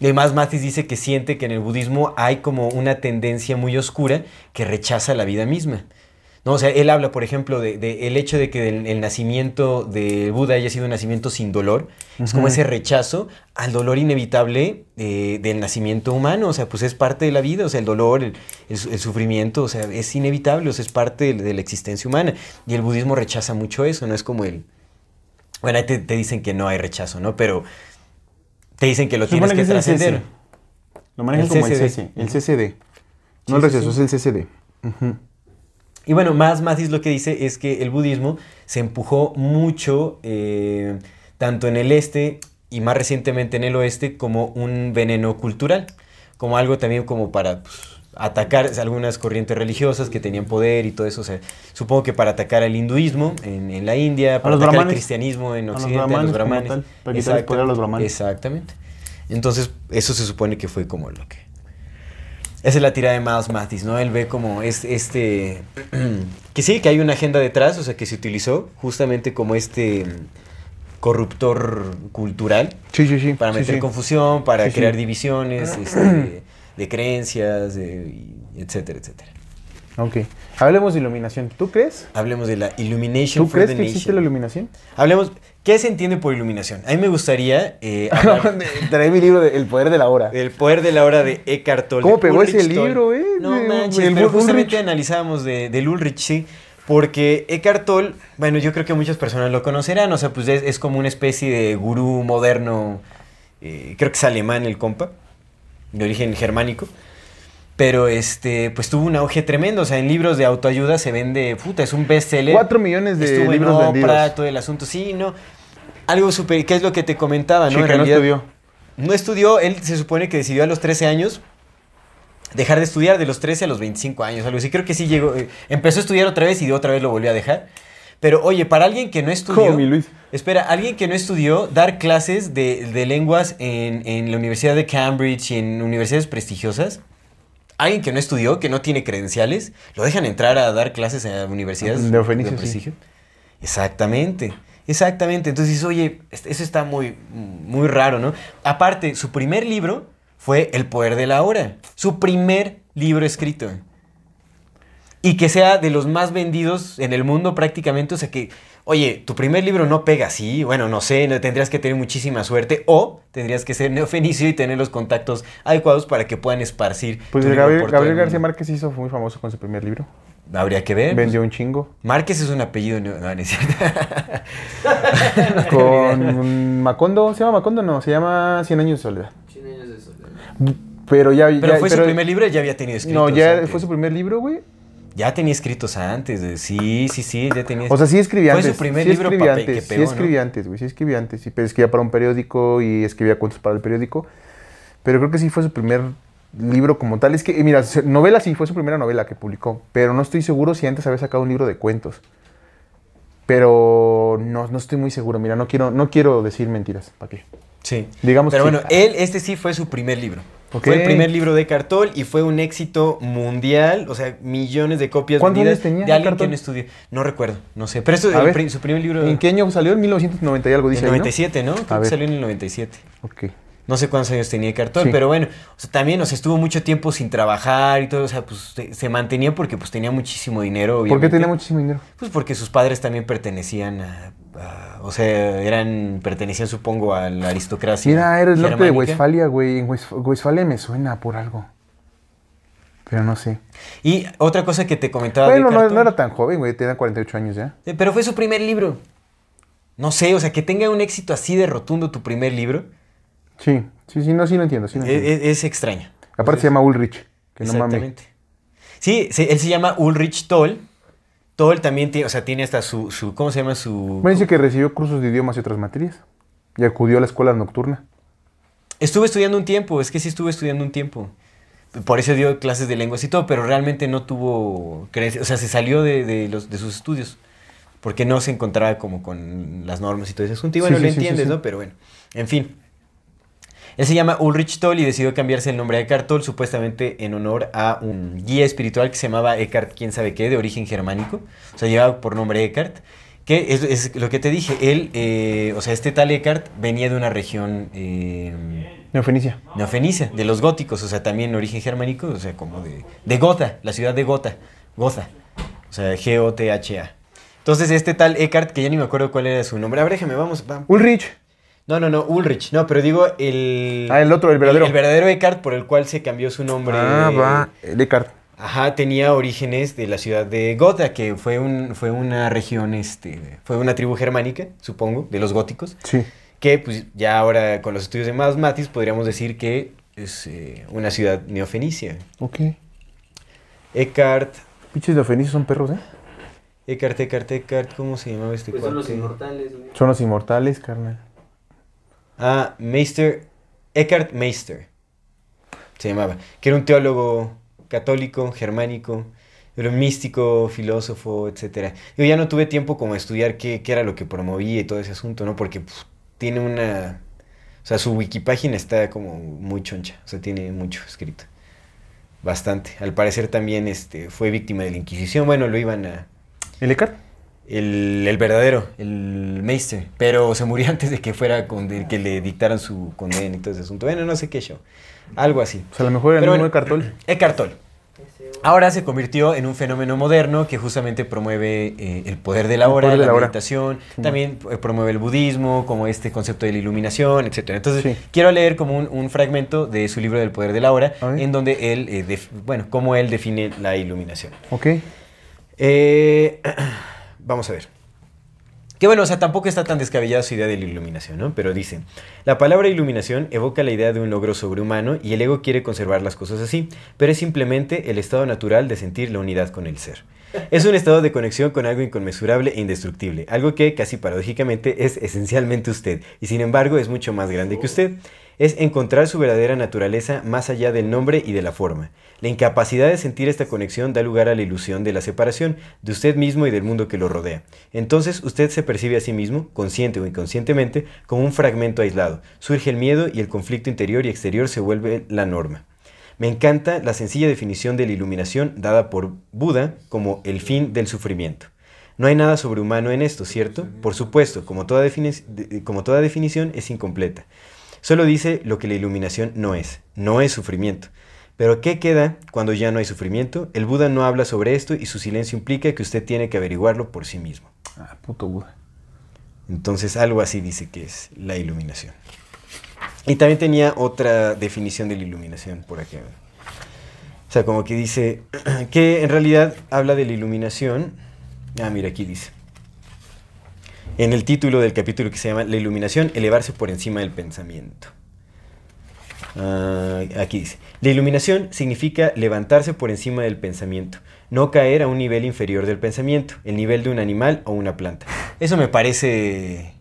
Y además Mathis dice que siente que en el budismo hay como una tendencia muy oscura que rechaza la vida misma. No, o sea, él habla, por ejemplo, de, de el hecho de que el, el, nacimiento de Buda haya sido un nacimiento sin dolor. Uh -huh. Es como ese rechazo al dolor inevitable eh, del nacimiento humano. O sea, pues es parte de la vida. O sea, el dolor, el, el, el sufrimiento, o sea, es inevitable. O sea, es parte de, de, la existencia humana. Y el budismo rechaza mucho eso. No es como el... Bueno, ahí te, te dicen que no hay rechazo, ¿no? Pero te dicen que lo tienes que, que trascender. Lo manejan como el CC, el CCD. No el rechazo, es el CCD. Uh -huh. Y bueno, más Mathis lo que dice es que el budismo se empujó mucho, eh, tanto en el este y más recientemente en el oeste, como un veneno cultural, como algo también como para pues, atacar algunas corrientes religiosas que tenían poder y todo eso. O sea, supongo que para atacar al hinduismo en, en la India, para atacar al cristianismo en Occidente, a los brahmanes. Tal, para a los brahmanes. Exactamente. Entonces, eso se supone que fue como lo que esa es la tirada de Miles Mathis, ¿no? Él ve como es, este... <clears throat> que sí, que hay una agenda detrás, o sea, que se utilizó justamente como este corruptor cultural. Sí, sí, sí. Para meter sí, sí. confusión, para sí, crear divisiones este, <clears throat> de creencias, de, etcétera, etcétera. Ok. Hablemos de iluminación. ¿Tú crees? Hablemos de la Illumination ¿Tú crees que existe la iluminación? Hablemos... ¿Qué se entiende por iluminación? A mí me gustaría... Eh, <laughs> Trae mi libro de El Poder de la Hora. El Poder de la Hora de Eckhart Tolle. ¿Cómo pegó Ulrich ese libro, eh? No manches, el pero justamente analizábamos de, del Ulrich, sí. Porque Eckhart Tolle, bueno, yo creo que muchas personas lo conocerán. O sea, pues es, es como una especie de gurú moderno. Eh, creo que es alemán el compa. De origen germánico. Pero este, pues tuvo un auge tremendo. O sea, en libros de autoayuda se vende, puta, es un bestseller. Cuatro millones de Estuvo libros en vendidos. Oprah, todo el asunto. Sí, no. Algo súper, ¿qué es lo que te comentaba, no? En que no realidad, estudió. No estudió, él se supone que decidió a los 13 años dejar de estudiar de los 13 a los 25 años, algo así. Creo que sí llegó, eh, empezó a estudiar otra vez y de otra vez lo volvió a dejar. Pero oye, para alguien que no estudió... Como mi Luis. Espera, alguien que no estudió, dar clases de, de lenguas en, en la Universidad de Cambridge y en universidades prestigiosas, alguien que no estudió, que no tiene credenciales, lo dejan entrar a dar clases a universidades De prestigio. Exactamente, exactamente. Entonces dices, oye, es- eso está muy, muy raro, ¿no? Aparte, su primer libro fue El poder de la hora. Su primer libro escrito. Y que sea de los más vendidos en el mundo prácticamente. O sea que, oye, tu primer libro no pega así. Bueno, no sé, tendrías que tener muchísima suerte. O tendrías que ser neofenicio y tener los contactos adecuados para que puedan esparcir. Pues tu libro Gabriel, por todo Gabriel el García mundo. Márquez hizo muy famoso con su primer libro. Habría que ver. Vendió un chingo. Márquez es un apellido. No, no, no es cierto. <laughs> Con Macondo, ¿se llama Macondo? No, se llama Cien años de soledad. 100 años de soledad. Pero ya... Pero ya- fue su primer libro, ya había tenido escritos. No, ya fue su primer libro, güey. Ya tenía escritos antes. de- Sí, sí, sí, ya tenía. O sea, sí escribía Fue antes. su primer sí libro papel que antes, pegó, sí ¿no? escribía antes, güey. Sí escribía antes. Sí, pero escribía para un periódico y escribía cuentos para el periódico. Pero creo que sí fue su primer libro como tal. Es que, eh, mira, novela sí fue su primera novela que publicó. Pero no estoy seguro si antes había sacado un libro de cuentos. Pero no, no estoy muy seguro. Mira, no quiero, no quiero decir mentiras. ¿Para qué? Sí. Digamos Pero que bueno, sí. él, este sí fue su primer libro. Fue el primer libro de Cartol y fue un éxito mundial, o sea, millones de copias ¿Cuántos vendidas tenía de alguien Cartol? que no estudió. No recuerdo, no sé. Pero ver, pri- su primer libro ¿En qué año salió? En 1990 y algo en dice el ahí, ¿no? 97, ¿no? Creo que salió en el 97. Ok. No sé cuántos años tenía Cartol, Sí. pero bueno, o sea, también, o sea, estuvo mucho tiempo sin trabajar y todo, o sea, pues se, mantenía porque pues tenía muchísimo dinero, ¿Por qué tenía muchísimo dinero? Pues porque sus padres también pertenecían a, a- o sea, eran, pertenecían supongo a la aristocracia. Mira, era el norte de. Westfalia, güey. En West- Westfalia me suena por algo. Pero no sé. Y otra cosa que te comentaba Bueno, de no, no era tan joven, güey. Tenía 48 años ya. eh, pero fue su primer libro. No sé, o sea, que tenga un éxito así de rotundo tu primer libro, Sí, sí, sí, no, sí lo entiendo. Sí lo es, entiendo. es- es extraño. Aparte se llama Ulrich, que no mames. Exactamente. Sí, se- él se llama Ulrich Toll. Toll también tiene, o sea, tiene hasta su, su ¿cómo se llama su...? Bueno, dice que recibió cursos de idiomas y otras materias. Y acudió a la escuela nocturna. Estuve estudiando un tiempo, es que sí estuve estudiando un tiempo. Por eso dio clases de lenguas y todo, pero realmente no tuvo creencia, o sea, se salió de, de los, de sus estudios, porque no se encontraba como con las normas y todo ese asunto. Y bueno, Sí, lo sí, entiendes, sí. ¿no? Pero bueno, en fin. Él se llama Ulrich Toll y decidió cambiarse el nombre a Eckhart Toll supuestamente en honor a un guía espiritual que se llamaba Eckhart, quién sabe qué, de origen germánico. O sea, llevaba por nombre Eckhart. Que es, es lo que te dije, él, eh, o sea, este tal Eckhart venía de una región eh, Neofenicia. neofenicia, de los góticos, o sea, también origen germánico, o sea, como de, de Gotha, la ciudad de Gotha, Gotha, o sea, G-O-T-H-A. Entonces, este tal Eckhart, que ya ni me acuerdo cuál era su nombre, a ver, déjame, vamos, vamos. Ulrich. No, no, no, Ulrich. No, pero digo el. Ah, el otro, el verdadero. El, verdadero Eckhart por el cual se cambió su nombre. Ah, va. El Eckhart. Ajá, tenía orígenes de la ciudad de Gotha, que fue, un, fue una región, este, fue una tribu germánica, supongo, de los góticos, Sí. que pues ya ahora con los estudios de Más Matis podríamos decir que es eh, una ciudad neofenicia. Ok. Eckhart, Pinches neofenicios son perros, ¿eh? Eckhart, Eckhart, Eckhart, ¿cómo se llamaba este Pues son los inmortales, güey. Son los inmortales, carnal. Ah, Meister, Eckhart Meister, se llamaba, que era un teólogo católico, germánico, era un místico, filósofo, etc. Yo ya no tuve tiempo como a estudiar qué, qué era lo que promovía y todo ese asunto, ¿no? Porque pues, tiene una... O sea, su wikipágina está como muy choncha, o sea, tiene mucho escrito. Bastante. Al parecer también este, fue víctima de la Inquisición. Bueno, lo iban a... ¿El Eckhart? El, el verdadero, el Meister. Pero se murió <laughs> antes de que fuera con de que le dictaran su condena y todo ese asunto. Bueno, no sé qué show. Algo así. O sea, a lo mejor era el mismo. <clears throat> Ese, güey. Ahora se convirtió en un fenómeno moderno que justamente promueve eh, el poder de la hora, de la, la hora. meditación, Sí. también eh, promueve el budismo, como este concepto de la iluminación, etcétera. Entonces, Sí. quiero leer como un, un fragmento de su libro del poder de la hora, en donde él, eh, bueno, cómo él define la iluminación. Ok. Eh, <clears throat> vamos a ver. Que bueno, o sea, tampoco está tan descabellada su idea de la iluminación, ¿no? Pero dice, la palabra iluminación evoca la idea de un logro sobrehumano y el ego quiere conservar las cosas así, pero es simplemente el estado natural de sentir la unidad con el ser. Es un estado de conexión con algo inconmensurable e indestructible, algo que, casi paradójicamente, es esencialmente usted, y sin embargo es mucho más grande que usted. Es encontrar su verdadera naturaleza más allá del nombre y de la forma. La incapacidad de sentir esta conexión da lugar a la ilusión de la separación de usted mismo y del mundo que lo rodea. Entonces usted se percibe a sí mismo, consciente o inconscientemente, como un fragmento aislado. Surge el miedo y el conflicto interior y exterior se vuelve la norma. Me encanta la sencilla definición de la iluminación dada por Buda como el fin del sufrimiento. No hay nada sobrehumano en esto, ¿cierto? Por supuesto, como toda, como toda definición es incompleta. Solo dice lo que la iluminación no es, no es sufrimiento. Pero ¿qué queda cuando ya no hay sufrimiento? El Buda no habla sobre esto y su silencio implica que usted tiene que averiguarlo por sí mismo. Ah, puto Buda. Entonces algo así dice que es la iluminación. Y también tenía otra definición de la iluminación por acá. O sea, como que dice <clears throat> que en realidad habla de la iluminación. Ah, mira, aquí dice. En el título del capítulo que se llama La iluminación, elevarse por encima del pensamiento. Ah, aquí dice, la iluminación significa levantarse por encima del pensamiento, no caer a un nivel inferior del pensamiento, el nivel de un animal o una planta. Eso me parece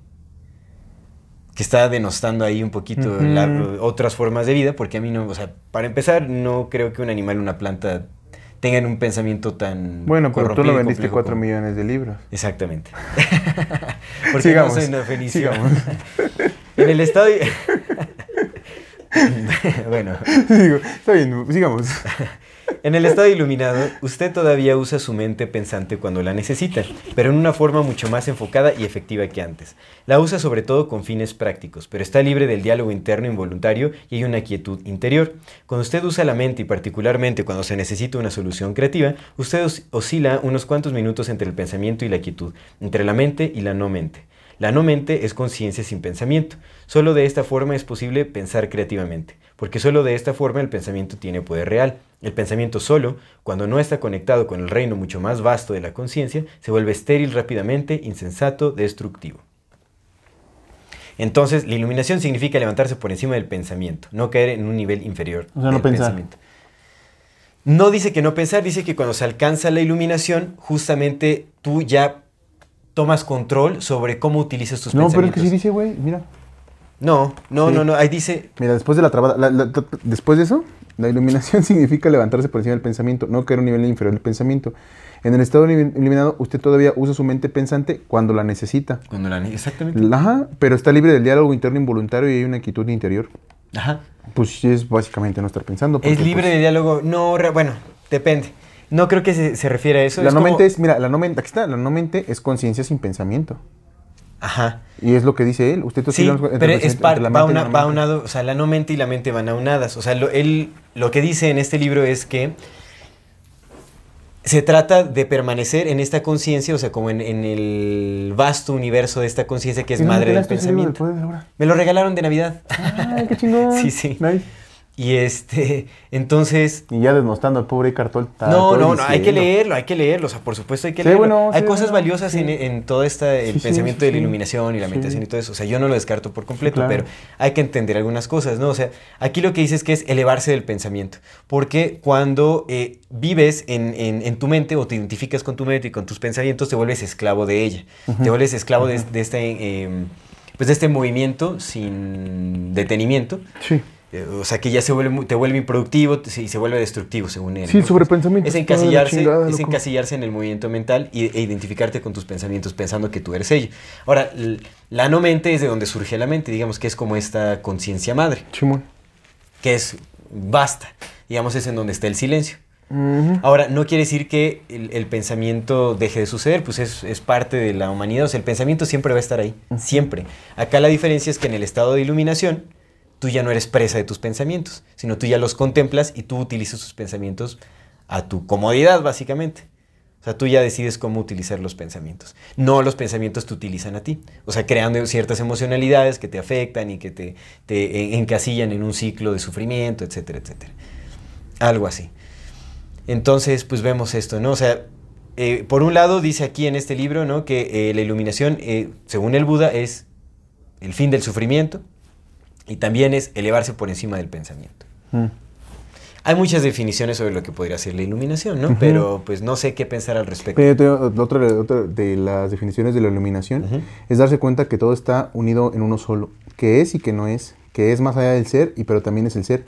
que está denostando ahí un poquito la- otras formas de vida, porque a mí no, o sea, para empezar, no creo que un animal o una planta tengan un pensamiento tan Bueno, pero tú lo vendiste complejo 4 como- millones de libros. Exactamente. <laughs> <laughs> Porque Sigamos, no soy una fenicia. <laughs> En el estado... <laughs> bueno, Digo, está bien, sigamos. <laughs> en el estado iluminado, usted todavía usa su mente pensante cuando la necesita, pero en una forma mucho más enfocada y efectiva que antes. La usa sobre todo con fines prácticos, pero está libre del diálogo interno involuntario y hay una quietud interior. Cuando usted usa la mente y particularmente cuando se necesita una solución creativa, usted os- oscila unos cuantos minutos entre el pensamiento y la quietud, entre la mente y la no mente. La no mente es conciencia sin pensamiento. Solo de esta forma es posible pensar creativamente, porque solo de esta forma el pensamiento tiene poder real. El pensamiento solo, cuando no está conectado con el reino mucho más vasto de la conciencia, se vuelve estéril rápidamente, insensato, destructivo. Entonces, la iluminación significa levantarse por encima del pensamiento, no caer en un nivel inferior O sea, no del pensar. pensamiento. No dice que no pensar, dice que cuando se alcanza la iluminación, justamente tú ya tomas control sobre cómo utilizas tus No, pero es pensamientos. que sí dice, güey, mira. No, no, Sí. no, no. Ahí dice. Mira, después de la trabada, la- la- después de eso, la iluminación <laughs> significa levantarse por encima del pensamiento, no caer a un nivel inferior del pensamiento. En el estado ilu- iluminado, usted todavía usa su mente pensante cuando la necesita. Cuando la. Exactamente. Ajá, pero está libre del diálogo interno involuntario y hay una quietud interior. Ajá. Pues es básicamente no estar pensando. Es porque, libre pues, de diálogo. No, bueno, depende. No creo que se, se refiere a eso. La es no como- mente es, mira, la no mente, aquí está, la no mente es conciencia sin pensamiento. Ajá. Y es lo que dice él. Usted Sí, pero es parte, va, una- va aunado, o sea, la no mente y la mente van aunadas. O sea, lo, él, lo que dice en este libro es que se trata de permanecer en esta conciencia, o sea, como en, en el vasto universo de esta conciencia que es ¿Y dónde madre del pensamiento. de? Me lo regalaron de Navidad. Ay, qué chingón. <laughs> Sí, sí. Nice. Y este, <laughs> entonces, Y ya desnostando al pobre Cartol. no, no, no, hay que leerlo, hay que leerlo, o sea, por supuesto hay que Sí, leerlo. bueno, hay sí, cosas valiosas sí. en, en todo este el pensamiento de la iluminación y la meditación y todo eso, o sea, yo no lo descarto por completo, claro. pero hay que entender algunas cosas, ¿no? O sea, aquí lo que dice es que es elevarse del pensamiento, porque cuando eh, vives en, en- en tu mente o te identificas con tu mente y con tus pensamientos, te vuelves esclavo de ella, te vuelves esclavo de, de este... eh, pues de este movimiento sin detenimiento, Sí. Eh, O sea, que ya se vuelve, muy- te vuelve improductivo y se vuelve destructivo, según él. Sí, sobrepensamiento. Es encasillarse, chingada, es encasillarse en el movimiento mental y- e identificarte con tus pensamientos pensando que tú eres ello. Ahora, la no mente es de donde surge la mente, digamos que es como esta conciencia madre, Chimón. que es basta, digamos es en donde está el silencio. Ahora, no quiere decir que el, el pensamiento deje de suceder, pues es, es parte de la humanidad, o sea, el pensamiento siempre va a estar ahí, siempre. Acá la diferencia es que en el estado de iluminación, tú ya no eres presa de tus pensamientos, sino tú ya los contemplas y tú utilizas tus pensamientos a tu comodidad, básicamente. O sea, tú ya decides cómo utilizar los pensamientos. No los pensamientos te utilizan a ti. O sea, creando ciertas emocionalidades que te afectan y que te, te en- encasillan en un ciclo de sufrimiento, etcétera, etcétera. Algo así. Entonces, pues vemos esto, ¿no? O sea, eh, por un lado dice aquí en este libro, ¿no? Que eh, la iluminación, eh, según el Buda, es el fin del sufrimiento y también es elevarse por encima del pensamiento. Mm. Hay muchas definiciones sobre lo que podría ser la iluminación, ¿no? Pero pues no sé qué pensar al respecto. Pero otra, otra de las definiciones de la iluminación es darse cuenta que todo está unido en uno solo, que es y que no es, que es más allá del ser y pero también es el ser.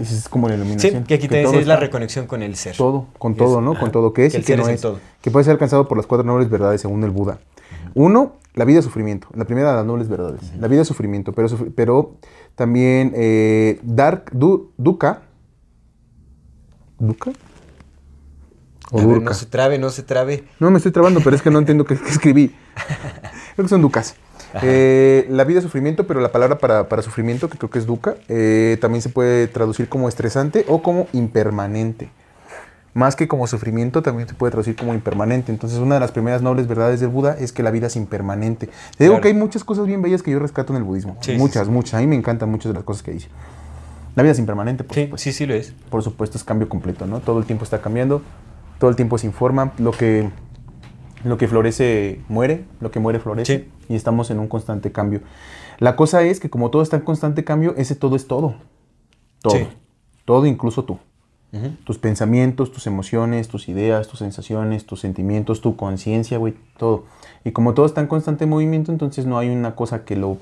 Es como la Sí, iluminación. que aquí también todo es la reconexión con el ser. Todo, con Es- todo, ¿no? Con todo, que es que y que no es. todo. Que puede ser alcanzado por las cuatro nobles verdades según el Buda. Uno, la vida es sufrimiento. La primera de las nobles verdades. La vida es sufrimiento, pero, pero también eh, Dark, du, Dukkha. ¿Dukkha? ¿O A ver, Durka? no se trabe, no se trabe. No, me estoy trabando, pero es que no entiendo qué, qué escribí. <laughs> Creo que son ducas. Eh, la vida es sufrimiento, pero la palabra para, para sufrimiento, que creo que es duca, eh, también se puede traducir como estresante o como impermanente. Más que como sufrimiento, también se puede traducir como impermanente. Entonces, una de las primeras nobles verdades del Buda es que la vida es impermanente. Te digo Claro. que hay muchas cosas bien bellas que yo rescato en el budismo. Sí, muchas, sí. muchas. A mí me encantan muchas de las cosas que dice. La vida es impermanente, por Sí, supuesto sí, sí lo es. por supuesto es cambio completo, ¿no? Todo el tiempo está cambiando, todo el tiempo se informa, lo que, lo que florece muere, lo que muere florece y estamos en un constante cambio. La cosa es que como todo está en constante cambio, ese todo es todo. Todo. Todo incluso tú. Tus pensamientos, tus emociones, tus ideas, tus sensaciones, tus sentimientos, tu conciencia, güey, todo. Y como todo está en constante movimiento, entonces no hay una cosa que lo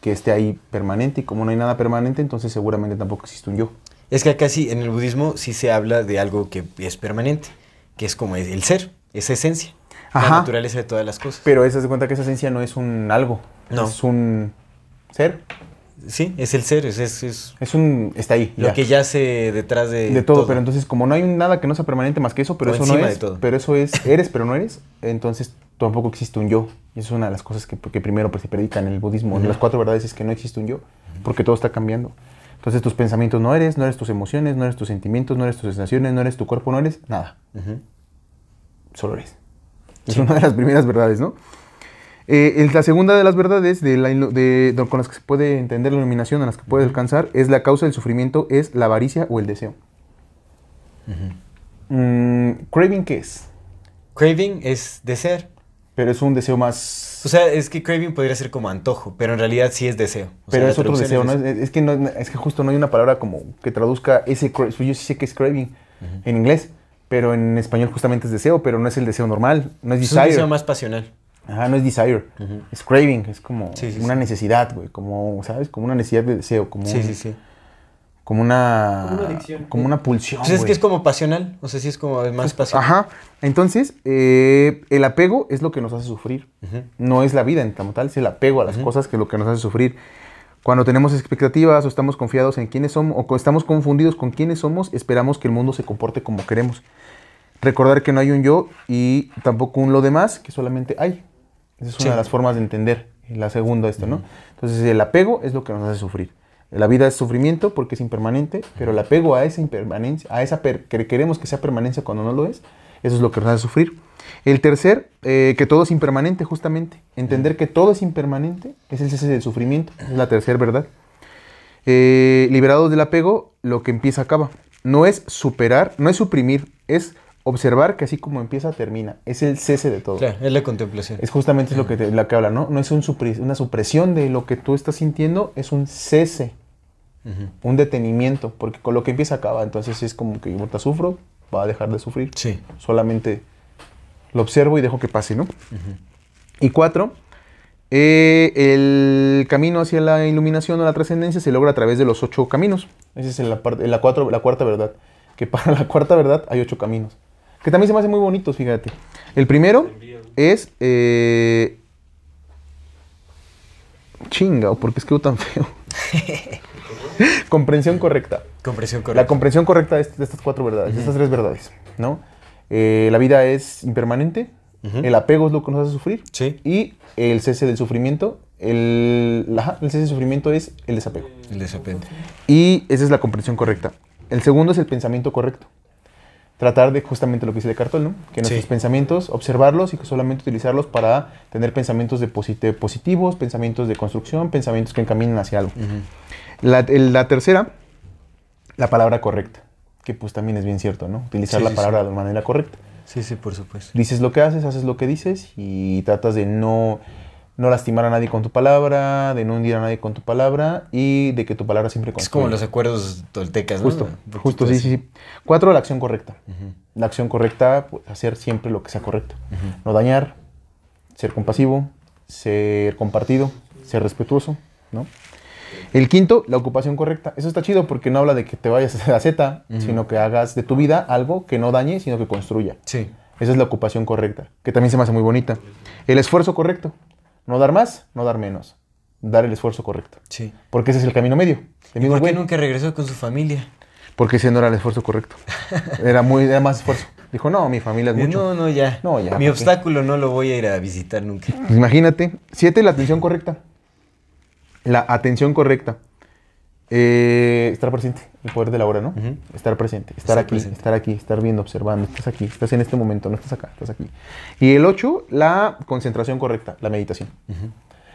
que esté ahí permanente y como no hay nada permanente, entonces seguramente tampoco existe un yo. Es que acá sí, en el budismo sí se habla de algo que es permanente, que es como el ser, esa esencia, la naturaleza de todas las cosas. Pero eso se cuenta que esa esencia no es un algo, No. es un ser, Sí, es el ser, es, es, es es un está ahí, lo ya. que yace detrás de, de todo, pero entonces como no hay nada que no sea permanente más que eso, pero O eso no es, de todo. pero eso es eres pero no eres, entonces tampoco existe un yo. Y es una de las cosas que, que primero pues, se predica en el budismo, en las cuatro verdades es que no existe un yo, porque todo está cambiando. Entonces tus pensamientos no eres, no eres tus emociones, no eres tus sentimientos, no eres tus sensaciones, no eres tu cuerpo, no eres nada. Solo eres. Es una de las primeras verdades, ¿no? Eh, la segunda de las verdades de la de- de- con las que se puede entender la iluminación, a las que puede alcanzar, es la causa del sufrimiento, es la avaricia o el deseo. Mm, craving, ¿qué es? Craving es desear. Pero es un deseo más... O sea, es que craving podría ser como antojo, pero en realidad sí es deseo. O sea, pero la es otro deseo, ¿no? Es, es que no, es que justo no hay una palabra como que traduzca ese... Yo sí sé que es craving en inglés, pero en español justamente es deseo, pero no es el deseo normal, no es Es un desire. deseo más pasional. Ajá, no es desire, es craving, es como Sí, sí, una sí. necesidad, güey, como, ¿sabes? Como una necesidad de deseo, como, Sí, un- sí, sí. como una... Como una adicción. Como una pulsión, Pues es que es como pasional, o sea, sí es como más pasional. Ajá, entonces, eh, el apego es lo que nos hace sufrir, no es la vida en tal, es el apego a las cosas que es lo que nos hace sufrir. Cuando tenemos expectativas o estamos confiados en quiénes somos o estamos confundidos con quiénes somos, esperamos que el mundo se comporte como queremos. Recordar que no hay un yo y tampoco un lo demás, que solamente hay. Esa es una de las formas de entender la segunda esto, ¿no? Entonces el apego es lo que nos hace sufrir. La vida es sufrimiento porque es impermanente, pero el apego a esa impermanencia, a esa que queremos que sea permanencia cuando no lo es, eso es lo que nos hace sufrir. El tercer, eh, que todo es impermanente justamente. Entender que todo es impermanente es el cese del sufrimiento, es la tercera verdad. Eh, liberados del apego, lo que empieza acaba. No es superar, no es suprimir, es observar que así como empieza, termina. Es el cese de todo. Claro, es la contemplación. Es justamente lo que, te- lo que habla, ¿no? No es un una supresión de lo que tú estás sintiendo, es un cese, un detenimiento, porque con lo que empieza acaba. Entonces es como que ahorita sufro, va a dejar de sufrir. Sí. Solamente lo observo y dejo que pase, ¿no? Y cuatro, eh, el camino hacia la iluminación o la trascendencia se logra a través de los ocho caminos. Esa es la, parte, la, cuatro, la cuarta verdad. Que para la cuarta verdad hay ocho caminos. Que también se me hacen muy bonitos, fíjate. El primero es... Eh, chinga, ¿por qué escribo tan feo? <laughs> comprensión correcta. Comprensión La correcta. comprensión correcta de, de estas cuatro verdades, de estas tres verdades, ¿no? Eh, la vida es impermanente, el apego es lo que nos hace sufrir Sí. y el cese del sufrimiento, el, el cese del sufrimiento es el desapego. El desapego. Y esa es la comprensión correcta. El segundo es el pensamiento correcto. Tratar de justamente lo que dice de Cartol, ¿no? Que nuestros Sí. pensamientos, observarlos y que solamente utilizarlos para tener pensamientos de posit- positivos, pensamientos de construcción, pensamientos que encaminen hacia algo. La, tercera, la palabra correcta, que pues también es bien cierto, ¿no? Utilizar Sí, la sí, palabra de manera correcta. Sí, sí, por supuesto. Dices lo que haces, haces lo que dices y tratas de no, no lastimar a nadie con tu palabra, de no hundir a nadie con tu palabra y de que tu palabra siempre Es como los acuerdos toltecas, ¿no? Justo, justo, sí, sí, sí. Cuatro, la acción correcta. La acción correcta, pues, hacer siempre lo que sea correcto. No dañar, ser compasivo, ser compartido, ser respetuoso, ¿no? El quinto, la ocupación correcta. Eso está chido porque no habla de que te vayas <laughs> a la Z, sino que hagas de tu vida algo que no dañe, sino que construya. Sí. Esa es la ocupación correcta, que también se me hace muy bonita. El esfuerzo correcto. No dar más, no dar menos. Dar el esfuerzo correcto. Sí. Porque ese es el camino medio. El ¿Y por qué güey. nunca regresó con su familia? Porque ese no era el esfuerzo correcto. <laughs> Era muy, era más esfuerzo. Dijo, no, mi familia es mucho. No, no, ya. No, ya, Mi obstáculo no lo voy a ir a visitar nunca. Pues imagínate. Siete, la atención correcta. La atención correcta. Eh, estar presente, el poder de la hora, ¿no? Estar presente, estar, Estar aquí, presente. estar aquí, estar viendo, observando, estás aquí, estás en este momento, no estás acá, estás aquí. Y el ocho, la concentración correcta, la meditación.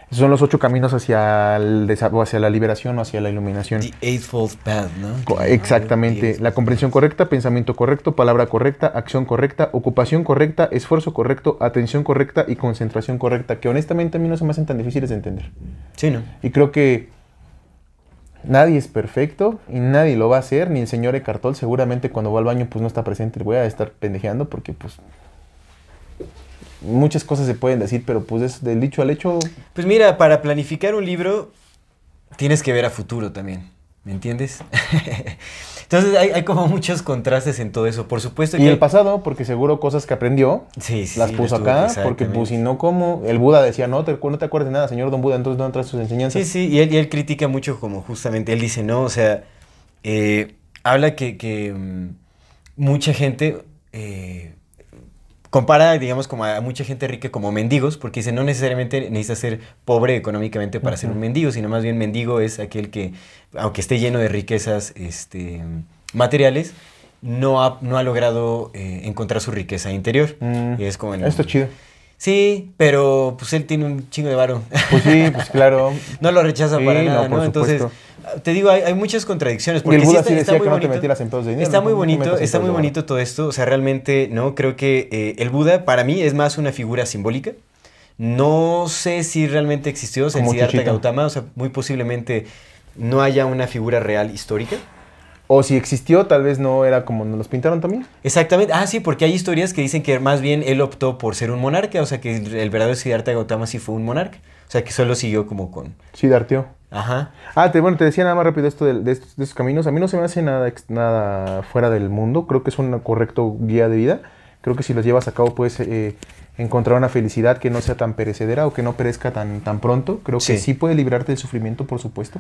Esos son los ocho caminos hacia, el hacia la liberación o hacia la iluminación. The Eightfold Path, ¿no? Exactamente. La comprensión correcta, pensamiento correcto, palabra correcta, acción correcta, ocupación correcta, esfuerzo correcto, atención correcta y concentración correcta, que honestamente a mí no se me hacen tan difíciles de entender. Sí, ¿no? Y creo que nadie es perfecto y nadie lo va a hacer, ni el señor Ecartol seguramente cuando va al baño pues no está presente, voy a estar pendejeando porque pues muchas cosas se pueden decir, pero pues es del dicho al hecho. Pues mira, para planificar un libro tienes que ver a futuro también, ¿me entiendes? <laughs> Entonces hay, hay como muchos contrastes en todo eso. Por supuesto Y que... el pasado, porque seguro cosas que aprendió, Sí, sí, las puso acá, que- porque pues si no, como El Buda decía, no te, no te acuerdas de nada, señor Don Buda, entonces no traes sus enseñanzas. Sí, sí, y él, y él critica mucho como justamente, él dice, no, o sea, eh, habla que, que, mm, mucha gente eh, compara, digamos, como a mucha gente rica como mendigos, porque dice, no necesariamente necesitas ser pobre económicamente para ser un mendigo, sino más bien mendigo es aquel que, aunque esté lleno de riquezas este, materiales, no ha, no ha logrado eh, encontrar su riqueza interior. Mm, Y es como... Esto es chido. Sí, pero pues él tiene un chingo de varo. Pues sí, pues claro. <laughs> No lo rechaza Sí, para nada, ¿no? por Entonces. Te digo, hay, hay muchas contradicciones. Y Porque el Buda está- sí está decía muy que no te bonito. metieras en pedos de dinero. Está muy bonito, está muy bonito todo esto. O sea, realmente, ¿no? Creo que eh, el Buda para mí es más una figura simbólica. No sé si realmente existió, o sea, en Siddhartha. Gautama, o sea, muy posiblemente no haya una figura real histórica. O si existió, tal vez no era como nos los pintaron también. Exactamente. Ah, sí, porque hay historias que dicen que más bien él optó por ser un monarca, o sea, que el, el verdadero Siddhartha Gautama sí fue un monarca. O sea, que solo siguió como con... Sí, Darteo. Ajá. Ah, te, bueno, te decía nada más rápido esto de, de estos, de estos caminos. A mí no se me hace nada, nada fuera del mundo. Creo que es un correcto guía de vida. Creo que si los llevas a cabo puedes eh, encontrar una felicidad que no sea tan perecedera o que no perezca tan, tan pronto. Creo que Sí. puede librarte del sufrimiento, por supuesto.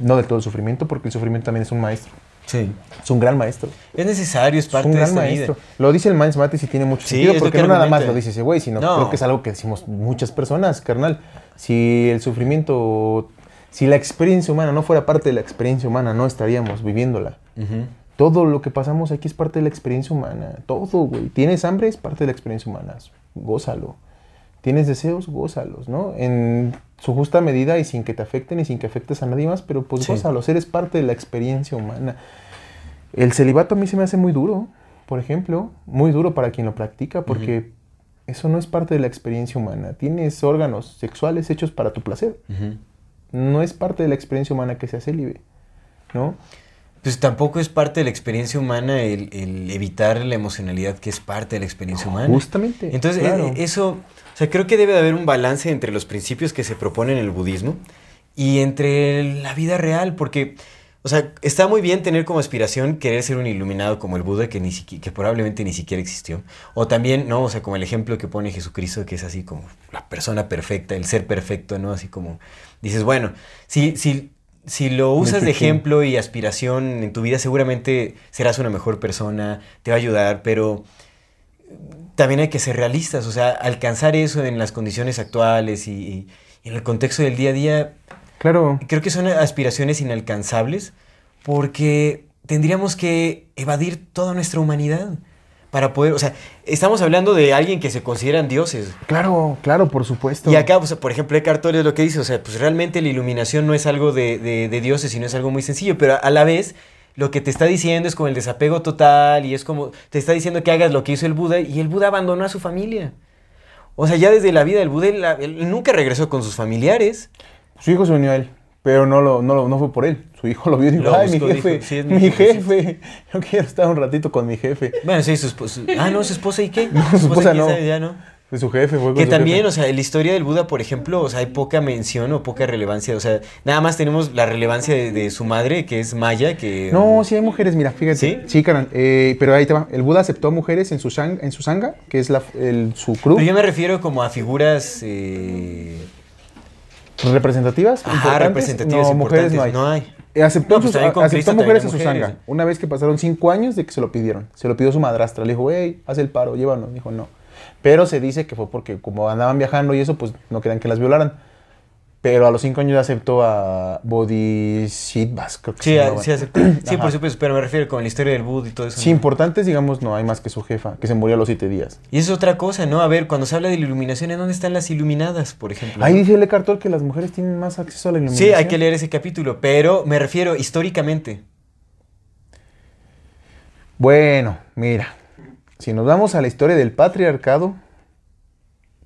No de todo el sufrimiento, porque el sufrimiento también es un maestro. Sí. Es un gran maestro. Es necesario, es Es parte un de gran esta maestro. vida. Lo dice el Mans Matis y tiene mucho Sí, sentido, es porque que no nada más lo dice ese güey, sino No. creo que es algo que decimos muchas personas, carnal. Si el sufrimiento, si la experiencia humana no fuera parte de la experiencia humana, no estaríamos viviéndola. Todo lo que pasamos aquí es parte de la experiencia humana. Todo, güey. Tienes hambre, es parte de la experiencia humana. Gózalo. Tienes deseos, gózalos, ¿no? En su justa medida y sin que te afecten y sin que afectes a nadie más, pero pues Sí. gózalos. Eres parte de la experiencia humana. El celibato a mí se me hace muy duro, por ejemplo. Muy duro para quien lo practica, porque eso no es parte de la experiencia humana. Tienes órganos sexuales hechos para tu placer. No es parte de la experiencia humana que sea célibe, ¿no? Pues tampoco es parte de la experiencia humana el, el evitar la emocionalidad que es parte de la experiencia humana. Justamente. Entonces, claro. eh, eso, o sea, creo que debe de haber un balance entre los principios que se proponen en el budismo y entre la vida real, porque, o sea, está muy bien tener como aspiración querer ser un iluminado como el Buda, que, ni que probablemente ni siquiera existió. O también, ¿no? O sea, como el ejemplo que pone Jesucristo, que es así como la persona perfecta, el ser perfecto, ¿no? Así como, dices, bueno, si, si, si lo usas de ejemplo y aspiración en tu vida, seguramente serás una mejor persona, te va a ayudar, pero también hay que ser realistas, o sea, alcanzar eso en las condiciones actuales y en el contexto del día a día, Claro. creo que son aspiraciones inalcanzables porque tendríamos que evadir toda nuestra humanidad para poder, o sea, estamos hablando de alguien que se consideran dioses. Claro, claro, por supuesto. Y acá, por ejemplo, Eckhart Tolle es lo que dice, o sea, pues realmente la iluminación no es algo de, de- de dioses, sino es algo muy sencillo, pero a la vez lo que te está diciendo es como el desapego total y es como, te está diciendo que hagas lo que hizo el Buda y el Buda abandonó a su familia. O sea, ya desde la vida del Buda, él, él nunca regresó con sus familiares. Su hijo se unió a él, pero no, lo, no, lo- no fue por él. Su hijo lo vio y dijo, Lo ay, mi jefe, dijo, "Sí, es mi mi jefe, sí". jefe, <laughs> yo quiero estar un ratito con mi jefe. Bueno, sí, su esposa. Ah, no, su esposa y qué. <laughs> su esposa no. sabe, ya no. Su jefe, fue con Que su también, jefe. o sea, en la historia del Buda, por ejemplo, o sea, hay poca mención o poca relevancia. O sea, nada más tenemos la relevancia de, de su madre, que es Maya, que... No, sí hay mujeres, mira, fíjate. ¿Sí? Sí, carnal, eh, pero ahí te va. El Buda aceptó a mujeres en su, shang- en su sangha, que es la, el, su crew, Pero yo me refiero como a figuras... eh, representativas. Importantes. representativas no, mujeres no hay. No hay. Aceptó, No, pues sus- también con aceptó Cristo mujeres a su sangha. Una vez que pasaron cinco años de que se lo pidieron. Se lo pidió su madrastra. Le dijo, güey, haz el paro, llévanos. Dijo, no. Pero se dice que fue porque como andaban viajando y eso, pues no querían que las violaran. Pero a los cinco años ya aceptó a Bodhisattvas, creo que Sí, a- sí, acepté. Sí, <clears throat> por supuesto, pero me refiero con la historia del Buda y todo eso. Sí, ¿no? importantes, digamos, no hay más que su jefa, que se murió a los siete días. Y eso es otra cosa, ¿no? A ver, cuando se habla de la iluminación, ¿en dónde están las iluminadas, por ejemplo? Ahí dice el Cartol que las mujeres tienen más acceso a la iluminación. Sí, hay que leer ese capítulo, pero me refiero históricamente. Bueno, mira, si nos vamos a la historia del patriarcado,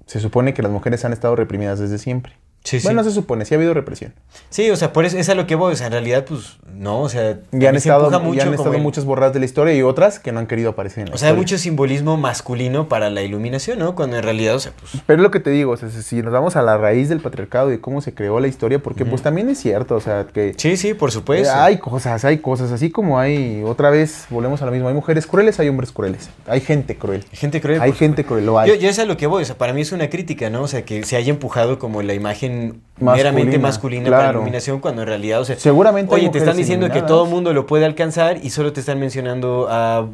se supone que las mujeres han estado reprimidas desde siempre. Sí, bueno, sí. se supone, sí ha habido represión. Sí, o sea, por eso es a lo que voy. O sea, en realidad, pues, no, o sea, Ya han se estado, ya han estado el- muchas borradas de la historia y otras que no han querido aparecer en la O sea, hay mucho simbolismo masculino para la iluminación, ¿no? Cuando en realidad, o sea, pues... Pero es lo que te digo, o sea, si nos vamos a la raíz del patriarcado y cómo se creó la historia, porque pues también es cierto, o sea, que Sí, sí, por supuesto. hay cosas, hay cosas, así como hay, otra vez volvemos a lo mismo, hay mujeres crueles, hay hombres crueles, hay gente cruel. Gente cruel. Hay gente cruel, lo hay. Yo, yo es a lo que voy, o sea, para mí es una crítica, ¿no? O sea, que se haya empujado como la imagen Masculina, meramente masculina para la claro. iluminación, cuando en realidad, o sea, Seguramente oye, te están diciendo que todo mundo lo puede alcanzar y solo te están mencionando a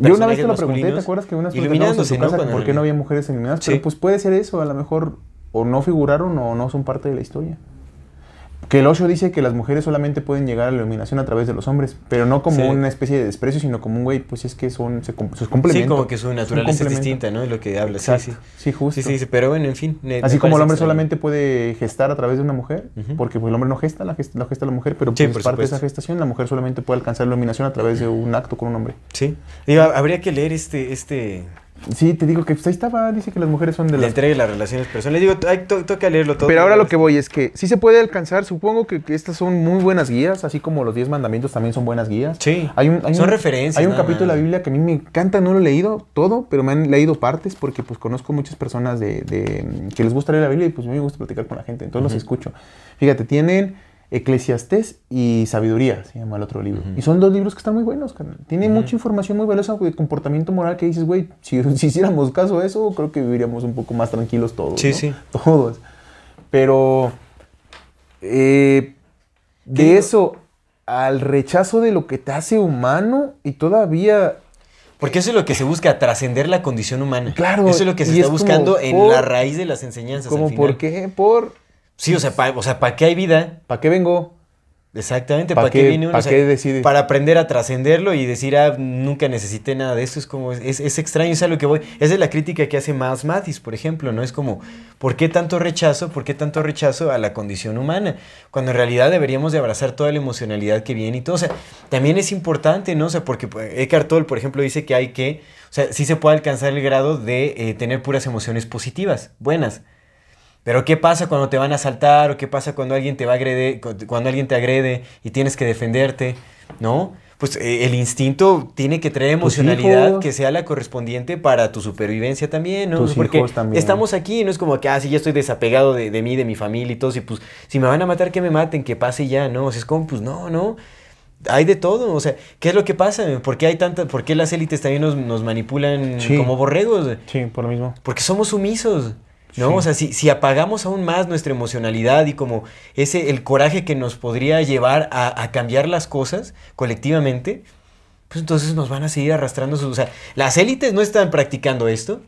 Yo una vez te lo pregunté, ¿te acuerdas que una vez iluminándose, en tu ¿no? casa por qué no había mujeres iluminadas? Sí. Pero pues puede ser eso, a lo mejor o no figuraron o no son parte de la historia. Que el Osho dice que las mujeres solamente pueden llegar a la iluminación a través de los hombres, pero no como Sí. una especie de desprecio, sino como un güey, pues es que son se sus complementos. Sí, como que su naturaleza es distinta, ¿no? Es lo que habla, sí, Exacto. sí. Sí, justo. Sí, sí, sí, pero bueno, en fin. me- Así me como el hombre extraño. solamente puede gestar a través de una mujer, porque pues, el hombre no gesta, la gesta, la gesta la mujer, pero pues, por parte de esa gestación, la mujer solamente puede alcanzar la iluminación a través de un acto con un hombre. Sí. Digo, habría que leer este, este, Sí, te digo que pues, ahí estaba, dice que las mujeres son de La las... entrega de las relaciones personales. Digo, hay, to- toca leerlo todo. Pero ahora lo que voy es que sí se puede alcanzar, supongo que, que estas son muy buenas guías, así como los 10 mandamientos también son buenas guías. Sí, Hay un, hay son un- referencias, Hay un capítulo de la. Biblia que a mí me encanta, no lo he leído todo, pero me han leído partes porque pues conozco muchas personas de, de- que les gusta leer la Biblia y pues a mí me gusta platicar con la gente, entonces los escucho. Fíjate, tienen Eclesiastés y Sabiduría, se llama el otro libro. Y son dos libros que están muy buenos, carnal. Tiene mucha información muy valiosa de comportamiento moral que dices, güey, si, <laughs> si hiciéramos caso a eso, creo que viviríamos un poco más tranquilos todos. Sí, ¿no? sí. <laughs> Todos. Pero eh, de digo? eso al rechazo de lo que te hace humano y todavía Porque eso es lo que se busca, trascender la condición humana. Claro, Eso es lo que se está es buscando en la raíz de las enseñanzas. como al final. por qué por Sí, o sea, para o sea, ¿para qué hay vida? ¿para qué vengo? Exactamente, ¿Pa ¿para qué, qué- viene uno? pa O sea, qué decides? Para aprender a trascenderlo y decir, ah, nunca necesité nada de esto. Es como, es, es extraño, es a lo que voy. Esa es la crítica que hace Miles Mathis, por ejemplo, ¿no? Es como, ¿por qué tanto rechazo? ¿Por qué tanto rechazo a la condición humana? Cuando en realidad deberíamos de abrazar toda la emocionalidad que viene y todo. O sea, también es importante, ¿no? O sea, porque pues, Eckhart Tolle, por ejemplo, dice que hay que, o sea, sí se puede alcanzar el grado de eh, tener puras emociones positivas, buenas. Pero ¿qué pasa cuando te van a asaltar? ¿O qué pasa cuando alguien te va a agrede, cu- cuando alguien te agrede y tienes que defenderte? ¿No? Pues eh, el instinto tiene que traer emocionalidad hijos. que sea la correspondiente para tu supervivencia también, ¿no? Tus Porque hijos también. estamos aquí, no es como que, ah, sí, ya estoy desapegado de, de mí, de mi familia y todo, y pues, si me van a matar, que me maten, que pase ya, ¿no? O sea, es como, pues, no, no. Hay de todo, o sea, ¿qué es lo que pasa? ¿Por qué hay tanta, por qué las élites también nos, nos manipulan Sí. como borregos? Sí, por lo mismo. Porque somos sumisos. ¿No? Sí. O sea, si, si apagamos aún más nuestra emocionalidad y como ese, el coraje que nos podría llevar a, a cambiar las cosas colectivamente, pues entonces nos van a seguir arrastrando sus... O sea, las élites no están practicando esto.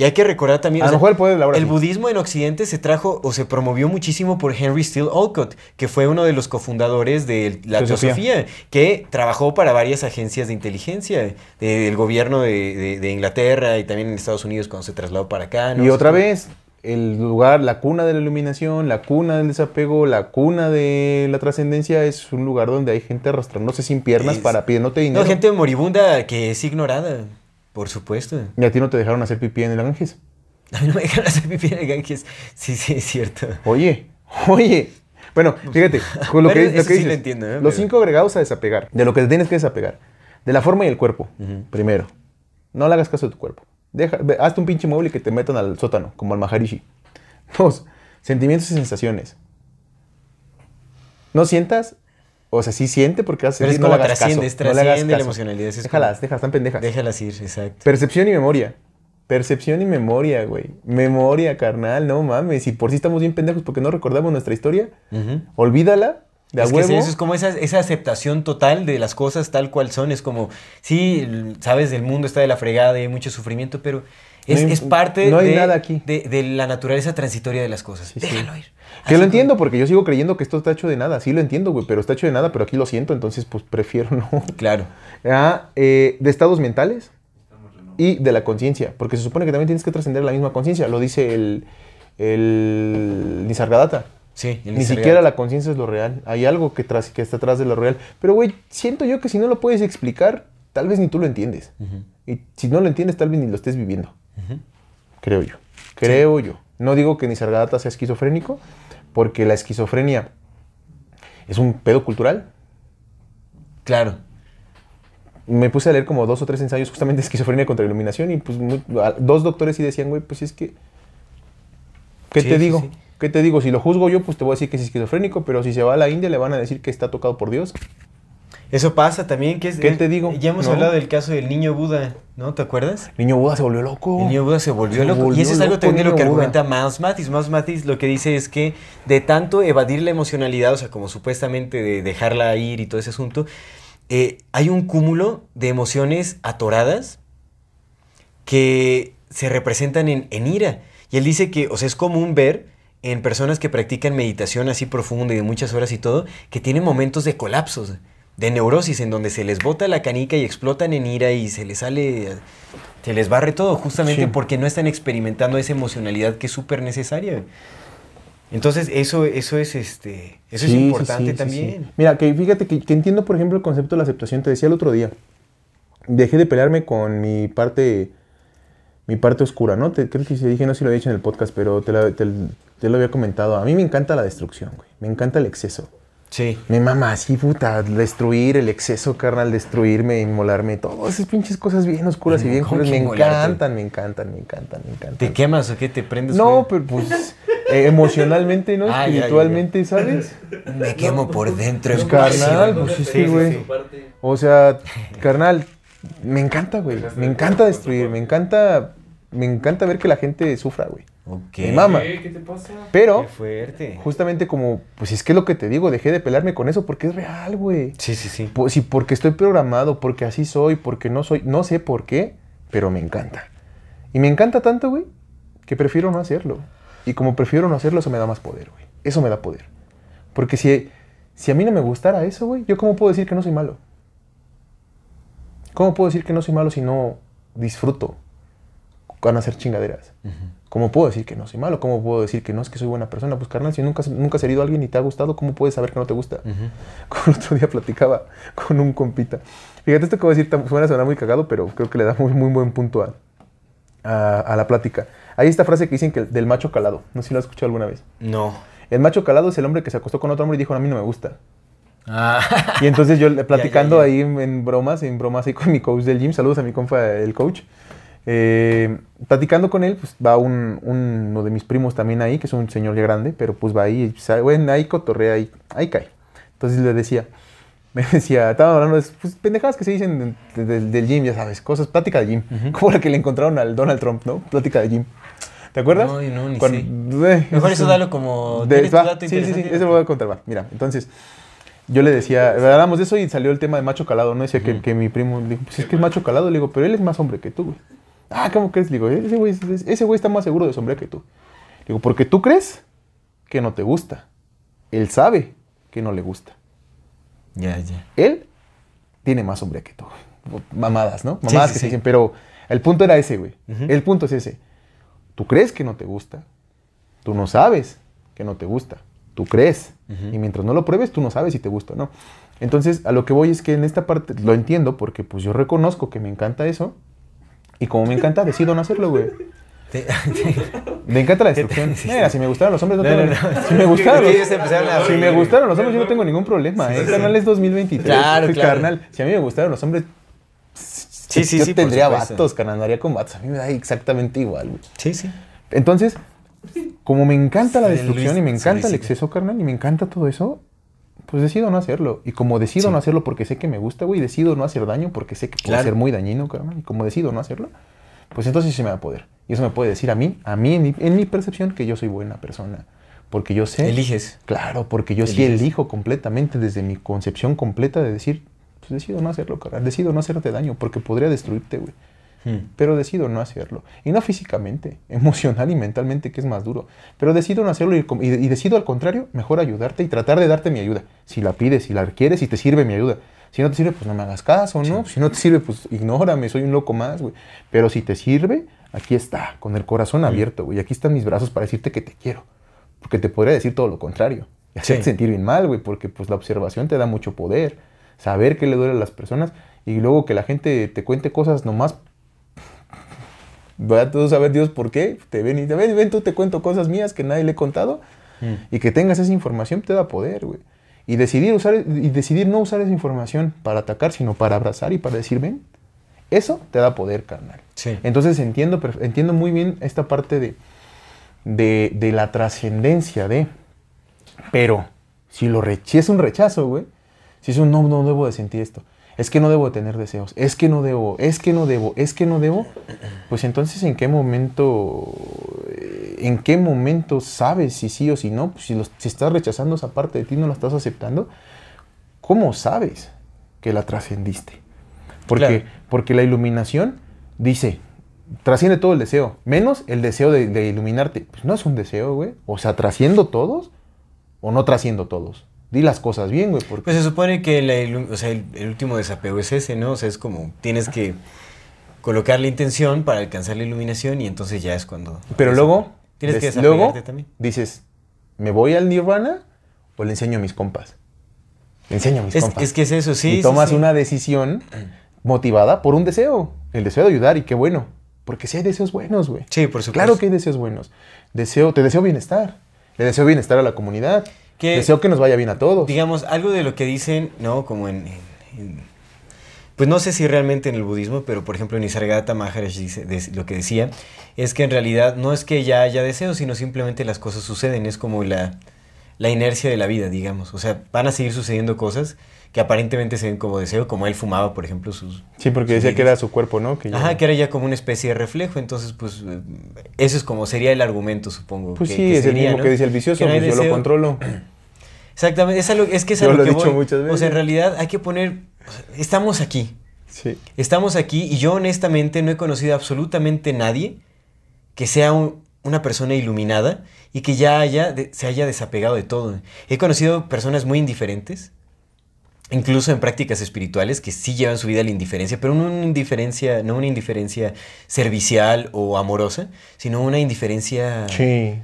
Y hay que recordar también... A lo mejor el budismo en Occidente se trajo o se promovió muchísimo por Henry Steele Olcott, que fue uno de los cofundadores de la Teosofía. teosofía, que trabajó para varias agencias de inteligencia de- del gobierno de, de- de Inglaterra y también en Estados Unidos cuando se trasladó para acá. ¿no? Y otra vez, el lugar, la cuna de la iluminación, la cuna del desapego, la cuna de la trascendencia es un lugar donde hay gente arrastrándose sin piernas Es- para pidiéndote dinero. No, gente moribunda que es ignorada, por supuesto. Y a ti no te dejaron hacer pipí en el Ganges. A mí no me dejan hacer pipí en el Ganges. Sí, sí, es cierto. Oye, oye. Bueno, fíjate, con lo que, lo que sí lo entiendo, ¿eh? los cinco agregados a desapegar, de lo que tienes que desapegar, de la forma y el cuerpo, primero. No le hagas caso a tu cuerpo. Deja, hazte un pinche mueble y que te metan al sótano, como al Maharishi. <laughs> Dos, sentimientos y sensaciones. No sientas, o sea, sí siente porque a Pero es no como trasciende, es no trasciende la caso. emocionalidad, es Déjalas, como- déjalas, están pendejas. Déjalas ir, exacto. Percepción y memoria. Percepción y memoria, güey. Memoria, carnal, no mames. Y por si estamos bien pendejos porque no recordamos nuestra historia, Ujú. olvídala de es que sí, eso es como esa, esa aceptación total de las cosas tal cual son. Es como, sí, sabes, el mundo está de la fregada y hay mucho sufrimiento, pero es, No hay- es parte no hay de, nada aquí. De, de la naturaleza transitoria de las cosas. Sí. Déjalo ir. Que lo entiendo porque yo sigo creyendo que esto está hecho de nada. Sí lo entiendo, güey, pero está hecho de nada, pero aquí lo siento, entonces pues prefiero <laughs> no. Claro. Ah, eh, de estados mentales y de la conciencia, porque se supone que también tienes que trascender la misma conciencia, lo dice el, el Nisargadatta. Sí, el Ni siquiera la conciencia es lo real. Hay algo que, tras, que está atrás de lo real. Pero, güey, siento yo que si no lo puedes explicar, tal vez ni tú lo entiendes. Y si no lo entiendes, tal vez ni lo estés viviendo. Creo yo. Creo yo. No digo que Nisargadatta sea esquizofrénico, porque la esquizofrenia es un pedo cultural. Claro. Me puse a leer como dos o tres ensayos justamente de esquizofrenia contra iluminación y pues muy- dos doctores sí decían, güey, pues es que... ¿Qué Sí, te digo? sí. ¿Qué te digo? Si lo juzgo yo, pues te voy a decir que es esquizofrénico, pero si se va a la India le van a decir que está tocado por Dios. Eso pasa también. que es, ¿Qué te digo? Ya hemos No. hablado del caso del niño Buda, ¿no? ¿Te acuerdas? Niño Buda se volvió loco. El niño Buda se volvió Se loco. y eso es algo también de lo que Buda. argumenta Miles Mathis. Miles Mathis lo que dice es que de tanto evadir la emocionalidad, o sea, como supuestamente de dejarla ir y todo ese asunto, eh, hay un cúmulo de emociones atoradas que se representan en, en ira. Y él dice que, o sea, es común ver en personas que practican meditación así profunda y de muchas horas y todo, que tienen momentos de colapsos, de neurosis, en donde se les bota la canica y explotan en ira y se les sale, se les barre todo, justamente Sí. porque no están experimentando esa emocionalidad que es súper necesaria. Entonces, eso, eso es este, eso Sí, es importante sí, también. Mira, que fíjate que, que entiendo, por ejemplo, el concepto de la aceptación. Te decía el otro día, dejé de pelearme con mi parte mi parte oscura, ¿no? Te, creo que se dije, no sé si lo he dicho en el podcast, pero te, la- te- te lo había comentado. A mí me encanta la destrucción, güey. Me encanta el exceso. Sí. Me mama así, puta, destruir el exceso, carnal, destruirme, inmolarme, todas esas pinches cosas bien oscuras y bien ¿Cómo curas. que Me encantan, me encantan, me encantan, me encantan. ¿Te quemas o qué? ¿Te prendes? No, pero pues eh, emocionalmente, ¿no? <laughs> Ah, ya, ya, ya. Espiritualmente, ¿sabes? Me quemo por dentro. Pues, carnal, pues es Sí, sí, güey. O sea, carnal, me encanta, güey. Me encanta destruir, me encanta, me encanta ver que la gente sufra, güey. Ok. Me mama. ¿Qué? ¿Qué te pasa? Pero, Qué fuerte. justamente como, pues es que es lo que te digo, dejé de pelarme con eso porque es real, güey. Sí, sí, sí. Pues sí, porque estoy programado, porque así soy, porque no soy, no sé por qué, pero me encanta. Y me encanta tanto, güey, que prefiero no hacerlo. Y como prefiero no hacerlo, eso me da más poder, güey. Eso me da poder. Porque si, si a mí no me gustara eso, güey, ¿yo cómo puedo decir que no soy malo? ¿Cómo puedo decir que no soy malo si no disfruto con hacer chingaderas? ¿Cómo puedo decir que no soy malo? ¿Cómo puedo decir que no es que soy buena persona? Pues carnal, si nunca, nunca has herido a alguien y te ha gustado, ¿cómo puedes saber que no te gusta? <laughs> Como el otro día platicaba con un compita. Fíjate, esto que voy a decir suena a sonar muy cagado, pero creo que le da muy, muy buen punto a, a, a la plática. Hay esta frase que dicen que del macho calado. No sé si lo has escuchado alguna vez. No. El macho calado es el hombre que se acostó con otro hombre y dijo, a mí no me gusta. Ah. Y entonces yo <laughs> platicando ya. ahí en, en bromas, en bromas ahí con mi coach del gym, saludos a mi compa el coach. Eh, platicando con él, pues va un, un- uno de mis primos también ahí, que es un señor ya grande, pero pues va ahí, y, bueno, ahí cotorrea, ahí, ahí cae. Entonces le decía, <laughs> me decía, estaba hablando de pues, pendejadas que se dicen de- de- del gym, ya sabes, cosas, plática de gym, como la que le encontraron al Donald Trump, ¿no? Plática de gym. ¿Te acuerdas? No, no, ni Cuando- sé. eh, Mejor eso <laughs> dalo como... de- ¿tienes tu va, dato sí, sí, sí, eso lo voy a contar, va. Mira, entonces, yo le decía, hablamos de eso y salió el tema de macho calado, ¿no? Decía que, que mi primo, dijo, pues es que es macho calado, le digo, pero él es más hombre que tú, güey. Ah, ¿cómo crees? Le digo, ese güey, es- ese güey está más seguro de su hombre que tú. Le digo, porque tú crees que no te gusta. Él sabe que no le gusta. Ya, ya. Él tiene más hombre que tú. Mamadas, ¿no? Mamadas sí, que sí. se dicen, pero el punto era ese, güey. El punto es ese. Tú crees que no te gusta. Tú no sabes que no te gusta. Tú crees. Y mientras no lo pruebes, tú no sabes si te gusta o no. Entonces, a lo que voy es que en esta parte lo entiendo porque pues yo reconozco que me encanta eso. Y como me encanta, decido no hacerlo, güey. <laughs> Me encanta la destrucción. <laughs> Mira, si me gustaran los hombres, no, No, tengo... no, no. Si me gustaran Porque los... Si me gustaron los hombres, yo no tengo ningún problema. ¿eh? Carnal es 2023. Claro, Sí, claro. Carnal, si a mí me gustaron los hombres, Sí, sí, yo sí, tendría vatos, carnal, andaría con vatos. A mí me da exactamente igual, güey. Sí, sí. Entonces, como me encanta la destrucción Luis y me encanta el exceso, carnal, y me encanta todo eso, pues decido no hacerlo. Y como decido Sí. no hacerlo porque sé que me gusta, güey, decido no hacer daño porque sé que puede Claro. ser muy dañino, carnal. Y como decido no hacerlo, pues entonces sí me da poder. Y eso me puede decir a mí, a mí en mi, en mi percepción, que yo soy buena persona. Porque yo sé... Eliges. Claro, porque yo sí elijo completamente desde mi concepción completa de decir, pues decido no hacerlo, carnal. Decido no hacerte daño porque podría destruirte, güey. Hmm. Pero decido no hacerlo. Y no físicamente, <laughs> emocional y mentalmente, que es más duro. Pero decido no hacerlo y, y- y decido al contrario, mejor ayudarte y tratar de darte mi ayuda. Si la pides, si la requieres, si te sirve mi ayuda. Si no te sirve, pues no me hagas caso, ¿no? Si no te sirve, pues ignórame, soy un loco más, güey. Pero si te sirve, aquí está, con el corazón abierto, güey. Aquí están mis brazos para decirte que te quiero. Porque te podría decir todo lo contrario. Y hacerte Sí. sentir bien mal, güey, porque pues la observación te da mucho poder. Saber qué le duele a las personas y luego que la gente te cuente cosas nomás Tú a saber Dios por qué. Te ven y te ven, ven, tú te cuento cosas mías que nadie le he contado. Mm. Y que tengas esa información te da poder, güey. Y decidir, usar, y decidir no usar esa información para atacar, sino para abrazar y para decir, ven, eso te da poder, carnal. Sí. Entonces entiendo, entiendo muy bien esta parte de, de, de la trascendencia de... Pero si lo es un rechazo, güey, si es un no, no debo de sentir esto, es que no debo de tener deseos, es que no debo, es que no debo, es que no debo, pues entonces en qué momento, eh, en qué momento sabes si sí o si no, Pues si, los- si estás rechazando esa parte de ti, no la estás aceptando, ¿cómo sabes que la trascendiste? Porque, Claro. porque la iluminación dice, trasciende todo el deseo, menos el deseo de, de iluminarte. Pues no es un deseo, güey. O sea, trasciendo todos o no trasciendo todos. Di las cosas bien, güey, porque... Pues se supone que la ilu- o sea, el, el último desapego es ese, ¿no? O sea, es como tienes que colocar la intención para alcanzar la iluminación y entonces ya es cuando... pero luego... Tienes que des- luego también. dices, ¿me voy al nirvana o le enseño a mis compas? Le enseño a mis Es, compas. es que es eso, sí. y sí, tomas sí. una decisión motivada por un deseo, el deseo de ayudar y qué bueno, Porque sí hay deseos buenos, güey. Sí, por supuesto. Claro que hay deseos buenos. Deseo, te deseo bienestar. Le deseo bienestar a la comunidad. Que- deseo que nos vaya bien a todos. Digamos, algo de lo que dicen, ¿no? Como en... en- en- pues no sé si realmente en el budismo, pero por ejemplo en Nisargadatta Maharaj dice, de- lo que decía es que en realidad no es que ya haya deseos, sino simplemente las cosas suceden. Es como la, la inercia de la vida, digamos. O sea, van a seguir sucediendo cosas que aparentemente se ven como deseo, como él fumaba, por ejemplo, sus... Sí, porque sus decía que vidas. era su cuerpo, ¿no? Que ya- Ajá, que era ya como una especie de reflejo, entonces pues eso es como sería el argumento, supongo. Pues que- sí, que es el sería, mismo ¿no? que dice el vicioso, Que no pues yo lo deseo. controlo. <clears throat> Exactamente, es, a lo- es que es a Yo lo lo he que dicho voy. muchas O veces. sea, en realidad hay que poner, o sea, estamos aquí, Sí. estamos aquí y yo honestamente no he conocido absolutamente nadie que sea un- una persona iluminada y que ya haya, de- se haya desapegado de todo. He conocido personas muy indiferentes, incluso en prácticas espirituales, que sí llevan su vida a la indiferencia, pero no una indiferencia, no una indiferencia servicial o amorosa, sino una indiferencia... Sí.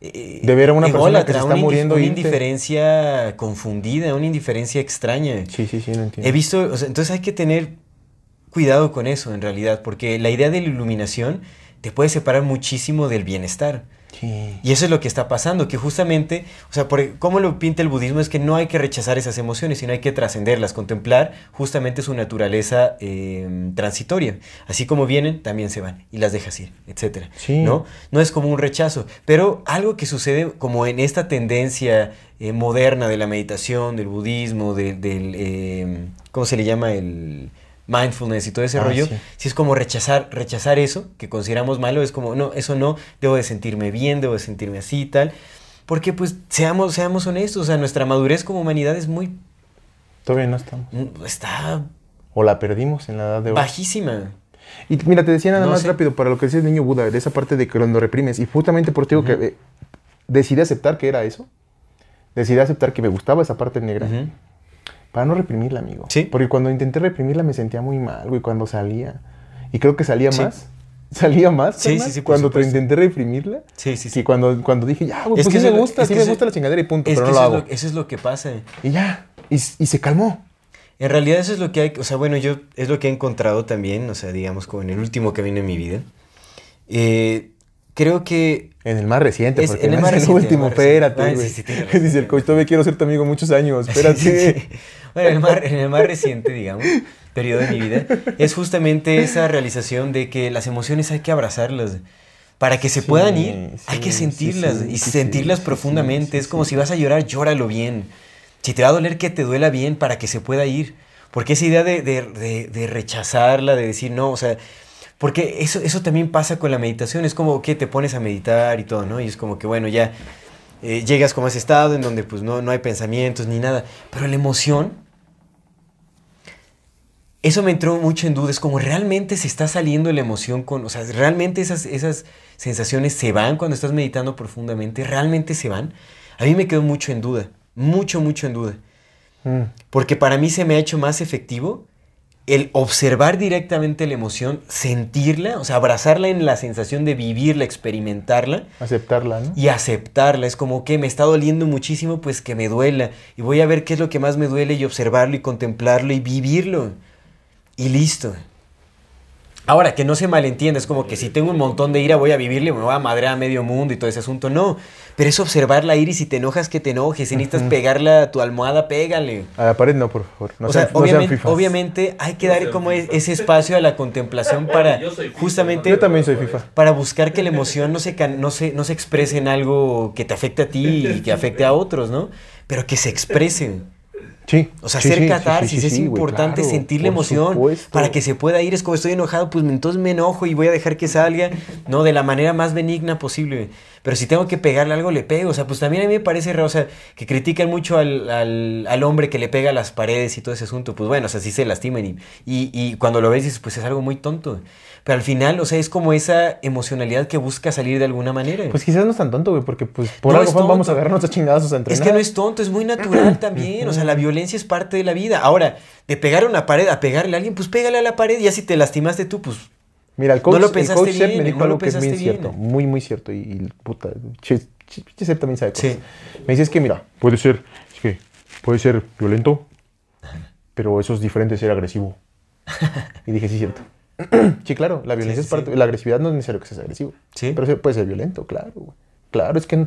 Eh, De ver a una persona que se está una muriendo Una indiferencia confundida, una indiferencia extraña. Sí, sí, sí, no entiendo. He visto, o sea, entonces hay que tener cuidado con eso en realidad, porque la idea de la iluminación te puede separar muchísimo del bienestar. Sí. Y eso es lo que está pasando, que justamente, o sea, por, cómo lo pinta el budismo es que no hay que rechazar esas emociones, sino hay que trascenderlas, contemplar justamente su naturaleza eh, transitoria. Así como vienen, también se van y las dejas ir, etcétera. Sí. ¿no? no es como un rechazo, pero algo que sucede como en esta tendencia eh, moderna de la meditación, del budismo, de- del, eh, ¿cómo se le llama? El mindfulness y todo ese Ah, rollo, sí. si es como rechazar, rechazar eso que consideramos malo, es como, no, eso no, debo de sentirme bien, debo de sentirme así y tal. Porque pues seamos, seamos honestos, o sea, nuestra madurez como humanidad es muy, Todavía no estamos. mm, está O la perdimos en la edad de oro. bajísima. Y mira, te decía nada No más sé. rápido para lo que decía el niño Buda, de esa parte de que cuando reprimes. Y justamente por ti digo que eh, decidí aceptar que era eso. Decidí aceptar que me gustaba esa parte negra. Ujú. Para no reprimirla, amigo. Sí. Porque cuando intenté reprimirla me sentía muy mal, güey, cuando salía. Y creo que salía Sí. más. <laughs> Salía más. Sí, carnal, sí, sí, Cuando te intenté reprimirla. Sí, sí, Y sí. cuando, cuando dije, ya, güey, Es pues que sí me gusta, sí me gusta la chingadera y punto, pero no lo eso, hago. es lo, eso es lo que pasa. Y ya. Y, y se calmó. En realidad eso es lo que hay, o sea, bueno, yo es lo que he encontrado también, o sea, digamos, como en el último camino en mi vida. Eh, creo que En el más reciente, Es- porque en el más reciente, último, el más espérate, güey. sí, sí. Dice el coach, todavía quiero ser tu amigo muchos años, <laughs> espérate. Bueno, en el, más, en el más reciente, digamos, periodo de mi vida, es justamente esa realización de que las emociones hay que abrazarlas. Para que se puedan ir, hay que sentirlas y sentirlas profundamente. es como si vas a llorar, llóralo bien. Si te va a doler, que te duela bien para que se pueda ir. Porque esa idea de, de- de- de rechazarla, de decir no, o sea, porque eso, eso también pasa con la meditación. Es como que te pones a meditar y todo, ¿no? Y es como que, bueno, ya eh, llegas como a ese estado en donde pues no, no hay pensamientos ni nada. Pero la emoción, eso me entró mucho en duda. Es como realmente se está saliendo la emoción con. O sea, realmente esas, esas sensaciones se van cuando estás meditando profundamente. Realmente se van. A mí me quedó mucho en duda. Mucho, mucho en duda. Mm. Porque para mí se me ha hecho más efectivo el observar directamente la emoción, sentirla, o sea, abrazarla en la sensación de vivirla, experimentarla Aceptarla, ¿no? y aceptarla. Es como que me está doliendo muchísimo, pues que me duela. Y voy a ver qué es lo que más me duele y observarlo y contemplarlo y vivirlo. Y listo. Ahora, que no se malentienda, es como que si tengo un montón de ira voy a vivirle, me voy a madrear a medio mundo y todo ese asunto. No, pero es observar la ira y si te enojas, que te enojes. Si necesitas pegarla a tu almohada, pégale. A la pared no, por favor. No o sean, sea, no sean obviamente, hay que No dar como ese espacio a la contemplación <laughs> para Yo soy FIFA, justamente Yo también soy FIFA. para buscar que la emoción no se, can- no, se, no se exprese en algo que te afecte a ti y que afecte a otros, ¿no? Pero que se exprese. Sí. O sea, sí, hacer sí, catarsis, sí, es importante claro, sentir la emoción supuesto. para que se pueda ir. Es como estoy enojado, pues entonces me enojo y voy a dejar que salga, no, de la manera más benigna posible. Pero si tengo que pegarle algo, le pego. O sea, pues también a mí me parece raro, o sea, que critican mucho al, al- al hombre que le pega a las paredes y todo ese asunto. Pues bueno, o sea, sí se lastiman y, y, y cuando lo ves dices, pues es algo muy tonto. Pero al final, o sea, es como esa emocionalidad que busca salir de alguna manera. Pues quizás no es tan tonto, güey, porque pues por No algo es vamos a agarrarnos a chingadazos a Es entrenar. que no es tonto, es muy natural <clears throat> también. O sea, la violencia es parte de la vida. Ahora, de pegar a una pared a pegarle a alguien, pues pégale a la pared y ya si te lastimaste tú, pues Mira, el coach, No lo el coach bien, me dijo no algo que es muy bien. cierto, muy, muy cierto. Y, y puta, che, che, che, Sep también sabe cosas. Sí. Me dice, es que mira, puede ser, es que puede ser violento, pero eso es diferente de ser agresivo. <laughs> Y dije, sí, es cierto. <clears throat> sí, claro, la violencia Sí, es parte, sí. la agresividad no es necesario que seas agresivo. Sí. Pero puede ser violento, claro, güey. Claro, es que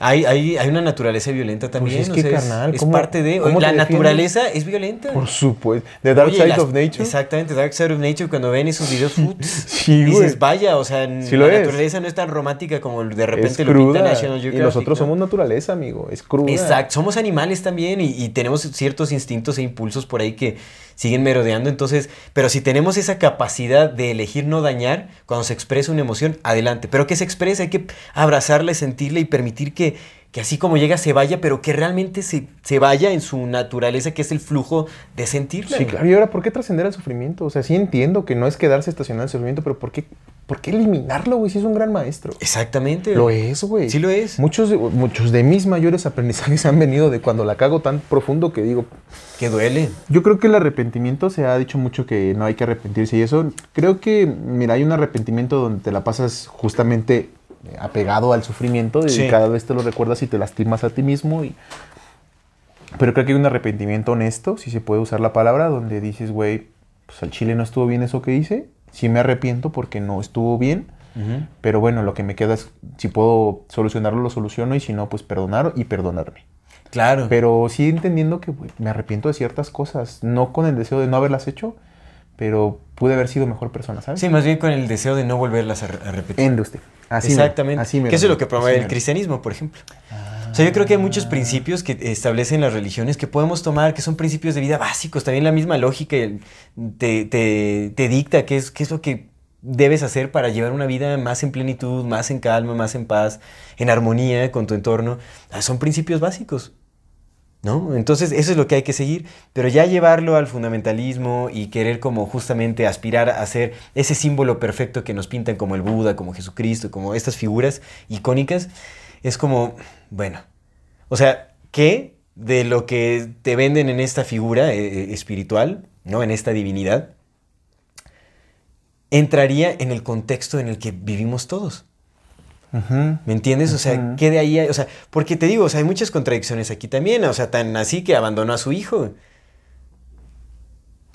Hay, hay, hay una naturaleza violenta también. Pues es o que, sea, carnal, es, ¿cómo- parte de. cómo la naturaleza es violenta. por supuesto, The Dark Oye, Side las- of Nature. Exactamente, Dark Side of Nature. Cuando ven esos videos, <laughs> putz, Sí, dices, vaya, o sea, Sí la es. naturaleza no es tan romántica como de Es repente lo pinta Y nosotros ¿no? somos naturaleza, amigo. Es cruda. Exacto, somos animales también y, y tenemos ciertos instintos e impulsos por ahí que siguen merodeando. Entonces, pero si tenemos esa capacidad de elegir no dañar, cuando se expresa una emoción, adelante. Pero que se exprese, hay que abrazarla, sentirla y permitir que, que así como llega se vaya, pero que realmente se, se vaya en su naturaleza, que es el flujo de sentirla. Sí, claro. Y ahora, ¿por qué trascender el sufrimiento? O sea, sí entiendo que no es quedarse estacionado en el sufrimiento, pero ¿por qué, por qué eliminarlo, güey? Si es un gran maestro. Exactamente. Lo es, güey. Sí lo es. Muchos, de- muchos de mis mayores aprendizajes <laughs> han venido de cuando la cago tan profundo que digo, Que duele. Yo creo que el arrepentimiento se ha dicho mucho que no hay que arrepentirse y eso creo que, mira, hay un arrepentimiento donde te la pasas justamente eh, apegado al sufrimiento y Sí. cada vez te lo recuerdas y te lastimas a ti mismo. Y... Pero creo que hay un arrepentimiento honesto, si se puede usar la palabra, donde dices, güey, pues al chile no estuvo bien eso que hice, sí me arrepiento porque no estuvo bien, pero bueno, lo que me queda es, si puedo solucionarlo, lo soluciono y si no, pues perdonar y perdonarme. Claro. Pero sí entendiendo que me arrepiento de ciertas cosas, no con el deseo de no haberlas hecho, pero pude haber sido mejor persona, ¿sabes? Sí, más bien con el deseo de no volverlas a, re- a repetir. Ende usted. Así Exactamente. así mero, que eso es lo que promueve el cristianismo, por ejemplo. O sea, yo creo que hay muchos principios que establecen las religiones que podemos tomar, que son principios de vida básicos. También la misma lógica te, te- te dicta qué es, qué es lo que debes hacer para llevar una vida más en plenitud, más en calma, más en paz, en armonía con tu entorno. Ah, Son principios básicos. ¿No? Entonces eso es lo que hay que seguir, pero ya llevarlo al fundamentalismo y querer como justamente aspirar a ser ese símbolo perfecto que nos pintan como el Buda, como Jesucristo, como estas figuras icónicas, es como, bueno, o sea, ¿qué de lo que te venden en esta figura eh, espiritual, ¿no? En esta divinidad, entraría en el contexto en el que vivimos todos? ¿Me entiendes? O sea. ¿qué de ahí hay? O sea, porque te digo, o sea, hay muchas contradicciones aquí también. O sea, tan así que abandonó a su hijo.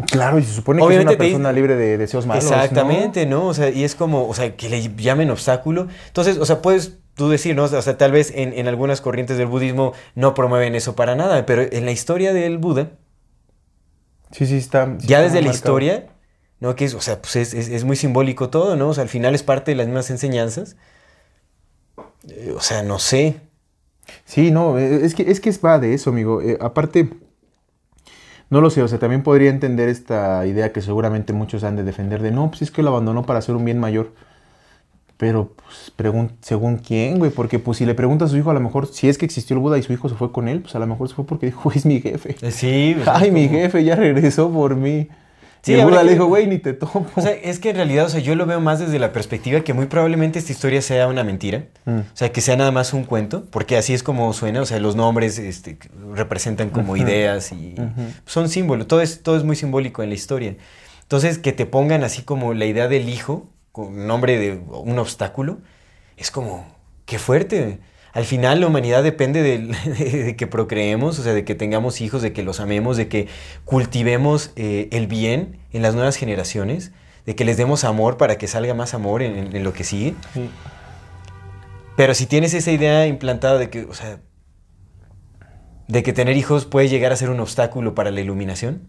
Claro, y se supone que es una persona libre de deseos malos. ¿no? Exactamente, ¿no? O sea, y es como, o sea, que le llamen obstáculo. Entonces, o sea, puedes tú decir, ¿no? O sea, tal vez en, en algunas corrientes del budismo no promueven eso para nada, pero en la historia del Buda, Sí, sí, está. sí ya está desde la marcado. historia, ¿no? Que es, o sea, pues es, es- es muy simbólico todo, ¿no? O sea, al final es parte de las mismas enseñanzas. Eh, o sea, no sé. Sí, no, eh, es que, es que va de eso, amigo. Eh, aparte, no lo sé, o sea, también podría entender esta idea que seguramente muchos han de defender de, no, pues es que lo abandonó para hacer un bien mayor. Pero, pues, según quién, güey, porque pues si le pregunta a su hijo, a lo mejor, si es que existió el Buda y su hijo se fue con él, pues a lo mejor se fue porque dijo, <laughs> es mi jefe. Eh, Sí. sea, Ay, mi jefe ya regresó por mí. Sí, y el Buda le dijo, güey, ni te tomo. O sea, es que en realidad, o sea, yo lo veo más desde la perspectiva que muy probablemente esta historia sea una mentira. Mm. O sea, que sea nada más un cuento, porque así es como suena. O sea, los nombres este, representan como ideas y son símbolos. Todo es, todo es muy simbólico en la historia. Entonces, que te pongan así como la idea del hijo, nombre de un obstáculo, es como, qué fuerte. Al final la humanidad depende <laughs> de, que procreemos, o sea, de que tengamos hijos, de que los amemos, de que cultivemos eh, el bien en las nuevas generaciones, de que les demos amor para que salga más amor en- en- en lo que sigue. Sí. Pero si tienes esa idea implantada de que, o sea, de que tener hijos puede llegar a ser un obstáculo para la iluminación,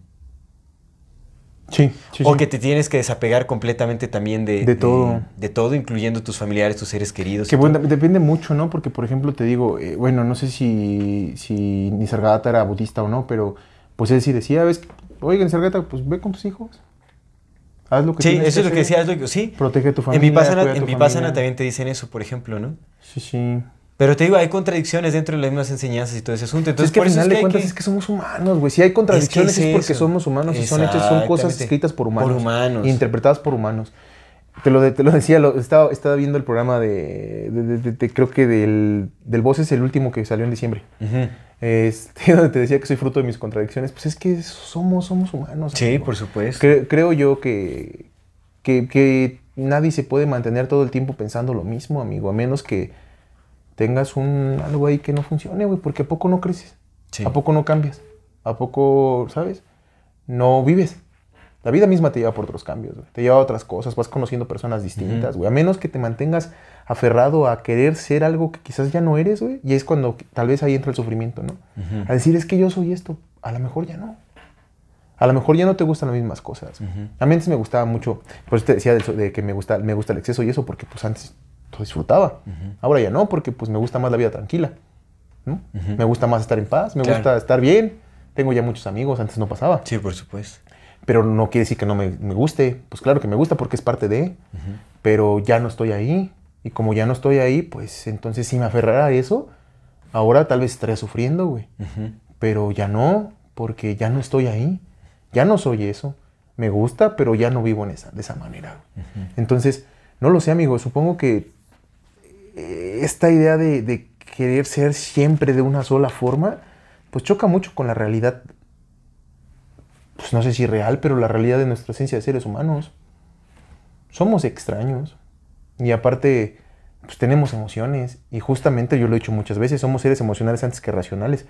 Sí, sí, o que te tienes que desapegar completamente también de, De todo. de todo, incluyendo tus familiares, tus seres queridos. Que bueno, depende mucho, ¿no? Porque, por ejemplo, te digo, eh, bueno, no sé si, si Nisargadatta era budista o no, pero pues él sí decía, ves, oiga, Nisargadatta, pues ve con tus hijos. Haz lo que Sí, eso es lo que decía, es lo que- sí. Protege a tu En familia. Vipassana, cuida a en Vipassana también te dicen eso, por ejemplo, ¿no? Sí, sí. Pero te digo, hay contradicciones dentro de las mismas enseñanzas y todo ese asunto. Entonces, es que por al eso final es de cuentas que- es que somos humanos, güey. Si hay contradicciones es, es porque eso. somos humanos y son hechas, son cosas escritas por humanos. Por humanos. Interpretadas por humanos. Te lo, de- te lo decía, lo, estaba, estaba viendo el programa de, creo que del, del Voz es el último que salió en diciembre. Este, <laughs> donde te decía que soy fruto de mis contradicciones. Pues es que somos, somos humanos. Sí, amigo. por supuesto. Cre- creo yo que, que, que nadie se puede mantener todo el tiempo pensando lo mismo, amigo, a menos que tengas un algo ahí que no funcione, güey, porque a poco no creces, Sí. a poco no cambias, a poco, ¿sabes? No vives. La vida misma te lleva por otros cambios, güey. Te lleva a otras cosas, vas conociendo personas distintas, güey. A menos que te mantengas aferrado a querer ser algo que quizás ya no eres, güey. Y es cuando tal vez ahí entra el sufrimiento, ¿no? A decir, es que yo soy esto. A lo mejor ya no. A lo mejor ya no te gustan las mismas cosas. A mí antes me gustaba mucho, por eso te decía de, de que me gusta, me gusta el exceso y eso, porque pues antes lo disfrutaba. Ahora ya no, porque pues me gusta más la vida tranquila. ¿no? Me gusta más estar en paz, me Claro. gusta estar bien. Tengo ya muchos amigos, antes no pasaba. Sí, por supuesto. Pero no quiere decir que no me, me guste. Pues claro que me gusta porque es parte de. Pero ya no estoy ahí. Y como ya no estoy ahí, pues entonces si me aferrara a eso, ahora tal vez estaría sufriendo, güey. Pero ya no, porque ya no estoy ahí. Ya no soy eso. Me gusta, pero ya no vivo en esa, de esa manera. Entonces, no lo sé, amigo. Supongo que esta idea de, de querer ser siempre de una sola forma, pues choca mucho con la realidad pues no sé si real, pero la realidad de nuestra esencia de seres humanos. Somos extraños. Y aparte, pues tenemos emociones. Y justamente yo lo he dicho muchas veces, somos seres emocionales antes que racionales.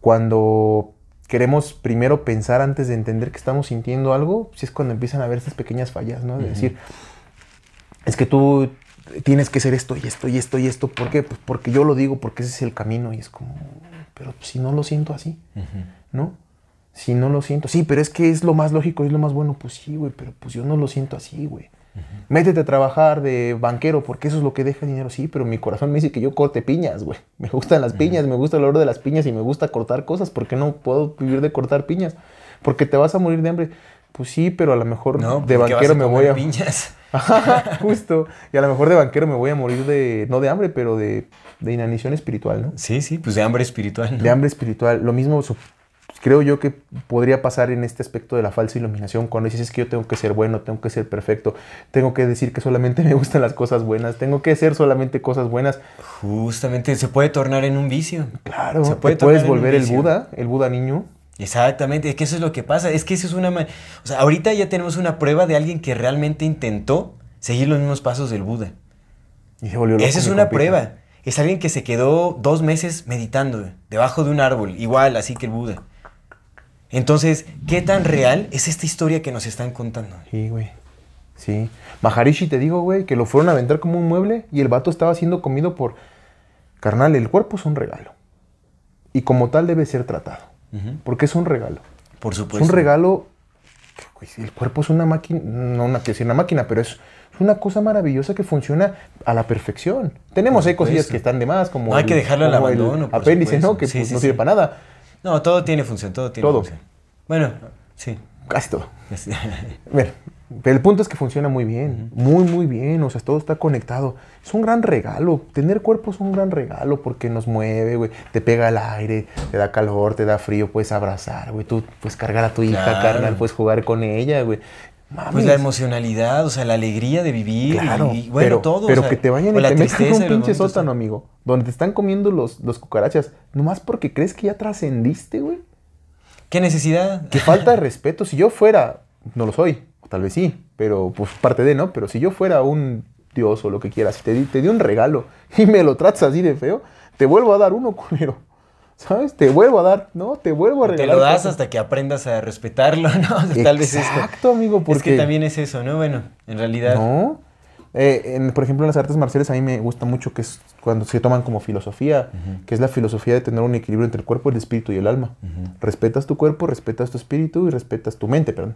Cuando queremos primero pensar antes de entender que estamos sintiendo algo, pues es cuando empiezan a haber estas pequeñas fallas, ¿no? De decir, es que tú tienes que ser esto y esto y esto y esto. ¿Por qué? Pues porque yo lo digo, porque ese es el camino. Y es como, pero si no lo siento así, ¿no? Si no lo siento. Sí, pero es que es lo más lógico, es lo más bueno. Pues sí, güey, pero pues yo no lo siento así, güey. Métete a trabajar de banquero porque eso es lo que deja dinero. Sí, pero mi corazón me dice que yo corte piñas, güey. <laughs> Me gustan las piñas, me gusta el olor de las piñas y me gusta cortar cosas. ¿Por qué no puedo vivir de cortar piñas? Porque te vas a morir de hambre. Pues sí, pero a lo mejor No, de banquero me voy a... piñas. <laughs> Ajá, Justo. Y a lo mejor de banquero me voy a morir de, no de hambre, pero de, de inanición espiritual, ¿no? Sí, sí, pues de hambre espiritual. ¿no? De hambre espiritual. Lo mismo creo yo que podría pasar en este aspecto de la falsa iluminación, cuando dices es que yo tengo que ser bueno, tengo que ser perfecto, tengo que decir que solamente me gustan las cosas buenas, tengo que hacer solamente cosas buenas. Justamente se puede tornar en un vicio. Claro, Se puede te puedes tornar en un volver el. Buda, el Buda niño. Exactamente, es que eso es lo que pasa. Es que eso es una. O sea, ahorita ya tenemos una prueba de alguien que realmente intentó seguir los mismos pasos del Buda. Y se volvió loco Esa es una prueba. Es alguien que se quedó dos meses meditando debajo de un árbol, igual así que el Buda. Entonces, ¿qué tan real es esta historia que nos están contando? Sí, güey. Sí. Maharishi, te digo, güey, que lo fueron a aventar como un mueble y el vato estaba siendo comido por... Carnal, el cuerpo es un regalo. Y como tal debe ser tratado. Porque es un regalo. Por Es supuesto. un regalo. güey, el cuerpo es una máquina, no una, decir una máquina, pero es una cosa maravillosa que funciona a la perfección. Tenemos ahí cosillas que están de más, como No hay que dejarlo al el abandono, apéndice, supuesto. ¿no? Que Sí, pues, sí, no sí. sirve para nada. No, todo tiene función, todo tiene Todo. función. Bueno, sí. Casi todo. <laughs> Pero el punto es que funciona muy bien, muy, muy bien, o sea, todo está conectado. Es un gran regalo, tener cuerpo es un gran regalo porque nos mueve, güey, te pega el aire, te da calor, te da frío, puedes abrazar, güey, tú puedes cargar a tu hija, Claro. carnal, puedes jugar con ella, güey. Pues Mames. la emocionalidad, o sea, la alegría de vivir Claro, y, bueno, pero, todo. o pero sea, que te vayan y te metan tristeza un pinche sótano, amigo, donde te están comiendo los, los cucarachas, nomás porque crees que ya trascendiste, güey. ¿Qué necesidad? Que falta de respeto. Si yo fuera, no lo soy, tal vez sí, pero pues parte de, ¿no? Pero si yo fuera un dios o lo que quieras, te di, te di un regalo <laughs> y me lo tratas así de feo, te vuelvo a dar uno, culero. ¿Sabes? Te vuelvo a dar, ¿no? Te vuelvo a Te regalar. lo das cosas. hasta que aprendas a respetarlo, <laughs> ¿no? O sea, Tal vez es. Exacto, amigo, Es porque... que también es eso, ¿no? Bueno, en realidad. No. Eh, en- por ejemplo, en las artes marciales a mí me gusta mucho que es cuando se toman como filosofía, que es la filosofía de tener un equilibrio entre el cuerpo, el espíritu y el alma. Respetas tu cuerpo, respetas tu espíritu y respetas tu mente, perdón.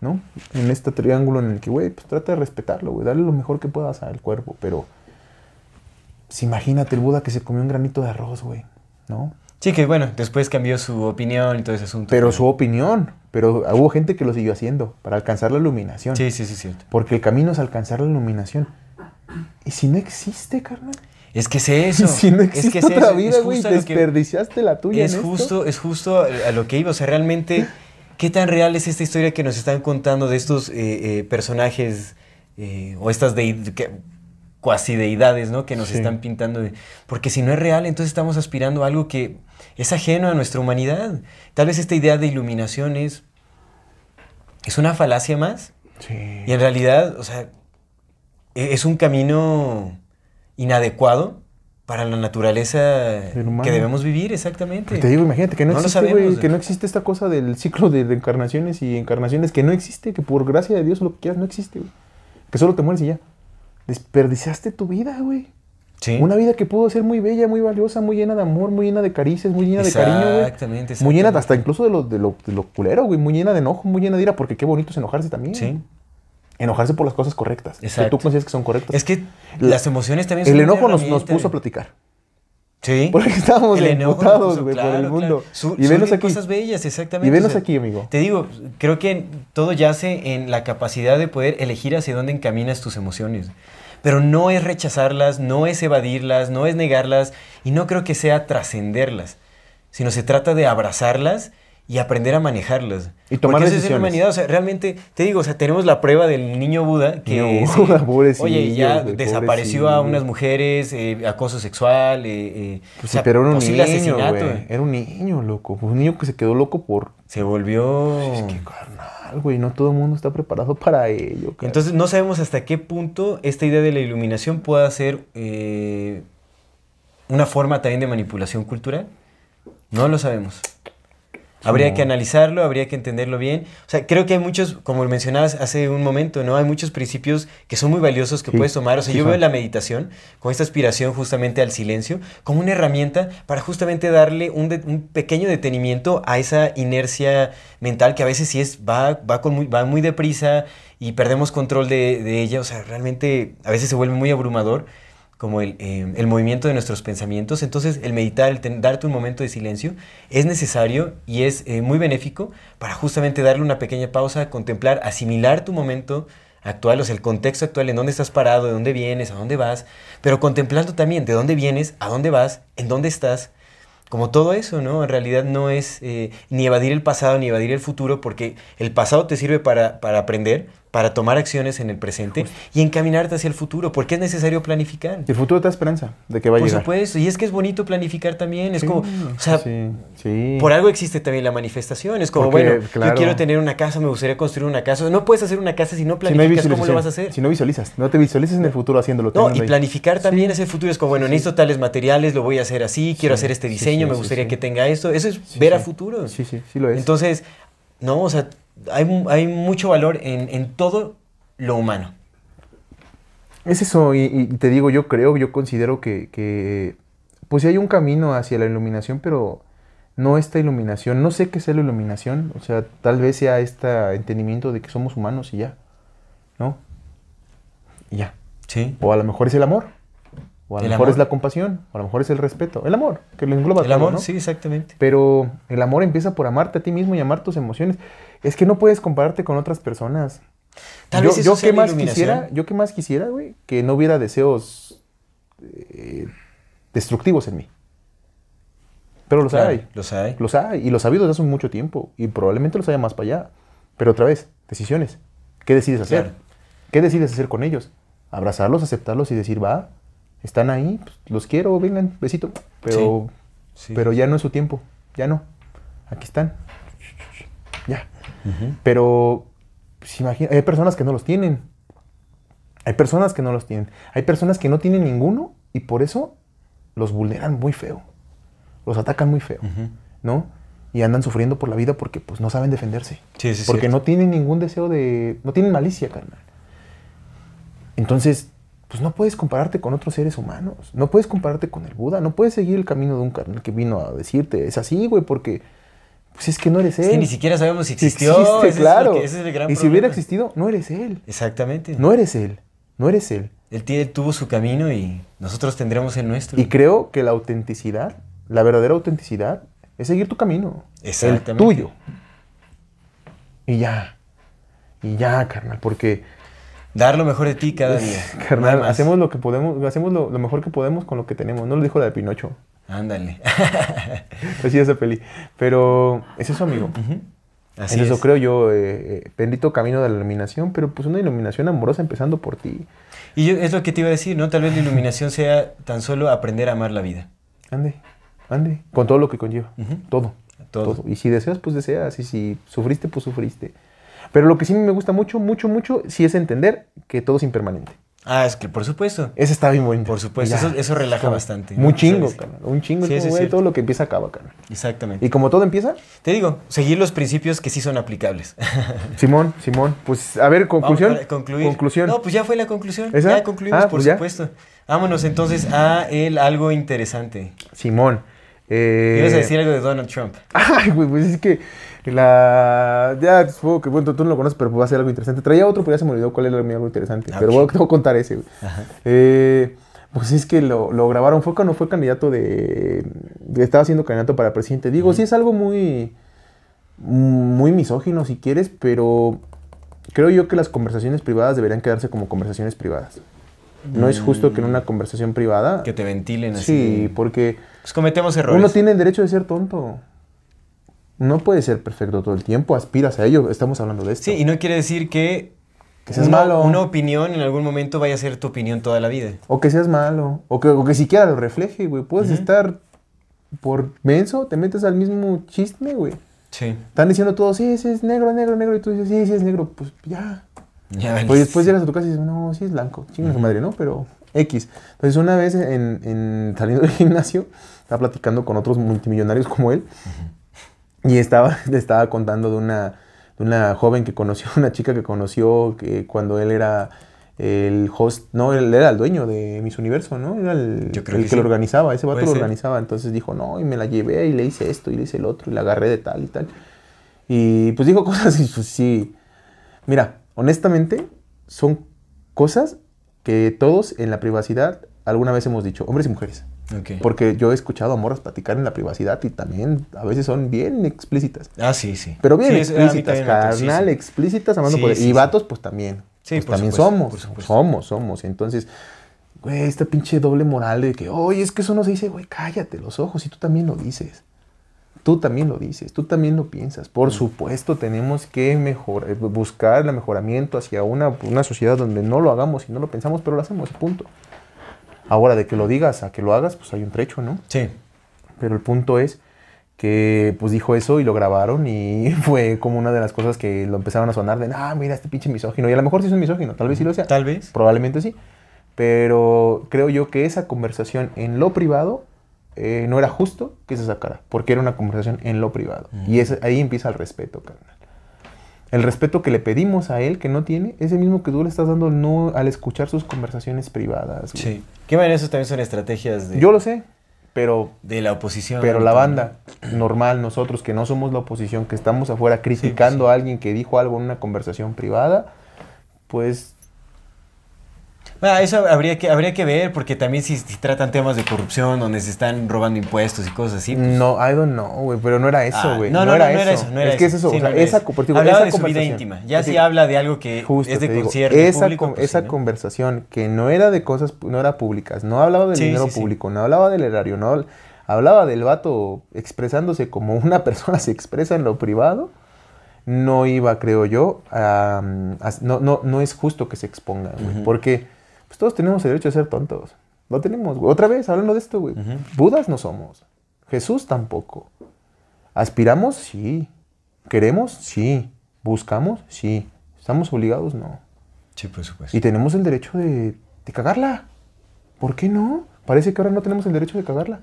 ¿No? En este triángulo en el que, güey, pues trata de respetarlo, güey, darle lo mejor que puedas al cuerpo, pero pues, imagínate el Buda que se comió un granito de arroz, güey, ¿no? Sí, que bueno, después cambió su opinión y todo ese asunto. Pero su opinión, pero hubo gente que lo siguió haciendo para alcanzar la iluminación. Sí, sí, sí, cierto. Porque el camino es alcanzar la iluminación. ¿Y si no existe, carnal? Es que es <laughs> eso. si no es existe que es otra eso, vida, güey, que- desperdiciaste la tuya Es en esto. justo, es justo a lo que iba. O sea, realmente, ¿qué tan real es esta historia que nos están contando de estos eh, eh, personajes eh, o estas deid- que- cuasi deidades, ¿no? Que nos Sí. están pintando. de- Porque si no es real, entonces estamos aspirando a algo que es ajeno a nuestra humanidad. Tal vez esta idea de iluminación es, es una falacia más. Sí. Y en realidad, o sea, e- es un camino inadecuado para la naturaleza que debemos vivir, exactamente. Pues te digo, imagínate que no, existe, sabemos. que no existe esta cosa del ciclo de reencarnaciones y encarnaciones, que no existe, que por gracia de Dios lo que quieras no existe, güey. Que solo te mueres y ya. Desperdiciaste tu vida, güey. Sí. Una vida que pudo ser muy bella, muy valiosa, muy llena de amor, muy llena de caricias, muy llena de cariño, güey. Exactamente, Muy llena exactamente. hasta incluso de lo, de, lo, de lo culero, güey. Muy llena de enojo, muy llena de ira, porque qué bonito es enojarse también. Sí. Enojarse por las cosas correctas. Que Exacto. tú consideras que son correctas. Es que La- las emociones también son el enojo nos, nos puso a platicar. Sí. Porque estábamos emputados, güey, por el mundo. claro. Su- Y venos aquí. cosas bellas, exactamente. Y venos o sea, aquí, amigo. Te digo, creo que todo yace en la capacidad de poder elegir hacia dónde encaminas tus emociones. Pero no es rechazarlas, no es evadirlas, no es negarlas y no creo que sea trascenderlas, sino se trata de abrazarlas y aprender a manejarlas. Y tomar Porque eso es decisiones. humanidad, o sea, realmente, te digo, o sea, tenemos la prueba del niño Buda que Niño sí, pobrecillo, oye, ya desapareció a unas mujeres, eh, acoso sexual, eh, eh, Pues o sí, pero era un niño, asesinato. Era un niño, loco. Un niño que se quedó loco por... Se volvió... Qué carnal, güey. No todo el mundo está preparado para ello, cara. Entonces no sabemos hasta qué punto esta idea de la iluminación pueda ser eh, una forma también de manipulación cultural. No lo sabemos. Habría No. que analizarlo, habría que entenderlo bien. O sea, creo que hay muchos, como mencionabas hace un momento, ¿no? Hay muchos principios que son muy valiosos que Sí, puedes tomar. O sea, sí yo veo la meditación con esta aspiración justamente al silencio como una herramienta para justamente darle un, de- un pequeño detenimiento a esa inercia mental que a veces sí es, va, va, con muy, va muy deprisa y perdemos control de, de ella. O sea, realmente a veces se vuelve muy abrumador como el, eh, el movimiento de nuestros pensamientos. Entonces, el meditar, el darte un momento de silencio, es necesario y es eh, muy benéfico para justamente darle una pequeña pausa, contemplar, asimilar tu momento actual, o sea, el contexto actual, en dónde estás parado, de dónde vienes, a dónde vas, pero contemplando también de dónde vienes, a dónde vas, en dónde estás. Como todo eso, ¿no? En realidad no es eh, ni evadir el pasado ni evadir el futuro, porque el pasado te sirve para, para aprender, para tomar acciones en el presente y encaminarte hacia el futuro, porque es necesario planificar. El futuro te da esperanza de que va a Por llegar. supuesto, y es que es bonito planificar también, es Sí, como, o sea, sí, sí. por algo existe también la manifestación, es como, Porque, bueno, claro. yo quiero tener una casa, me gustaría construir una casa, no puedes hacer una casa si no Si no hay planificas cómo lo vas a hacer. Si no visualizas, no te visualizas en el futuro haciéndolo. No, y ahí. planificar también ese futuro es como, bueno, necesito tales materiales, lo voy a hacer así, quiero hacer este diseño, me gustaría que tenga esto. Eso es ver a futuro. Sí, sí, sí lo es. Entonces, no, o sea, hay, mu- hay mucho valor en, en todo lo humano. Es eso, y, y te digo, yo creo, yo considero que, que, pues sí hay un camino hacia la iluminación, pero no esta iluminación, no sé qué sea la iluminación, o sea, tal vez sea este entendimiento de que somos humanos y ya, ¿no? Y ya. Sí. O a lo mejor es el amor, o a lo El mejor amor. es la compasión, o a lo mejor es el respeto, el amor, que lo engloba El todo, amor, ¿no? sí, exactamente. Pero el amor empieza por amarte a ti mismo y amar tus emociones. Es que no puedes compararte con otras personas. Tal yo, vez eso yo sea qué más quisiera, yo qué más quisiera, güey, que no hubiera deseos eh, destructivos en mí. Pero los Claro, hay. Los hay. Los hay. Y los ha habido desde hace mucho tiempo. Y probablemente los haya más para allá. Pero otra vez, decisiones. ¿Qué decides hacer? Claro. ¿Qué decides hacer con ellos? Abrazarlos, aceptarlos y decir, va, están ahí, pues, los quiero, vengan, besito. Pero, Sí. pero ya no es su tiempo. Ya no. Aquí están. Ya. Pero, pues, imagina, hay personas que no los tienen. Hay personas que no los tienen. Hay personas que no tienen ninguno y por eso los vulneran muy feo. Los atacan muy feo, ¿no? Y andan sufriendo por la vida porque pues no saben defenderse. Sí, porque cierto. no tienen ningún deseo de... No tienen malicia, carnal. Entonces, pues no puedes compararte con otros seres humanos. No puedes compararte con el Buda. No puedes seguir el camino de un carnal que vino a decirte, es así, güey, porque... Pues es que no eres él. Es que ni siquiera sabemos si existió. existe, ese es lo claro. que- ese es el gran y si hubiera existido, no eres él. Exactamente. No eres él. No eres él. Él tiene- tuvo su camino y nosotros tendremos el nuestro. Y creo que la autenticidad, la verdadera autenticidad, es seguir tu camino. El Exactamente. tuyo. Y ya. Y ya, carnal, porque, Dar lo mejor de ti cada día. Carnal, hacemos lo que podemos, hacemos lo, lo mejor que podemos con lo que tenemos. No lo dijo la de Pinocho. Ándale. <laughs> Así esa peli. Pero es eso, amigo. Así en eso es. creo yo, eh, eh, bendito camino de la iluminación, pero pues una iluminación amorosa empezando por ti. Y yo, es lo que te iba a decir, ¿no? Tal vez la iluminación sea tan solo aprender a amar la vida. Ande, ande, con todo lo que conlleva. Todo. todo. Y si deseas, pues deseas. Y si sufriste, pues sufriste. Pero lo que sí me gusta mucho, mucho, mucho, sí es entender que todo es impermanente. Ah, es que por supuesto. Ese está bien bonito. Por supuesto, Ya. eso, eso relaja bastante. Muy ¿no? chingo. Un chingo. Sí, como, todo lo que empieza acaba, carnal. Exactamente. Y como todo empieza, Te digo, seguir los principios que sí son aplicables. <laughs> Simón, Simón. Pues, a ver, conclusión. Concluir. Conclusión. No, pues ya fue la conclusión. ¿Esa? Ya concluimos, Ah, por pues ya. supuesto. Vámonos entonces a el algo interesante. Simón. Eh... Ibas a decir algo de Donald Trump. <laughs> Ay, güey, pues es que la... Ya supongo que, bueno, tú no lo conoces, pero va a ser algo interesante. Traía otro, pero ya se me olvidó cuál era mi algo interesante. Ah, pero bueno, te voy a contar ese, güey. Eh, pues es que lo, lo grabaron, fue cuando fue candidato de, Estaba siendo candidato para presidente. Digo, sí es algo muy... Muy misógino, si quieres, pero... Creo yo que las conversaciones privadas deberían quedarse como conversaciones privadas. No es justo que en una conversación privada... Mm. Que te ventilen así. Sí, porque... Pues cometemos errores. Uno tiene el derecho de ser tonto. No puede ser perfecto todo el tiempo, aspiras a ello. Estamos hablando de esto. Sí, y no quiere decir que, Que seas una, malo. una opinión en algún momento vaya a ser tu opinión toda la vida. O que seas malo. O que, o que siquiera lo refleje, güey. Puedes estar por menso, te metes al mismo chisme, güey. Sí. Están diciendo todos, sí, sí, es negro, negro, negro. Y tú dices, sí, sí, es negro. Pues ya. Ya Pues después llegas a tu casa y dices, no, sí es blanco. Chinga su madre, ¿no? Pero X. Entonces una vez en, en- saliendo del gimnasio, estaba platicando con otros multimillonarios como él. Y estaba, <laughs> le estaba contando de una, de una joven que conoció, <laughs> una chica que conoció que cuando él era el host, no, él era el dueño de Miss Universo, ¿no? Era el, Yo creo el que que, sí. lo organizaba, ese vato lo ser. organizaba. Entonces dijo, no, y me la llevé y le hice esto y le hice el otro y la agarré de tal y tal. Y pues dijo <laughs> cosas y pues sí. Mira, honestamente, son cosas que todos en la privacidad alguna vez hemos dicho, hombres y mujeres. Porque yo he escuchado a morras platicar en la privacidad y también a veces son bien explícitas. Ah, sí, sí. Pero bien Sí, explícitas, sí, carnal, sí. explícitas, hablando Sí, por... y vatos, pues también. Sí, Pues por también supuesto, somos, por supuesto. somos, somos. Entonces, güey, esta pinche doble moral de que, oye, es que eso no se dice, güey, cállate los ojos y tú también lo dices. Tú también lo dices, tú también lo piensas. Por supuesto, tenemos que mejor, eh, buscar el mejoramiento hacia una, una sociedad donde no lo hagamos y no lo pensamos, pero lo hacemos, punto. Ahora, de que lo digas a que lo hagas, pues hay un trecho, ¿no? Sí. Pero el punto es que pues dijo eso y lo grabaron y <laughs> fue como una de las cosas que lo empezaron a sonar de, ah, mira este pinche misógino. Y a lo mejor sí es un misógino, tal vez sí lo sea. Tal vez. Probablemente sí. Pero creo yo que esa conversación en lo privado eh, no era justo que se sacara, porque era una conversación en lo privado. Y es, ahí empieza el respeto, carnal. El respeto que le pedimos a él que no tiene es el mismo que tú le estás dando no, al escuchar sus conversaciones privadas. güey. Sí. ¿Qué manera eso también son estrategias de, Yo lo sé, pero de la oposición? pero la banda normal, nosotros que no somos la oposición, que estamos afuera criticando sí. a alguien que dijo algo en una conversación privada, pues Ah, eso habría que, habría que ver, porque también si, si tratan temas de corrupción, donde se están robando impuestos y cosas así. pues, no, I don't know, güey, pero no era eso, ah, güey. no, no, no, no era eso. No era es que es eso, Sí, o sea, no era esa, eso. digo, Hablaba esa de su vida íntima. Ya si decir, habla de algo que Justo es de concierto esa, público, con- pues, esa sí, ¿no? conversación que no era de cosas, no era públicas, no hablaba del Sí, dinero sí, sí. público, no hablaba del erario, no habl- hablaba del vato expresándose como <laughs> una persona se expresa en lo privado, no iba, creo yo, a, a- no, no, no es justo que se exponga, güey, Ujú. porque pues, todos tenemos el derecho de ser tontos. Lo tenemos, güey. Otra vez, hablando de esto, güey. Ujú. Budas no somos. Jesús tampoco. ¿Aspiramos? Sí. ¿Queremos? Sí. ¿Buscamos? Sí. ¿Estamos obligados? No. Sí, por supuesto. Y tenemos el derecho de, de cagarla. ¿Por qué no? Parece que ahora no tenemos el derecho de cagarla.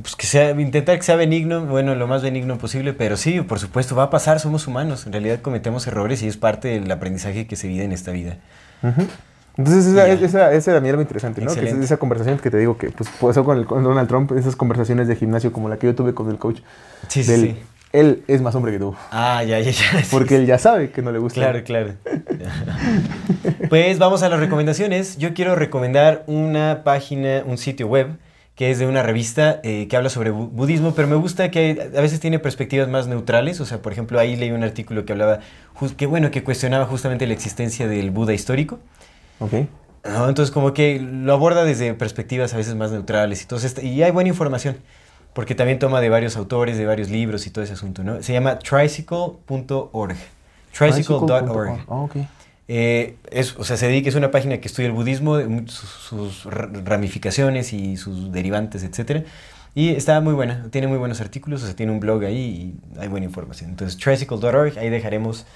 Pues que sea, intentar que sea benigno, bueno, lo más benigno posible, pero sí, por supuesto, va a pasar, somos humanos. En realidad cometemos errores y es parte del aprendizaje que se vive en esta vida. Ujú. Entonces, esa, esa, esa era algo interesante, ¿no? Que es esa conversación que te digo que pues, pasó con, el, con Donald Trump, esas conversaciones de gimnasio como la que yo tuve con el coach. Sí, sí, del, sí. Él es más hombre que tú. Ah, ya, ya, ya. sí, <laughs> Porque él ya sabe que no le gusta. Claro, claro. pues vamos a las recomendaciones. Yo quiero recomendar una página, un sitio web que es de una revista eh, que habla sobre bu- budismo, pero me gusta que a veces tiene perspectivas más neutrales. O sea, por ejemplo, ahí leí un artículo que hablaba, que bueno, que cuestionaba justamente la existencia del Buda histórico. Ok. ¿no? Entonces, como que lo aborda desde perspectivas a veces más neutrales y todo esto. Y hay buena información, porque también toma de varios autores, de varios libros y todo ese asunto, ¿no? Se llama tricycle.org. Tricycle.org. Ah, ok. Eh, es, o sea, se dedica, es una página que estudia el budismo, sus, sus ra- ramificaciones y sus derivantes, etc. Y está muy buena, tiene muy buenos artículos, o sea, tiene un blog ahí y hay buena información. Entonces, tricycle.org, ahí dejaremos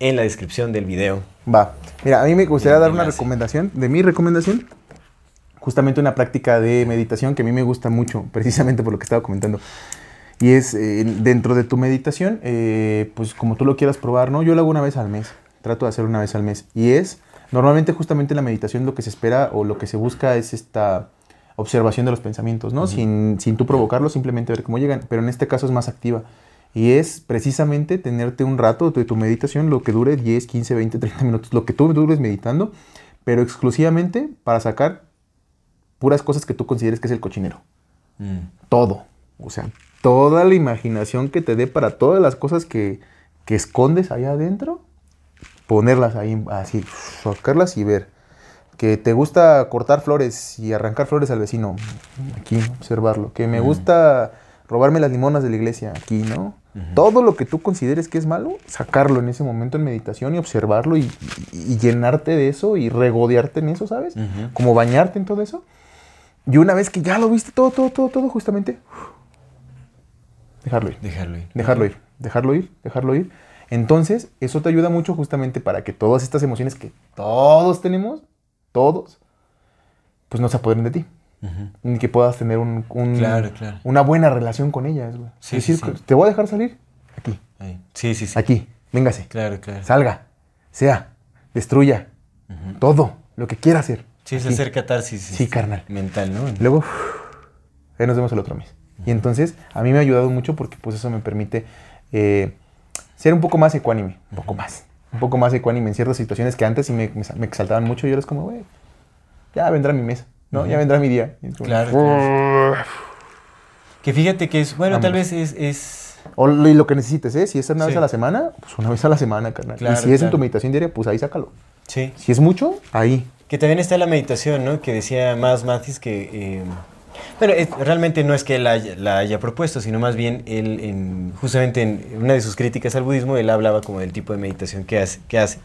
en la descripción del video. Va. Mira, a mí me gustaría dar una recomendación, de mi recomendación, justamente una práctica de meditación que a mí me gusta mucho, <laughs> precisamente por lo que estaba comentando. Y es eh, dentro de tu meditación, eh, pues como tú lo quieras probar, ¿no? Yo lo hago una vez al mes, trato de hacerlo una vez al mes. Y es, normalmente justamente en la meditación lo que se espera o lo que se busca es esta observación de los pensamientos, ¿no? sin, sin tú provocarlos, simplemente ver cómo llegan. Pero en este caso es más activa. Y es precisamente tenerte un rato de tu meditación, lo que dure 10, 15, 20, 30 minutos, lo que tú dures meditando, pero exclusivamente para sacar puras cosas que tú consideres que es el cochinero. Mm. Todo. O sea, toda la imaginación que te dé para todas las cosas que, que escondes allá adentro, ponerlas ahí, así, sacarlas y ver. Que te gusta cortar flores y arrancar flores al vecino, aquí, observarlo. Que me gusta robarme las limonas de la iglesia, aquí, ¿no? Todo lo que tú consideres que es malo, sacarlo en ese momento en meditación y observarlo y, y- y llenarte de eso y regodearte en eso, ¿sabes? Como bañarte en todo eso. Y una vez que ya lo viste todo, todo, todo, todo, justamente, dejarlo ir. Dejarlo ir. Dejarlo ir, dejarlo ir, dejarlo ir. Entonces, eso te ayuda mucho justamente para que todas estas emociones que todos tenemos, todos, pues no se apoderen de ti. Que puedas tener un- un- Claro, claro. una buena relación con ellas, güey. Sí, Decir, sí, sí. te voy a dejar salir aquí, Ahí. Sí, sí, sí. aquí, véngase, Claro, claro. salga, sea, destruya, todo, lo que quiera hacer. Sí, es hacer catarsis. Sí, carnal. Mental, ¿no? Luego, ahí nos vemos el otro mes. Y entonces, a mí me ha ayudado mucho porque pues eso me permite eh, ser un poco más ecuánime, un poco más. Un poco más ecuánime en ciertas situaciones que antes sí me, me, me exaltaban mucho y ahora es como, güey, ya vendrá mi mesa, ¿no? Ya vendrá mi día. Como, Claro, claro. Que fíjate que es, bueno, tal vez es, es O lo, que necesites, ¿eh? Si es una Sí. vez a la semana, pues una vez a la semana, carnal. Claro, y si es en claro. tu meditación diaria, pues ahí sácalo. sí. Si es mucho, ahí. Que también está la meditación, ¿no? Que decía más Mathis que... eh, bueno, es- realmente no es que él la haya, la haya propuesto, sino más bien él, en- justamente en una de sus críticas al budismo, él hablaba como del tipo de meditación que hace, que, hace,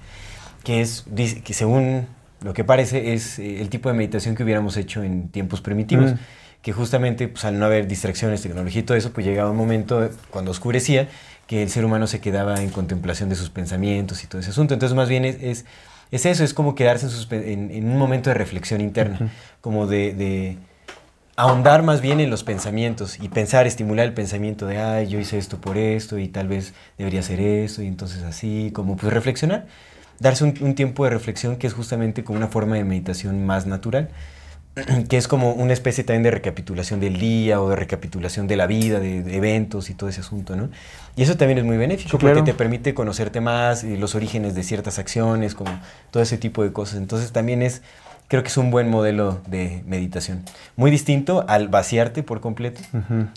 que es, dice, que según lo que parece, es eh, el tipo de meditación que hubiéramos hecho en tiempos primitivos. Mm. Que justamente, pues, al no haber distracciones, tecnología y todo eso, pues llegaba un momento, cuando oscurecía, que el ser humano se quedaba en contemplación de sus pensamientos y todo ese asunto. Entonces, más bien es, es, es eso, es como quedarse en, sus en- en un momento de reflexión interna, como de, de ahondar más bien en los pensamientos y pensar, estimular el pensamiento de, ay, yo hice esto por esto y tal vez debería hacer esto y entonces así, como pues reflexionar, darse un, un tiempo de reflexión que es justamente como una forma de meditación más natural, <clears throat> que es como una especie también de recapitulación del día o de recapitulación de la vida, de, de eventos y todo ese asunto, ¿no? Y eso también es muy benéfico Sí, claro. porque te permite conocerte más y los orígenes de ciertas acciones, como todo ese tipo de cosas. Entonces también es, creo que es un buen modelo de meditación. Muy distinto al vaciarte por completo,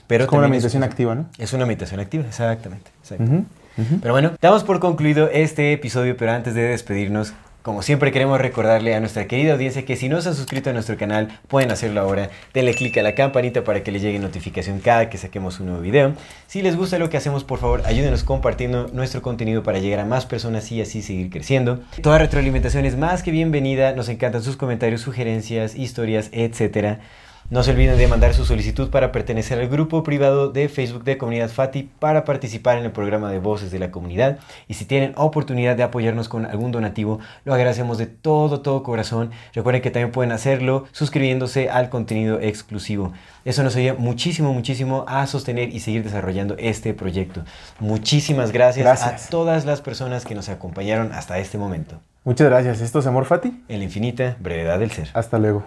pero es como una meditación activa, ¿no? Es una meditación activa, exactamente. exacto. Pero bueno, damos por concluido este episodio, pero antes de despedirnos, como siempre queremos recordarle a nuestra querida audiencia que si no se han suscrito a nuestro canal, pueden hacerlo ahora. Denle click a la campanita para que les llegue notificación cada que saquemos un nuevo video. Si les gusta lo que hacemos, por favor, ayúdenos compartiendo nuestro contenido para llegar a más personas y así seguir creciendo. Toda retroalimentación es más que bienvenida. Nos encantan sus comentarios, sugerencias, historias, etcétera. No se olviden de mandar su solicitud para pertenecer al grupo privado de Facebook de Comunidad Fati para participar en el programa de Voces de la Comunidad. Y si tienen oportunidad de apoyarnos con algún donativo, lo agradecemos de todo, todo corazón. Recuerden que también pueden hacerlo suscribiéndose al contenido exclusivo. Eso nos ayuda muchísimo, muchísimo a sostener y seguir desarrollando este proyecto. Muchísimas gracias, Gracias. a todas las personas que nos acompañaron hasta este momento. Muchas gracias. Esto es Amor Fati. En la infinita brevedad del ser. Hasta luego.